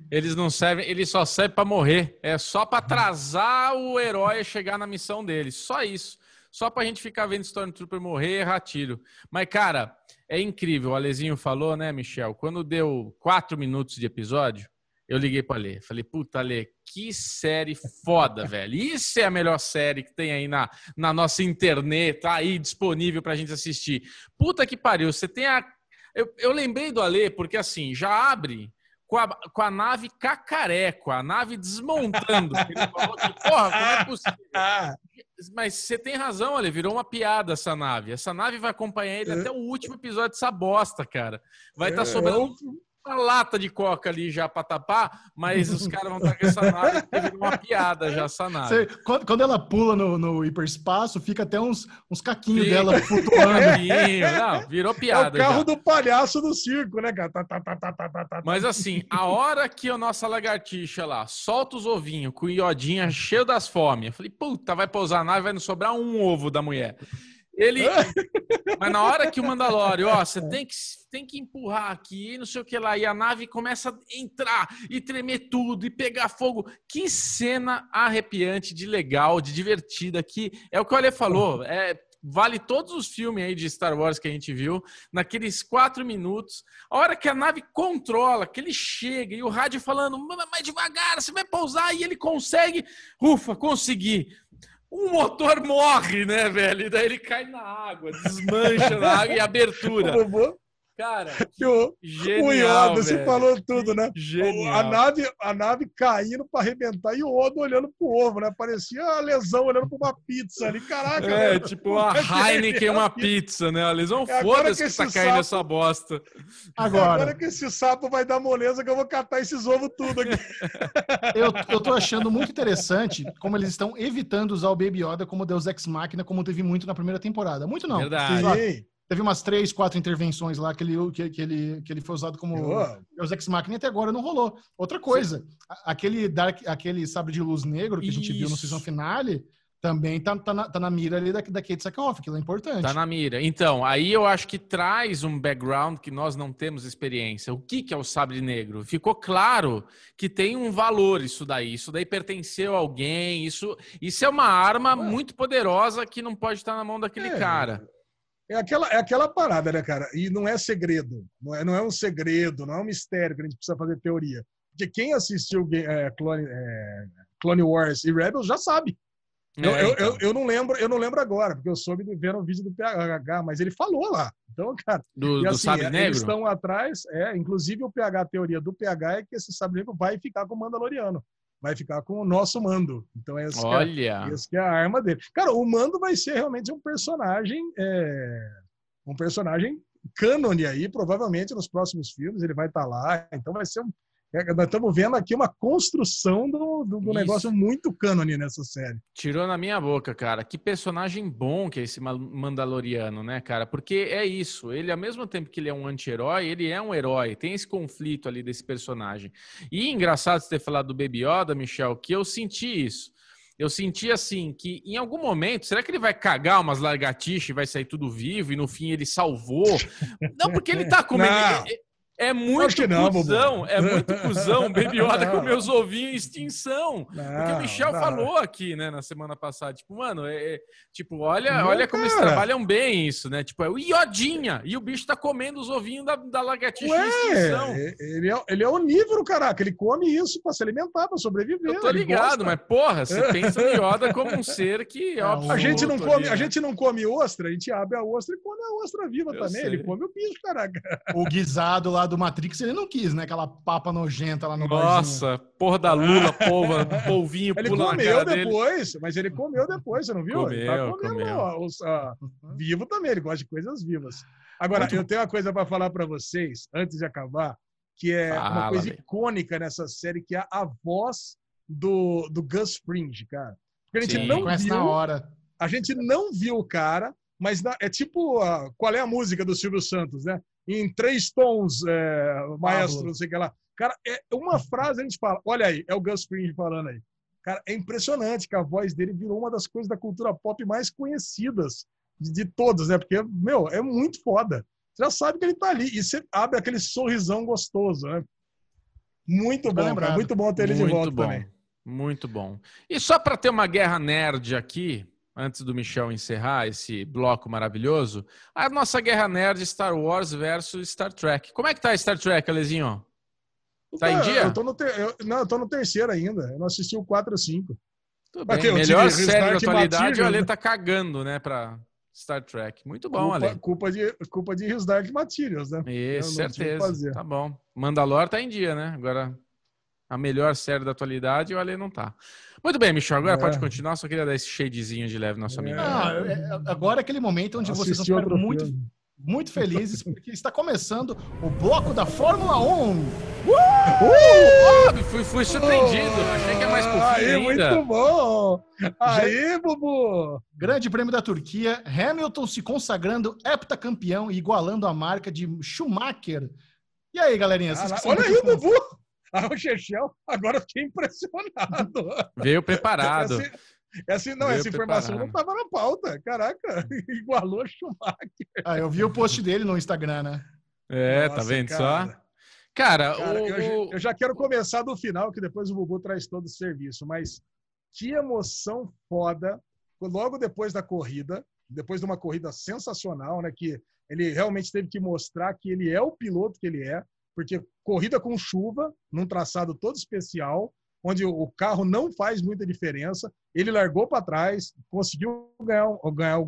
Eles não servem, eles só servem para morrer. É só para atrasar o herói a chegar na missão dele. Só isso só pra gente ficar vendo Stormtrooper morrer e errar tiro. Mas, cara, é incrível. O Alezinho falou, né, Michel? Quando deu quatro minutos de episódio, eu liguei pra Lê. Falei, puta, Lê, que série foda, velho. Isso é a melhor série que tem aí na, na nossa internet, tá aí disponível pra gente assistir. Puta que pariu, você tem a. Eu, eu lembrei do Alê, porque assim, já abre com a, com a nave cacareco, a nave desmontando. Ele falou que, porra, como é possível? Mas você tem razão, olha, virou uma piada essa nave. Essa nave vai acompanhar ele é. até o último episódio dessa bosta, cara. Vai estar tá é, sobrando uma lata de coca ali já para tapar, mas os caras vão estar com essa nave teve uma piada já. Você, quando, quando, ela pula no, no, hiperespaço, fica até uns, uns caquinhos fica. dela flutuando. Não, virou piada. É o carro já. do palhaço do circo, né, cara? Tá, tá, tá, tá, tá, tá, mas assim, a hora que a nossa lagartixa lá solta os ovinhos com iodinha cheio das fomes, eu falei, puta, vai pousar a nave, vai não sobrar um ovo da mulher. Ele. Mas na hora que o Mandalório, ó, você tem que, tem que empurrar aqui, não sei o que lá, e a nave começa a entrar e tremer tudo e pegar fogo. Que cena arrepiante, de legal, de divertida que é o que o Ale falou. É, vale todos os filmes aí de Star Wars que a gente viu, naqueles quatro minutos, a hora que a nave controla, que ele chega e o rádio falando, mais devagar, você vai pousar, e ele consegue, ufa, consegui um motor morre, né, velho? E daí ele cai na água, desmancha na água e abertura. Cara, o, genial, o Yoda, você falou tudo, né? Genial. A nave, a nave caindo para arrebentar e o Odo olhando pro ovo, né? Parecia a lesão olhando para uma pizza ali. Caraca, É, mano. tipo a Heineken uma pizza, né? A lesão é foda-se que, que tá caindo sapo... essa bosta. Agora. agora que esse sapo vai dar moleza que eu vou catar esses ovos tudo aqui. eu, eu tô achando muito interessante como eles estão evitando usar o Baby Yoda como Deus Ex Machina, como teve muito na primeira temporada. Muito não. Verdade. Sim. Teve umas três, quatro intervenções lá que ele, que, que ele, que ele foi usado como Deus Ex Machina e até agora não rolou. Outra coisa, Sim. aquele, dark, aquele sabre de luz negro que Isso. a gente viu no season finale também tá, tá, na, tá na mira ali da, da Kate Sackhoff, que é importante. Tá na mira. Então, aí eu acho que traz um background que nós não temos experiência. O que, que é o sabre negro? Ficou claro que tem um valor isso daí. Isso daí pertenceu a alguém. Isso, isso é uma arma muito poderosa que não pode estar na mão daquele é. cara. É aquela, é aquela parada, né, cara? E não é segredo. Não é, não é um segredo, não é um mistério que a gente precisa fazer teoria. Porque quem assistiu é, Clone, é, Clone Wars e Rebels já sabe. É, eu, então. eu, eu, eu, não lembro, eu não lembro agora, porque eu soube ver um vídeo do PH, mas ele falou lá. Então, cara, do, e, assim, do é, negro? eles estão atrás, é, inclusive o PH, a teoria do PH é que esse sabre negro vai ficar com o Mandaloriano vai ficar com o nosso mando. Então, Olha. Que é, esse que é a arma dele. Cara, o mando vai ser realmente um personagem. É, um personagem cânone aí, provavelmente nos próximos filmes ele vai estar tá lá. Então vai ser um. É, nós estamos vendo aqui uma construção do, do, do negócio muito cânone nessa série. Tirou na minha boca, cara. Que personagem bom que é esse Mandaloriano, né, cara? Porque é isso. Ele, ao mesmo tempo que ele é um anti-herói, ele é um herói. Tem esse conflito ali desse personagem. E engraçado você ter falado do Baby Yoda, Michel, que eu senti isso. Eu senti assim que em algum momento, será que ele vai cagar umas lagartixas e vai sair tudo vivo e no fim ele salvou? Não, porque ele tá como ele, É muito não, cuzão, é muito cuzão Baby Yoda com meus ovinhos em extinção. Não, porque o Michel não. falou aqui, né, na semana passada, tipo, mano, é, é tipo, olha, olha como eles trabalham bem isso, né? Tipo, é o Iodinha, e o bicho tá comendo os ovinhos da, da lagartixa Ué, em extinção. Ele é, ele é onívoro, caraca, ele come isso pra se alimentar, pra sobreviver. Eu tô ligado, mas porra, você pensa no Yoda como um ser que, óbvio, a gente não come, ali, né? a gente não come ostra, a gente abre a ostra e come a ostra viva Eu também, sei. ele come o bicho, caraca. O guisado lá do Matrix, ele não quis, né? Aquela papa nojenta lá no Nossa, barzinho. porra da Lula, polva, polvinho ele pula comeu depois, dele. mas ele comeu depois, você não viu? Comeu, ele tá comendo, comeu. Ó, os, vivo também, ele gosta de coisas vivas. Agora, Muito eu tenho uma coisa para falar para vocês, antes de acabar, que é Fala, uma coisa icônica nessa série, que é a voz do, do Gus Fring, cara. Porque a gente Sim, não viu, na hora. A gente não viu o cara, mas na, é tipo, uh, qual é a música do Silvio Santos, né? Em três tons, é, maestro, não sei o que lá. Cara, é uma frase a gente fala, olha aí, é o Gus Fring falando aí. Cara, é impressionante que a voz dele virou uma das coisas da cultura pop mais conhecidas de, de todas, né? Porque, meu, é muito foda. Você já sabe que ele tá ali. E você abre aquele sorrisão gostoso, né? Muito bom, cara. Muito bom ter ele muito de volta bom. também. Muito bom. E só para ter uma guerra nerd aqui, antes do Michel encerrar esse bloco maravilhoso, a nossa guerra nerd Star Wars versus Star Trek. Como é que tá Star Trek, Alezinho? Tá em dia? Eu tô no ter... eu... Não, eu tô no terceiro ainda. Eu não assisti o 4 ou 5. Tudo bem. Melhor série da atualidade, o Ale tá cagando, né, pra Star Trek. Muito bom, culpa, Ale. Culpa de, culpa de His Dark Materials, né? Isso, certeza. Tá bom. Mandalor tá em dia, né? Agora, a melhor série da atualidade, o Ale não tá. Muito bem, Michel, agora é. pode continuar. Só queria dar esse shadezinho de leve nosso amigo. Ah, agora é aquele momento onde vocês estão muito, muito felizes, porque está começando o bloco da Fórmula 1. Uh! Uh! Fui, fui surpreendido. Achei que é mais por Aí, ainda. muito bom. Aí, Bubu. Grande Prêmio da Turquia. Hamilton se consagrando heptacampeão e igualando a marca de Schumacher. E aí, galerinha? olha aí, Bubu. Ah, o Chechel, agora fiquei impressionado. Veio preparado. Essa, essa, não, Veio essa informação preparado. não estava na pauta. Caraca, igualou Schumacher. Ah, eu vi o post dele no Instagram, né? É, tá Nossa, tá vendo cara. só? Cara, cara o... eu, eu, já quero começar do final, que depois o Bubu traz todo o serviço, mas que emoção foda, logo depois da corrida, depois de uma corrida sensacional, né, que ele realmente teve que mostrar que ele é o piloto que ele é, porque corrida com chuva, num traçado todo especial, onde o carro não faz muita diferença, ele largou para trás, conseguiu ganhar, ganhar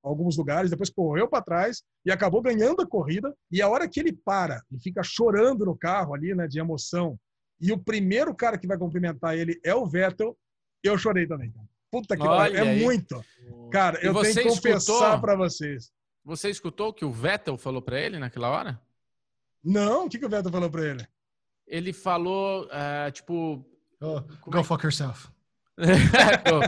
alguns lugares, depois correu para trás e acabou ganhando a corrida. E a hora que ele para e fica chorando no carro ali, né, de emoção, e o primeiro cara que vai cumprimentar ele é o Vettel, eu chorei também. Puta que pariu, é aí. muito. Cara, eu tenho que confessar para vocês. Você escutou o que o Vettel falou para ele naquela hora? Não, o que, que o Vettel falou pra ele? Ele falou, uh, tipo. Oh, go é? fuck yourself. Go,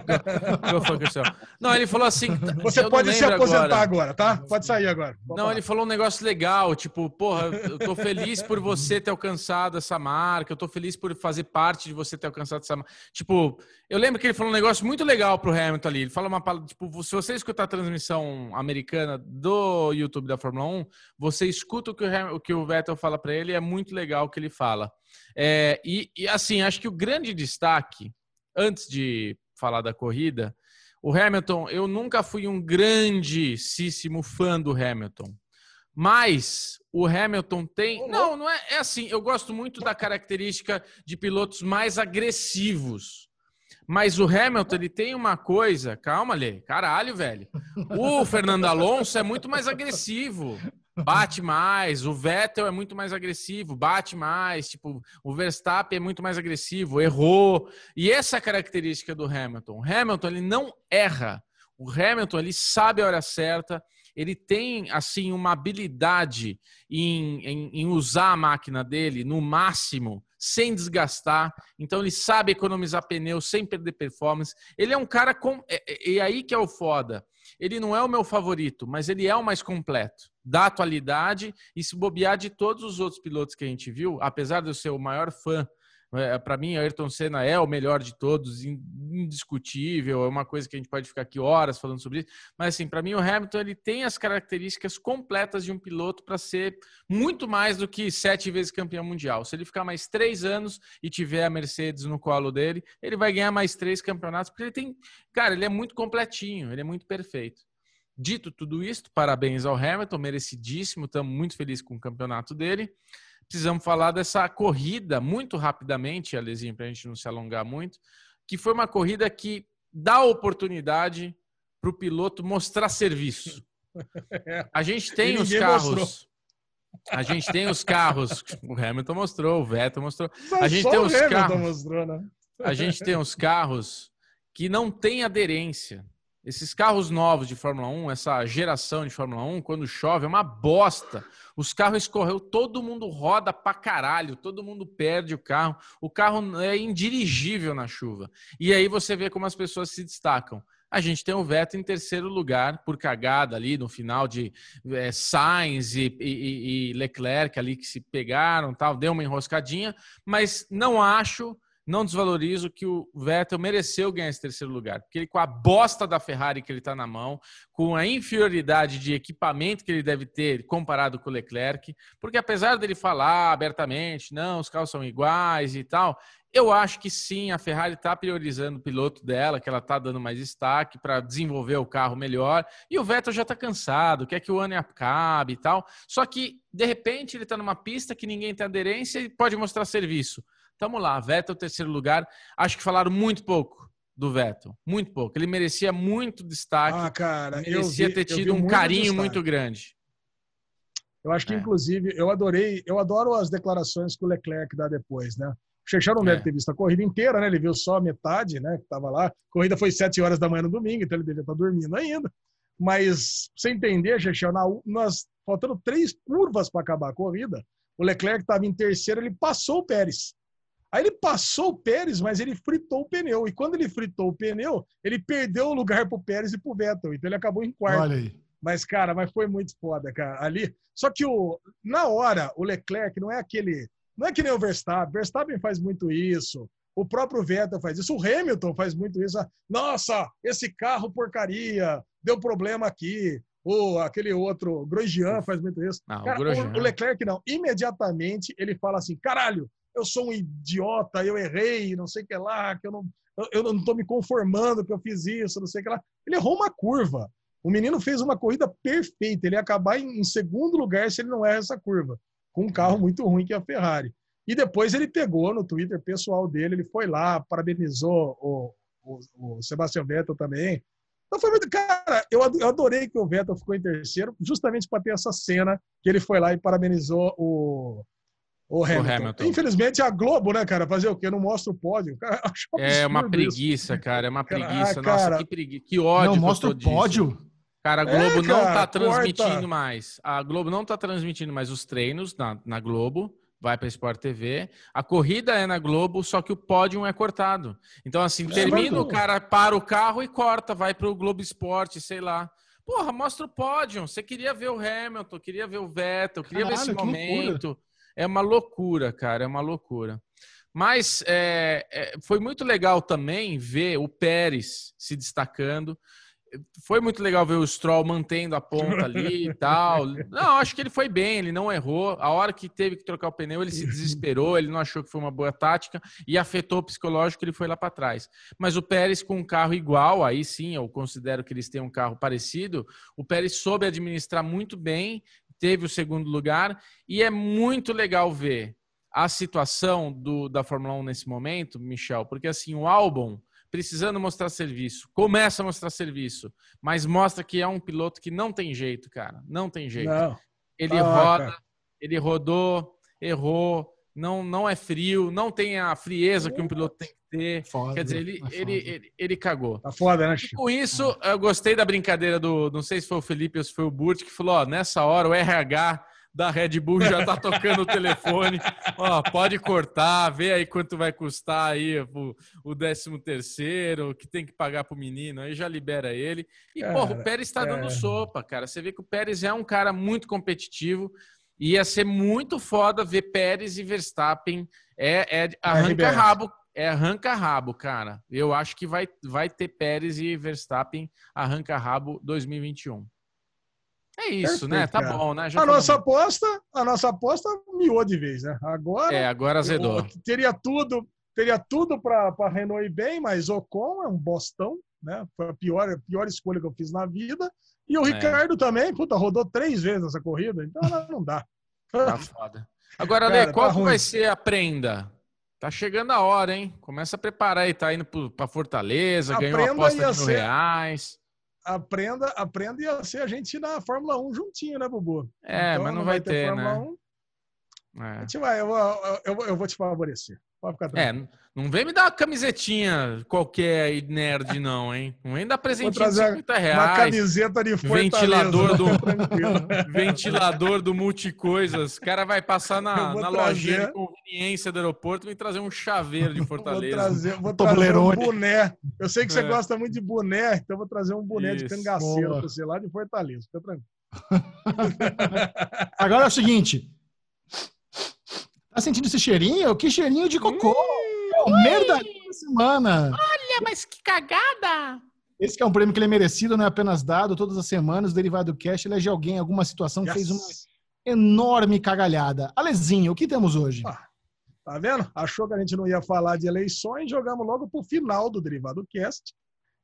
go, go. Não, ele falou assim. Você pode se aposentar agora. agora, tá? Pode sair agora. Pode não, falar. ele falou um negócio legal, tipo, porra, eu tô feliz por você ter alcançado essa marca, eu tô feliz por fazer parte de você ter alcançado essa marca. Tipo, eu lembro que ele falou um negócio muito legal pro Hamilton ali. Ele fala uma palavra, tipo, se você escutar a transmissão americana do YouTube da Fórmula 1, você escuta o que o, Hamilton, o, que o Vettel fala para ele, é muito legal o que ele fala. É, e, e assim, acho que o grande destaque antes de falar da corrida, o Hamilton, eu nunca fui um grandíssimo fã do Hamilton. Mas o Hamilton tem. Não, não é, é assim. Eu gosto muito da característica de pilotos mais agressivos. Mas o Hamilton, ele tem uma coisa. Calma, Lê. Caralho, velho. O Fernando Alonso é muito mais agressivo bate mais, o Vettel é muito mais agressivo, bate mais, tipo, o Verstappen é muito mais agressivo, errou. E essa é a característica do Hamilton. O Hamilton, ele não erra. O Hamilton, ele sabe a hora certa, ele tem, assim, uma habilidade em, em, em usar a máquina dele no máximo, sem desgastar. Então, ele sabe economizar pneu sem perder performance. Ele é um cara com... E aí que é o foda. Ele não é o meu favorito, mas ele é o mais completo da atualidade e se bobear de todos os outros pilotos que a gente viu, apesar de eu ser o maior fã, é, para mim, Ayrton Senna é o melhor de todos, indiscutível, é uma coisa que a gente pode ficar aqui horas falando sobre isso, mas assim, para mim o Hamilton ele tem as características completas de um piloto para ser muito mais do que sete vezes campeão mundial. Se ele ficar mais três anos e tiver a Mercedes no colo dele, ele vai ganhar mais três campeonatos, porque ele tem, cara, ele é muito completinho, ele é muito perfeito. Dito tudo isso, parabéns ao Hamilton, merecidíssimo, estamos muito felizes com o campeonato dele precisamos falar dessa corrida muito rapidamente, Alezinho, para a gente não se alongar muito, que foi uma corrida que dá oportunidade para o piloto mostrar serviço. A gente tem os carros. Mostrou. A gente tem os carros. O Hamilton mostrou, o Vettel mostrou. a gente tem os carros. Mostrou, né? A gente tem os carros que não têm aderência. Esses carros novos de Fórmula 1, essa geração de Fórmula 1, quando chove, é uma bosta. Os carros escorreu, todo mundo roda pra caralho, todo mundo perde o carro. O carro é indirigível na chuva. E aí você vê como as pessoas se destacam. A gente tem o Vettel em terceiro lugar por cagada ali no final de é, Sainz e, e, e Leclerc ali que se pegaram, tal, deu uma enroscadinha, mas não acho não desvalorizo que o Vettel mereceu ganhar esse terceiro lugar, porque ele com a bosta da Ferrari que ele está na mão, com a inferioridade de equipamento que ele deve ter comparado com o Leclerc, porque apesar dele falar abertamente, não, os carros são iguais e tal, eu acho que sim, a Ferrari está priorizando o piloto dela, que ela está dando mais destaque para desenvolver o carro melhor. E o Vettel já está cansado, quer que o ano acabe e tal. Só que, de repente, ele está numa pista que ninguém tem aderência e pode mostrar serviço. Tamo lá, Vettel terceiro lugar. Acho que falaram muito pouco do Vettel, muito pouco. Ele merecia muito destaque. Ah, cara, merecia vi, ter tido um muito carinho destaque. muito grande. Eu acho que, é. inclusive, eu adorei, eu adoro as declarações que o Leclerc dá depois, né? O Chechão não é. deve ter visto a corrida inteira, né? Ele viu só a metade, né? Que tava lá. A corrida foi sete horas da manhã no domingo, então ele devia estar dormindo ainda. Mas, sem entender, Chechão, nós, faltando três curvas para acabar a corrida, o Leclerc estava em terceiro, ele passou o Pérez. Aí ele passou o Pérez, mas ele fritou o pneu. E quando ele fritou o pneu, ele perdeu o lugar para o Pérez e para o Vettel. Então ele acabou em quarto. Olha aí. Mas, cara, mas foi muito foda, cara. Ali. Só que o, na hora, o Leclerc não é aquele. Não é que nem o Verstappen. Verstappen faz muito isso. O próprio Vettel faz isso. O Hamilton faz muito isso. Nossa, esse carro porcaria. Deu problema aqui. Ou aquele outro, Grosjean faz muito isso. Não, cara, o, o Leclerc não. Imediatamente ele fala assim: caralho, eu sou um idiota, eu errei, não sei o que lá, que eu não eu não estou me conformando que eu fiz isso, não sei o que lá. Ele errou uma curva. O menino fez uma corrida perfeita. Ele ia acabar em, em segundo lugar se ele não erra essa curva, com um carro muito ruim que é a Ferrari. E depois ele pegou no Twitter pessoal dele, ele foi lá, parabenizou o, o, o Sebastian Vettel também. Então foi muito. Cara, eu adorei que o Vettel ficou em terceiro, justamente para ter essa cena que ele foi lá e parabenizou o, o Hamilton. o Hamilton. Infelizmente a Globo, né, cara, fazer o quê? Não mostra o pódio. Cara, é uma preguiça, isso. cara, é uma preguiça. Ah, Nossa, que preguiça. Que ódio. Não mostra o pódio. Cara, a Globo é, cara, não tá transmitindo corta. mais. A Globo não tá transmitindo mais os treinos na, na Globo. Vai para Sport TV. A corrida é na Globo, só que o pódio é cortado. Então, assim, é, termina, o cara para o carro e corta, vai para o Globo Esporte, sei lá. Porra, mostra o pódio. Você queria ver o Hamilton, queria ver o Vettel, queria Caralho, ver esse momento. Loucura. É uma loucura, cara, é uma loucura. Mas é, é, foi muito legal também ver o Pérez se destacando. Foi muito legal ver o Stroll mantendo a ponta ali e tal. Não, acho que ele foi bem, ele não errou. A hora que teve que trocar o pneu, ele se desesperou, ele não achou que foi uma boa tática e afetou o psicológico, ele foi lá para trás. Mas o Pérez com um carro igual, aí sim, eu considero que eles têm um carro parecido. O Pérez soube administrar muito bem teve o segundo lugar. E é muito legal ver a situação do, da Fórmula 1 nesse momento, Michel, porque assim, o álbum, precisando mostrar serviço, começa a mostrar serviço, mas mostra que é um piloto que não tem jeito, cara. Não tem jeito. Não. Ele ah, roda, cara. ele rodou, errou, não, não é frio, não tem a frieza que um piloto tem que ter. Foda, Quer dizer, ele, é ele, ele, ele, cagou. Tá foda, né, Chico? Com isso, eu gostei da brincadeira do. Não sei se foi o Felipe ou se foi o Burt, que falou: ó, nessa hora o RH da Red Bull já tá tocando o telefone. Ó, pode cortar, vê aí quanto vai custar aí o, o 13 terceiro, que tem que pagar pro menino, aí já libera ele. E, cara, porra, o Pérez tá dando é... sopa, cara. Você vê que o Pérez é um cara muito competitivo. Ia ser muito foda ver Pérez e Verstappen é, é arranca-rabo é arranca-rabo, cara. Eu acho que vai, vai ter Pérez e Verstappen arranca-rabo 2021. É isso, Perfeito, né? Tá cara. bom, né? Já A falamos. nossa aposta, a nossa aposta miou de vez, né? Agora É, agora azedou. teria tudo, teria tudo para Renault ir bem, mas Ocon é um bostão, né? Foi a pior, a pior escolha que eu fiz na vida. E o É. Ricardo também, puta, rodou três vezes essa corrida, então não dá. Tá foda. Agora, Lê, qual tá vai ser a prenda? Tá chegando a hora, hein? Começa a preparar aí, tá indo pra Fortaleza, A ganhou uma aposta de ser- reais. Aprenda, aprenda e ia ser a gente na Fórmula 1 juntinho, né, Bubu? É, Então, mas não vai ter, Fórmula né? 1. É. A gente vai, eu, vou- eu, vou- eu vou te favorecer. Pode ficar tranquilo. É, não vem me dar uma camisetinha qualquer aí, nerd, não, hein? Não vem dar presentinho de trazer 50 Uma reais. camiseta de Fortaleza. Ventilador do- Tranquilo. Ventilador do multicoisas. O cara vai passar na, vou na lojinha de conveniência do aeroporto e vem trazer um chaveiro de Vou Fortaleza. trazer, vou trazer um boné. Eu sei que você É. gosta muito de boné, então eu vou trazer um boné de Isso. cangaceiro Boa. pra você lá de Fortaleza. Fica tranquilo. Agora é o seguinte. Tá sentindo esse cheirinho? Que cheirinho de cocô! É o merda da semana! Olha, mas que cagada! Esse é um prêmio que ele é merecido, não é apenas dado todas as semanas. O Derivado Cash elege alguém em alguma situação que fez uma Yes. enorme cagalhada. Alezinho, o que temos hoje? Ah. Tá vendo? Achou que a gente não ia falar de eleições, jogamos logo pro final do Derivado Cast.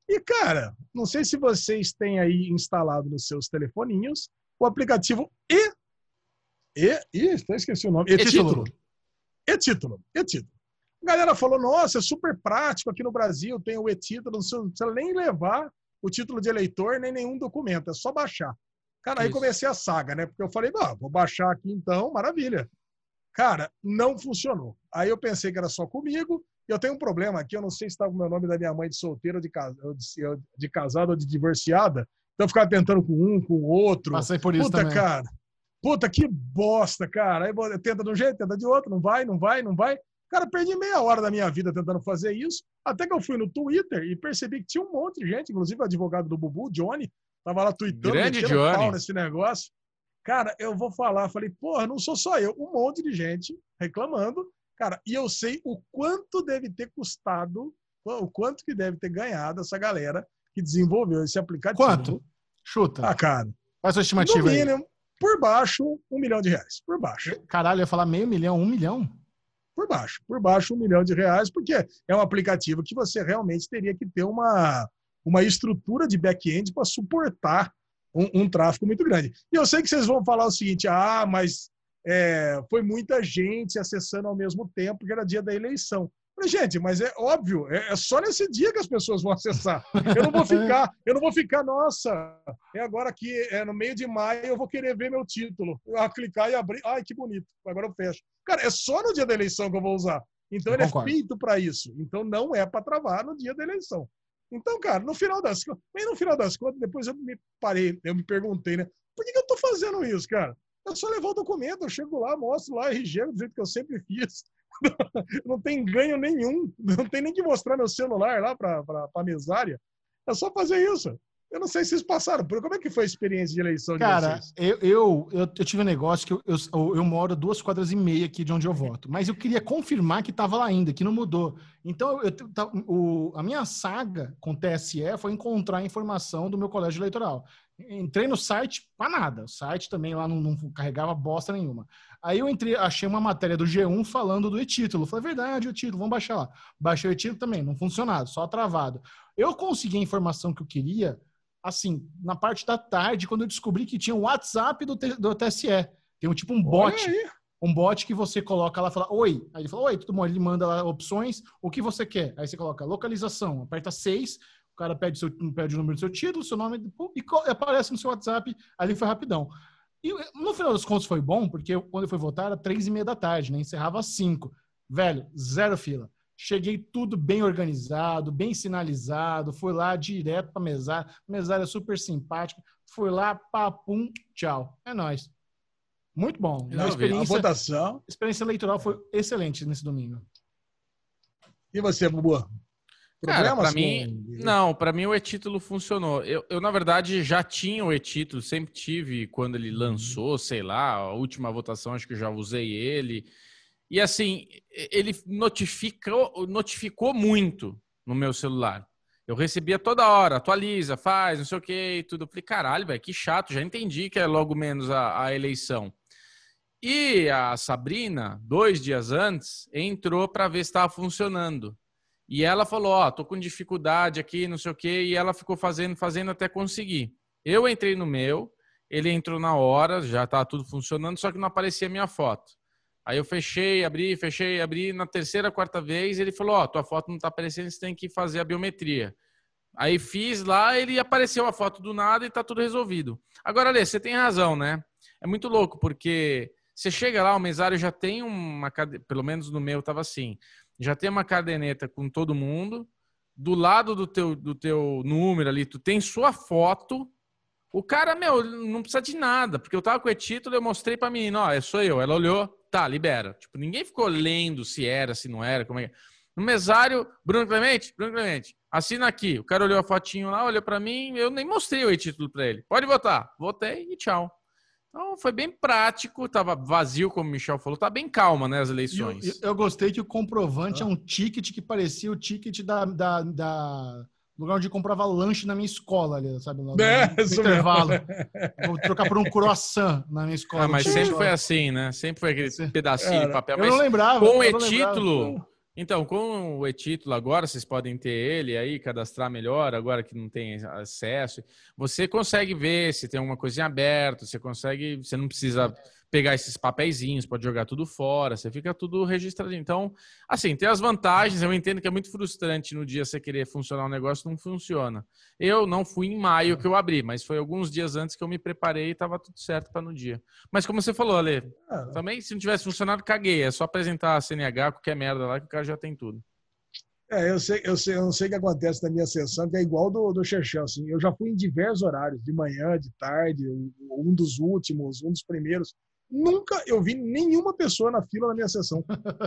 E, cara, não sei se vocês têm aí instalado nos seus telefoninhos o aplicativo E. E. Ih, até esqueci o nome. E-Título. E-Título. E-Título. A galera falou: nossa, é super prático aqui no Brasil, tem o E-Título, não precisa- nem levar o título de eleitor nem nenhum documento, é só baixar. Cara, aí Isso. comecei a saga, né? Porque eu falei, ah, vou baixar aqui então, maravilha. Cara, não funcionou. Aí eu pensei que era só comigo. E eu tenho um problema aqui, eu não sei se está com o meu nome da minha mãe de solteira, ou de, casa, ou de, de casada ou de divorciada. Então eu ficava tentando com um, com o outro. Passei por isso Puta, também. cara. Puta, que bosta, cara. Aí tenta de um jeito, tenta de outro, não vai, não vai, não vai. Cara, perdi meia hora da minha vida tentando fazer isso. Até que eu fui no Twitter e percebi que tinha um monte de gente, inclusive o advogado do Bubu, Johnny, tava lá tweetando, Grande Johnny. pau nesse negócio. Cara, eu vou falar, falei, porra, não sou só eu, um monte de gente reclamando. Cara, e eu sei o quanto deve ter custado, o quanto que deve ter ganhado essa galera que desenvolveu esse aplicativo. Quanto? Chuta. Ah, cara, Faz sua no estimativa aí. Por baixo, um milhão de reais. Por baixo. Caralho, eu ia falar meio milhão, um milhão? Por baixo. Por baixo, um milhão de reais, porque é um aplicativo que você realmente teria que ter uma, uma estrutura de back-end para suportar um, um tráfego muito grande. E eu sei que vocês vão falar o seguinte: ah, mas é, foi muita gente acessando ao mesmo tempo, que era dia da eleição. Falei, gente, mas é óbvio, é, é só nesse dia que as pessoas vão acessar. Eu não vou ficar, eu não vou ficar, nossa, é agora que é no meio de maio eu vou querer ver meu título. Vou clicar e abrir, ai que bonito, agora eu fecho. Cara, é só no dia da eleição que eu vou usar. Então Eu ele concordo. é feito para isso. Então não é para travar no dia da eleição. Então, cara, no final das contas, no final das contas, depois eu me parei, eu me perguntei, né? Por que, que eu tô fazendo isso, cara? É só levar o documento, eu chego lá, mostro lá, RG, do jeito que eu sempre fiz. não tem ganho nenhum. Não tem nem que mostrar meu celular lá para a mesária. É só fazer isso. Eu não sei se vocês passaram por. Como é que foi a experiência de eleição de Cara, vocês? eu, eu, eu, eu tive um negócio que eu, eu, eu moro duas quadras e meia aqui de onde eu voto, mas eu queria confirmar que estava lá ainda, que não mudou. Então, eu, tá- o, a minha saga com o TSE foi encontrar a informação do meu colégio eleitoral. Entrei no site, para nada. O site também lá não, não carregava bosta nenhuma. Aí eu entrei, achei uma matéria do G1 falando do e-título. Falei, verdade, o título, vamos baixar lá. Baixei o e-título também, não funcionava, só travado. Eu consegui a informação que eu queria assim, na parte da tarde, quando eu descobri que tinha o WhatsApp do, do TSE. Tem um tipo um bot, um bot que você coloca lá e fala, oi. Aí ele fala, oi, tudo bom? Ele manda lá opções, o que você quer. Aí você coloca localização, aperta 6, o cara pede, seu, pede o número do seu título, seu nome, e aparece no seu WhatsApp, ali foi rapidão. E no final das contas foi bom, porque quando eu fui votar era três e meia da tarde, né? Encerrava às 5. Velho, zero fila. Cheguei tudo bem organizado, bem sinalizado, fui lá direto pra mesária, mesária super simpática, fui lá, papum, tchau. É nóis. Muito bom. Eu A vi. A experiência, votação. experiência eleitoral foi excelente nesse domingo. E você, Bubu? Cara, pra Problemas mim, com- não, pra mim o e-título funcionou. Eu, eu, na verdade, já tinha o e-título, sempre tive quando ele lançou, sei lá, a última votação, acho que eu já usei ele. E assim, ele notificou, notificou muito no meu celular. Eu recebia toda hora, atualiza, faz, não sei o que, tudo. Eu falei, caralho, velho, que chato, já entendi que é logo menos a, a eleição. E a Sabrina, dois dias antes, entrou para ver se estava funcionando. E ela falou: Ó, oh, tô com dificuldade aqui, não sei o quê. E ela ficou fazendo, fazendo até conseguir. Eu entrei no meu, ele entrou na hora, já estava tudo funcionando, só que não aparecia minha foto. Aí eu fechei, abri, fechei, abri. Na terceira, quarta vez, ele falou: Ó, oh, tua foto não está aparecendo, você tem que fazer a biometria. Aí fiz lá, ele apareceu a foto do nada e tá tudo resolvido. Agora, Lê, você tem razão, né? É muito louco, porque você chega lá, o mesário já tem uma, pelo menos no meu tava assim, já tem uma caderneta com todo mundo, do lado do teu, do teu número ali, tu tem sua foto, o cara, meu, não precisa de nada, porque eu tava com o título, eu mostrei pra menina, ó, é sou eu. Ela olhou, tá, libera. Tipo, ninguém ficou lendo se era, se não era, como é que é. No mesário, Bruno Clemente, Bruno Clemente, assina aqui. O cara olhou a fotinho lá, olhou para mim, eu nem mostrei o título para ele. Pode votar. Votei e tchau. Então foi bem prático, tava vazio, como o Michel falou, tá bem calma, né, as eleições. Eu, eu, gostei que o comprovante ah. é um ticket que parecia o ticket da, da, da lugar onde eu comprava lanche na minha escola ali, sabe? No, é, no intervalo. Vou trocar por um croissant na minha escola. Ah, mas sempre foi assim, né? Sempre foi aquele pedacinho de papel. Eu não lembrava. Com e-título, então, com o e-título agora, vocês podem ter ele aí, cadastrar melhor, agora que não tem acesso. Você consegue ver se tem alguma coisinha aberta, você consegue, você não precisa pegar esses papeizinhos, pode jogar tudo fora, você fica tudo registrado. Então, assim, tem as vantagens, eu entendo que é muito frustrante no dia você querer funcionar um negócio não funciona. Eu não fui em maio que eu abri, mas foi alguns dias antes que eu me preparei e estava tudo certo para no dia. Mas como você falou, Ale, é. também se não tivesse funcionado, caguei, é só apresentar a CNH, qualquer merda lá que o cara já tem tudo. É, eu sei, eu sei, eu não sei o que acontece na minha sessão, que é igual do, do Xerxel, assim. Eu já fui em diversos horários, de manhã, de tarde, um dos últimos, um dos primeiros. Nunca eu vi nenhuma pessoa na fila na minha sessão.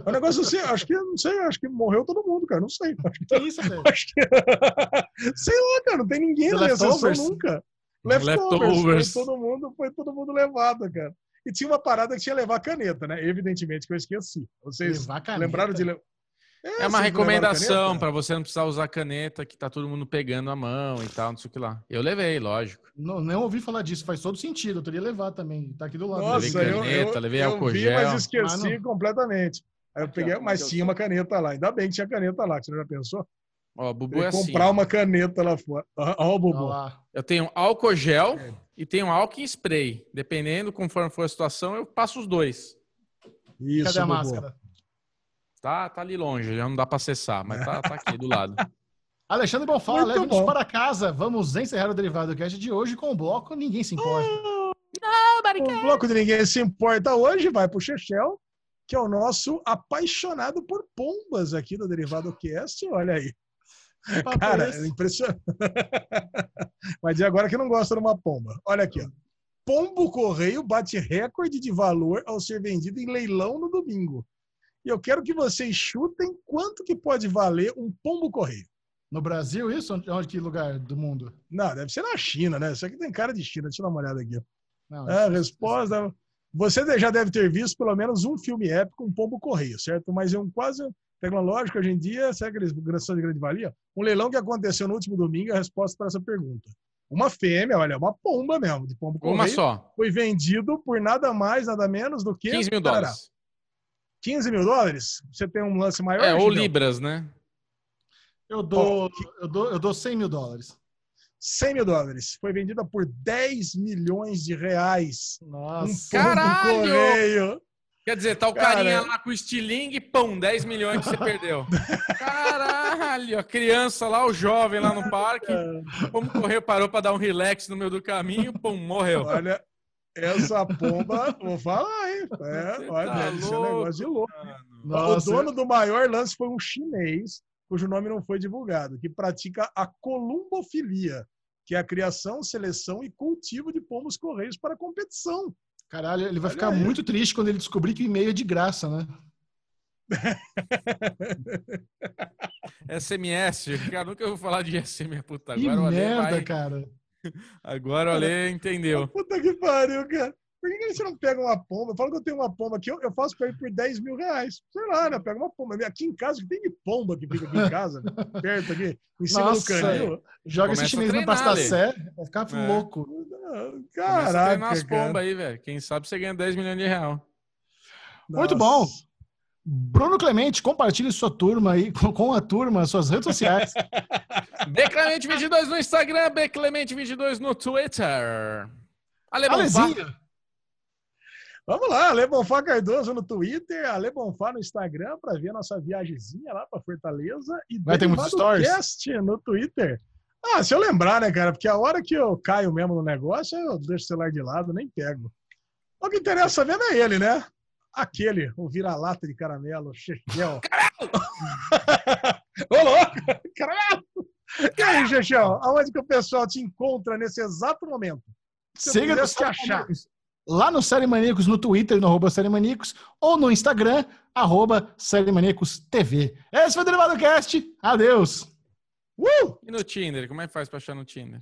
É um negócio assim, acho que, não sei, acho que morreu todo mundo, cara, não sei. Acho que, isso, velho? Acho que, sei lá, cara, não tem ninguém The na minha sessão nunca. Leftovers. leftovers. Foi todo mundo, foi todo mundo levado, cara. E tinha uma parada que tinha que levar caneta, né? Evidentemente que eu esqueci. Vocês lembraram de levar. É, é uma recomendação para você não precisar usar caneta que tá todo mundo pegando a mão e tal, não sei o que lá. Eu levei, lógico. Não, não ouvi falar disso, faz todo sentido. Eu teria levar também. Tá aqui do lado. Nossa, levei caneta, eu, levei eu álcool vi, gel. mas esqueci ah, completamente. Aí eu peguei, mas tinha uma caneta lá. Ainda bem que tinha caneta lá, que você já pensou? Ó, Bubu é assim. Comprar uma caneta lá fora. Ó, o Bubu. Eu tenho álcool gel é. e tenho álcool em spray. Dependendo, conforme for a situação, eu passo os dois. Isso, Cadê a Bubu? máscara? Tá, tá ali longe, já não dá para acessar, mas tá, tá aqui do lado. Alexandre Bonfá, leve-nos para casa. Vamos encerrar o Derivado Cast de hoje com o bloco Ninguém Se Importa. o bloco de Ninguém Se Importa hoje vai para o Chechel, que é o nosso apaixonado por pombas aqui do Derivado Cast. Olha aí. Cara, é impressionante. Mas de agora que não gosta de uma pomba. Olha aqui, ó. Pombo Correio bate recorde de valor ao ser vendido em leilão no domingo. E eu quero que vocês chutem quanto que pode valer um pombo correio. No Brasil, isso? Onde que lugar do mundo? Não, deve ser na China, né? Isso aqui tem cara de China. Deixa eu dar uma olhada aqui. Não, é, resposta. Você já deve ter visto pelo menos um filme épico, um pombo correio, certo? Mas é um quase tecnológico hoje em dia, será que eles são de grande valia? Um leilão que aconteceu no último domingo, a resposta para essa pergunta. Uma fêmea, olha, uma pomba mesmo, de pombo correio. Uma só. Foi vendido por nada mais, nada menos do que. 15 mil dólares. 15 mil dólares? Você tem um lance maior? É, ou libras, né? Eu dou, eu, dou, eu dou 100 mil dólares. 100 mil dólares. Foi vendida por 10 milhões de reais. Nossa. Um Caralho! Correio. Quer dizer, tá o Cara... carinha lá com o estilingue, pão, 10 milhões que você perdeu. Caralho, a criança lá, o jovem lá no parque, como correu, parou para dar um relax no meio do caminho, pum, morreu. Olha, essa pomba, vou falar, hein? É, olha, tá deve ser um negócio de louco. Nossa, o dono do maior lance foi um chinês, cujo nome não foi divulgado, que pratica a columbofilia, que é a criação, seleção e cultivo de pombos correios para competição. Caralho, ele vai olha ficar aí. muito triste quando ele descobrir que o e-mail é de graça, né? SMS, cara, nunca vou falar de SMS, puta. Que agora merda, vai... cara. Agora o Ale entendeu. Puta que pariu, cara. por que você não pega uma pomba? Fala que eu tenho uma pomba aqui, eu, eu faço pra ele por 10 mil reais. Sei lá, né? Pega uma pomba. Aqui em casa, que tem de pomba que fica aqui em casa, perto aqui, em cima Nossa, do canil. Joga Começa esse chinês no pastacé, vai ficar é. louco. Caraca. Começa a pombas aí, velho. Quem sabe você ganha 10 milhões de real. Muito bom. Bruno Clemente, compartilhe sua turma aí com a turma, suas redes sociais. Beclemente22 no Instagram, Beclemente22 no Twitter. Ale Alezinho. Vamos lá, Ale Bonfá Cardoso no Twitter, Ale Bonfá no Instagram para ver a nossa viagemzinha lá para Fortaleza e vai ter muitos stories cast no Twitter. Ah, se eu lembrar, né, cara? Porque a hora que eu caio mesmo no negócio, eu deixo o celular de lado, nem pego. O que interessa vendo é ele, né? Aquele, o vira-lata de caramelo, Chechel. Ô, louco! Caramelo! E aí, Chechel, aonde que o pessoal te encontra nesse exato momento? Se Siga no te achar. Lá no Série Maníacos, no Twitter, no arroba Série Maníacos, ou no Instagram, arroba Série Maníacos TV. Esse foi o Derivado Cast. Adeus! Uh! E no Tinder? Como é que faz pra achar no Tinder?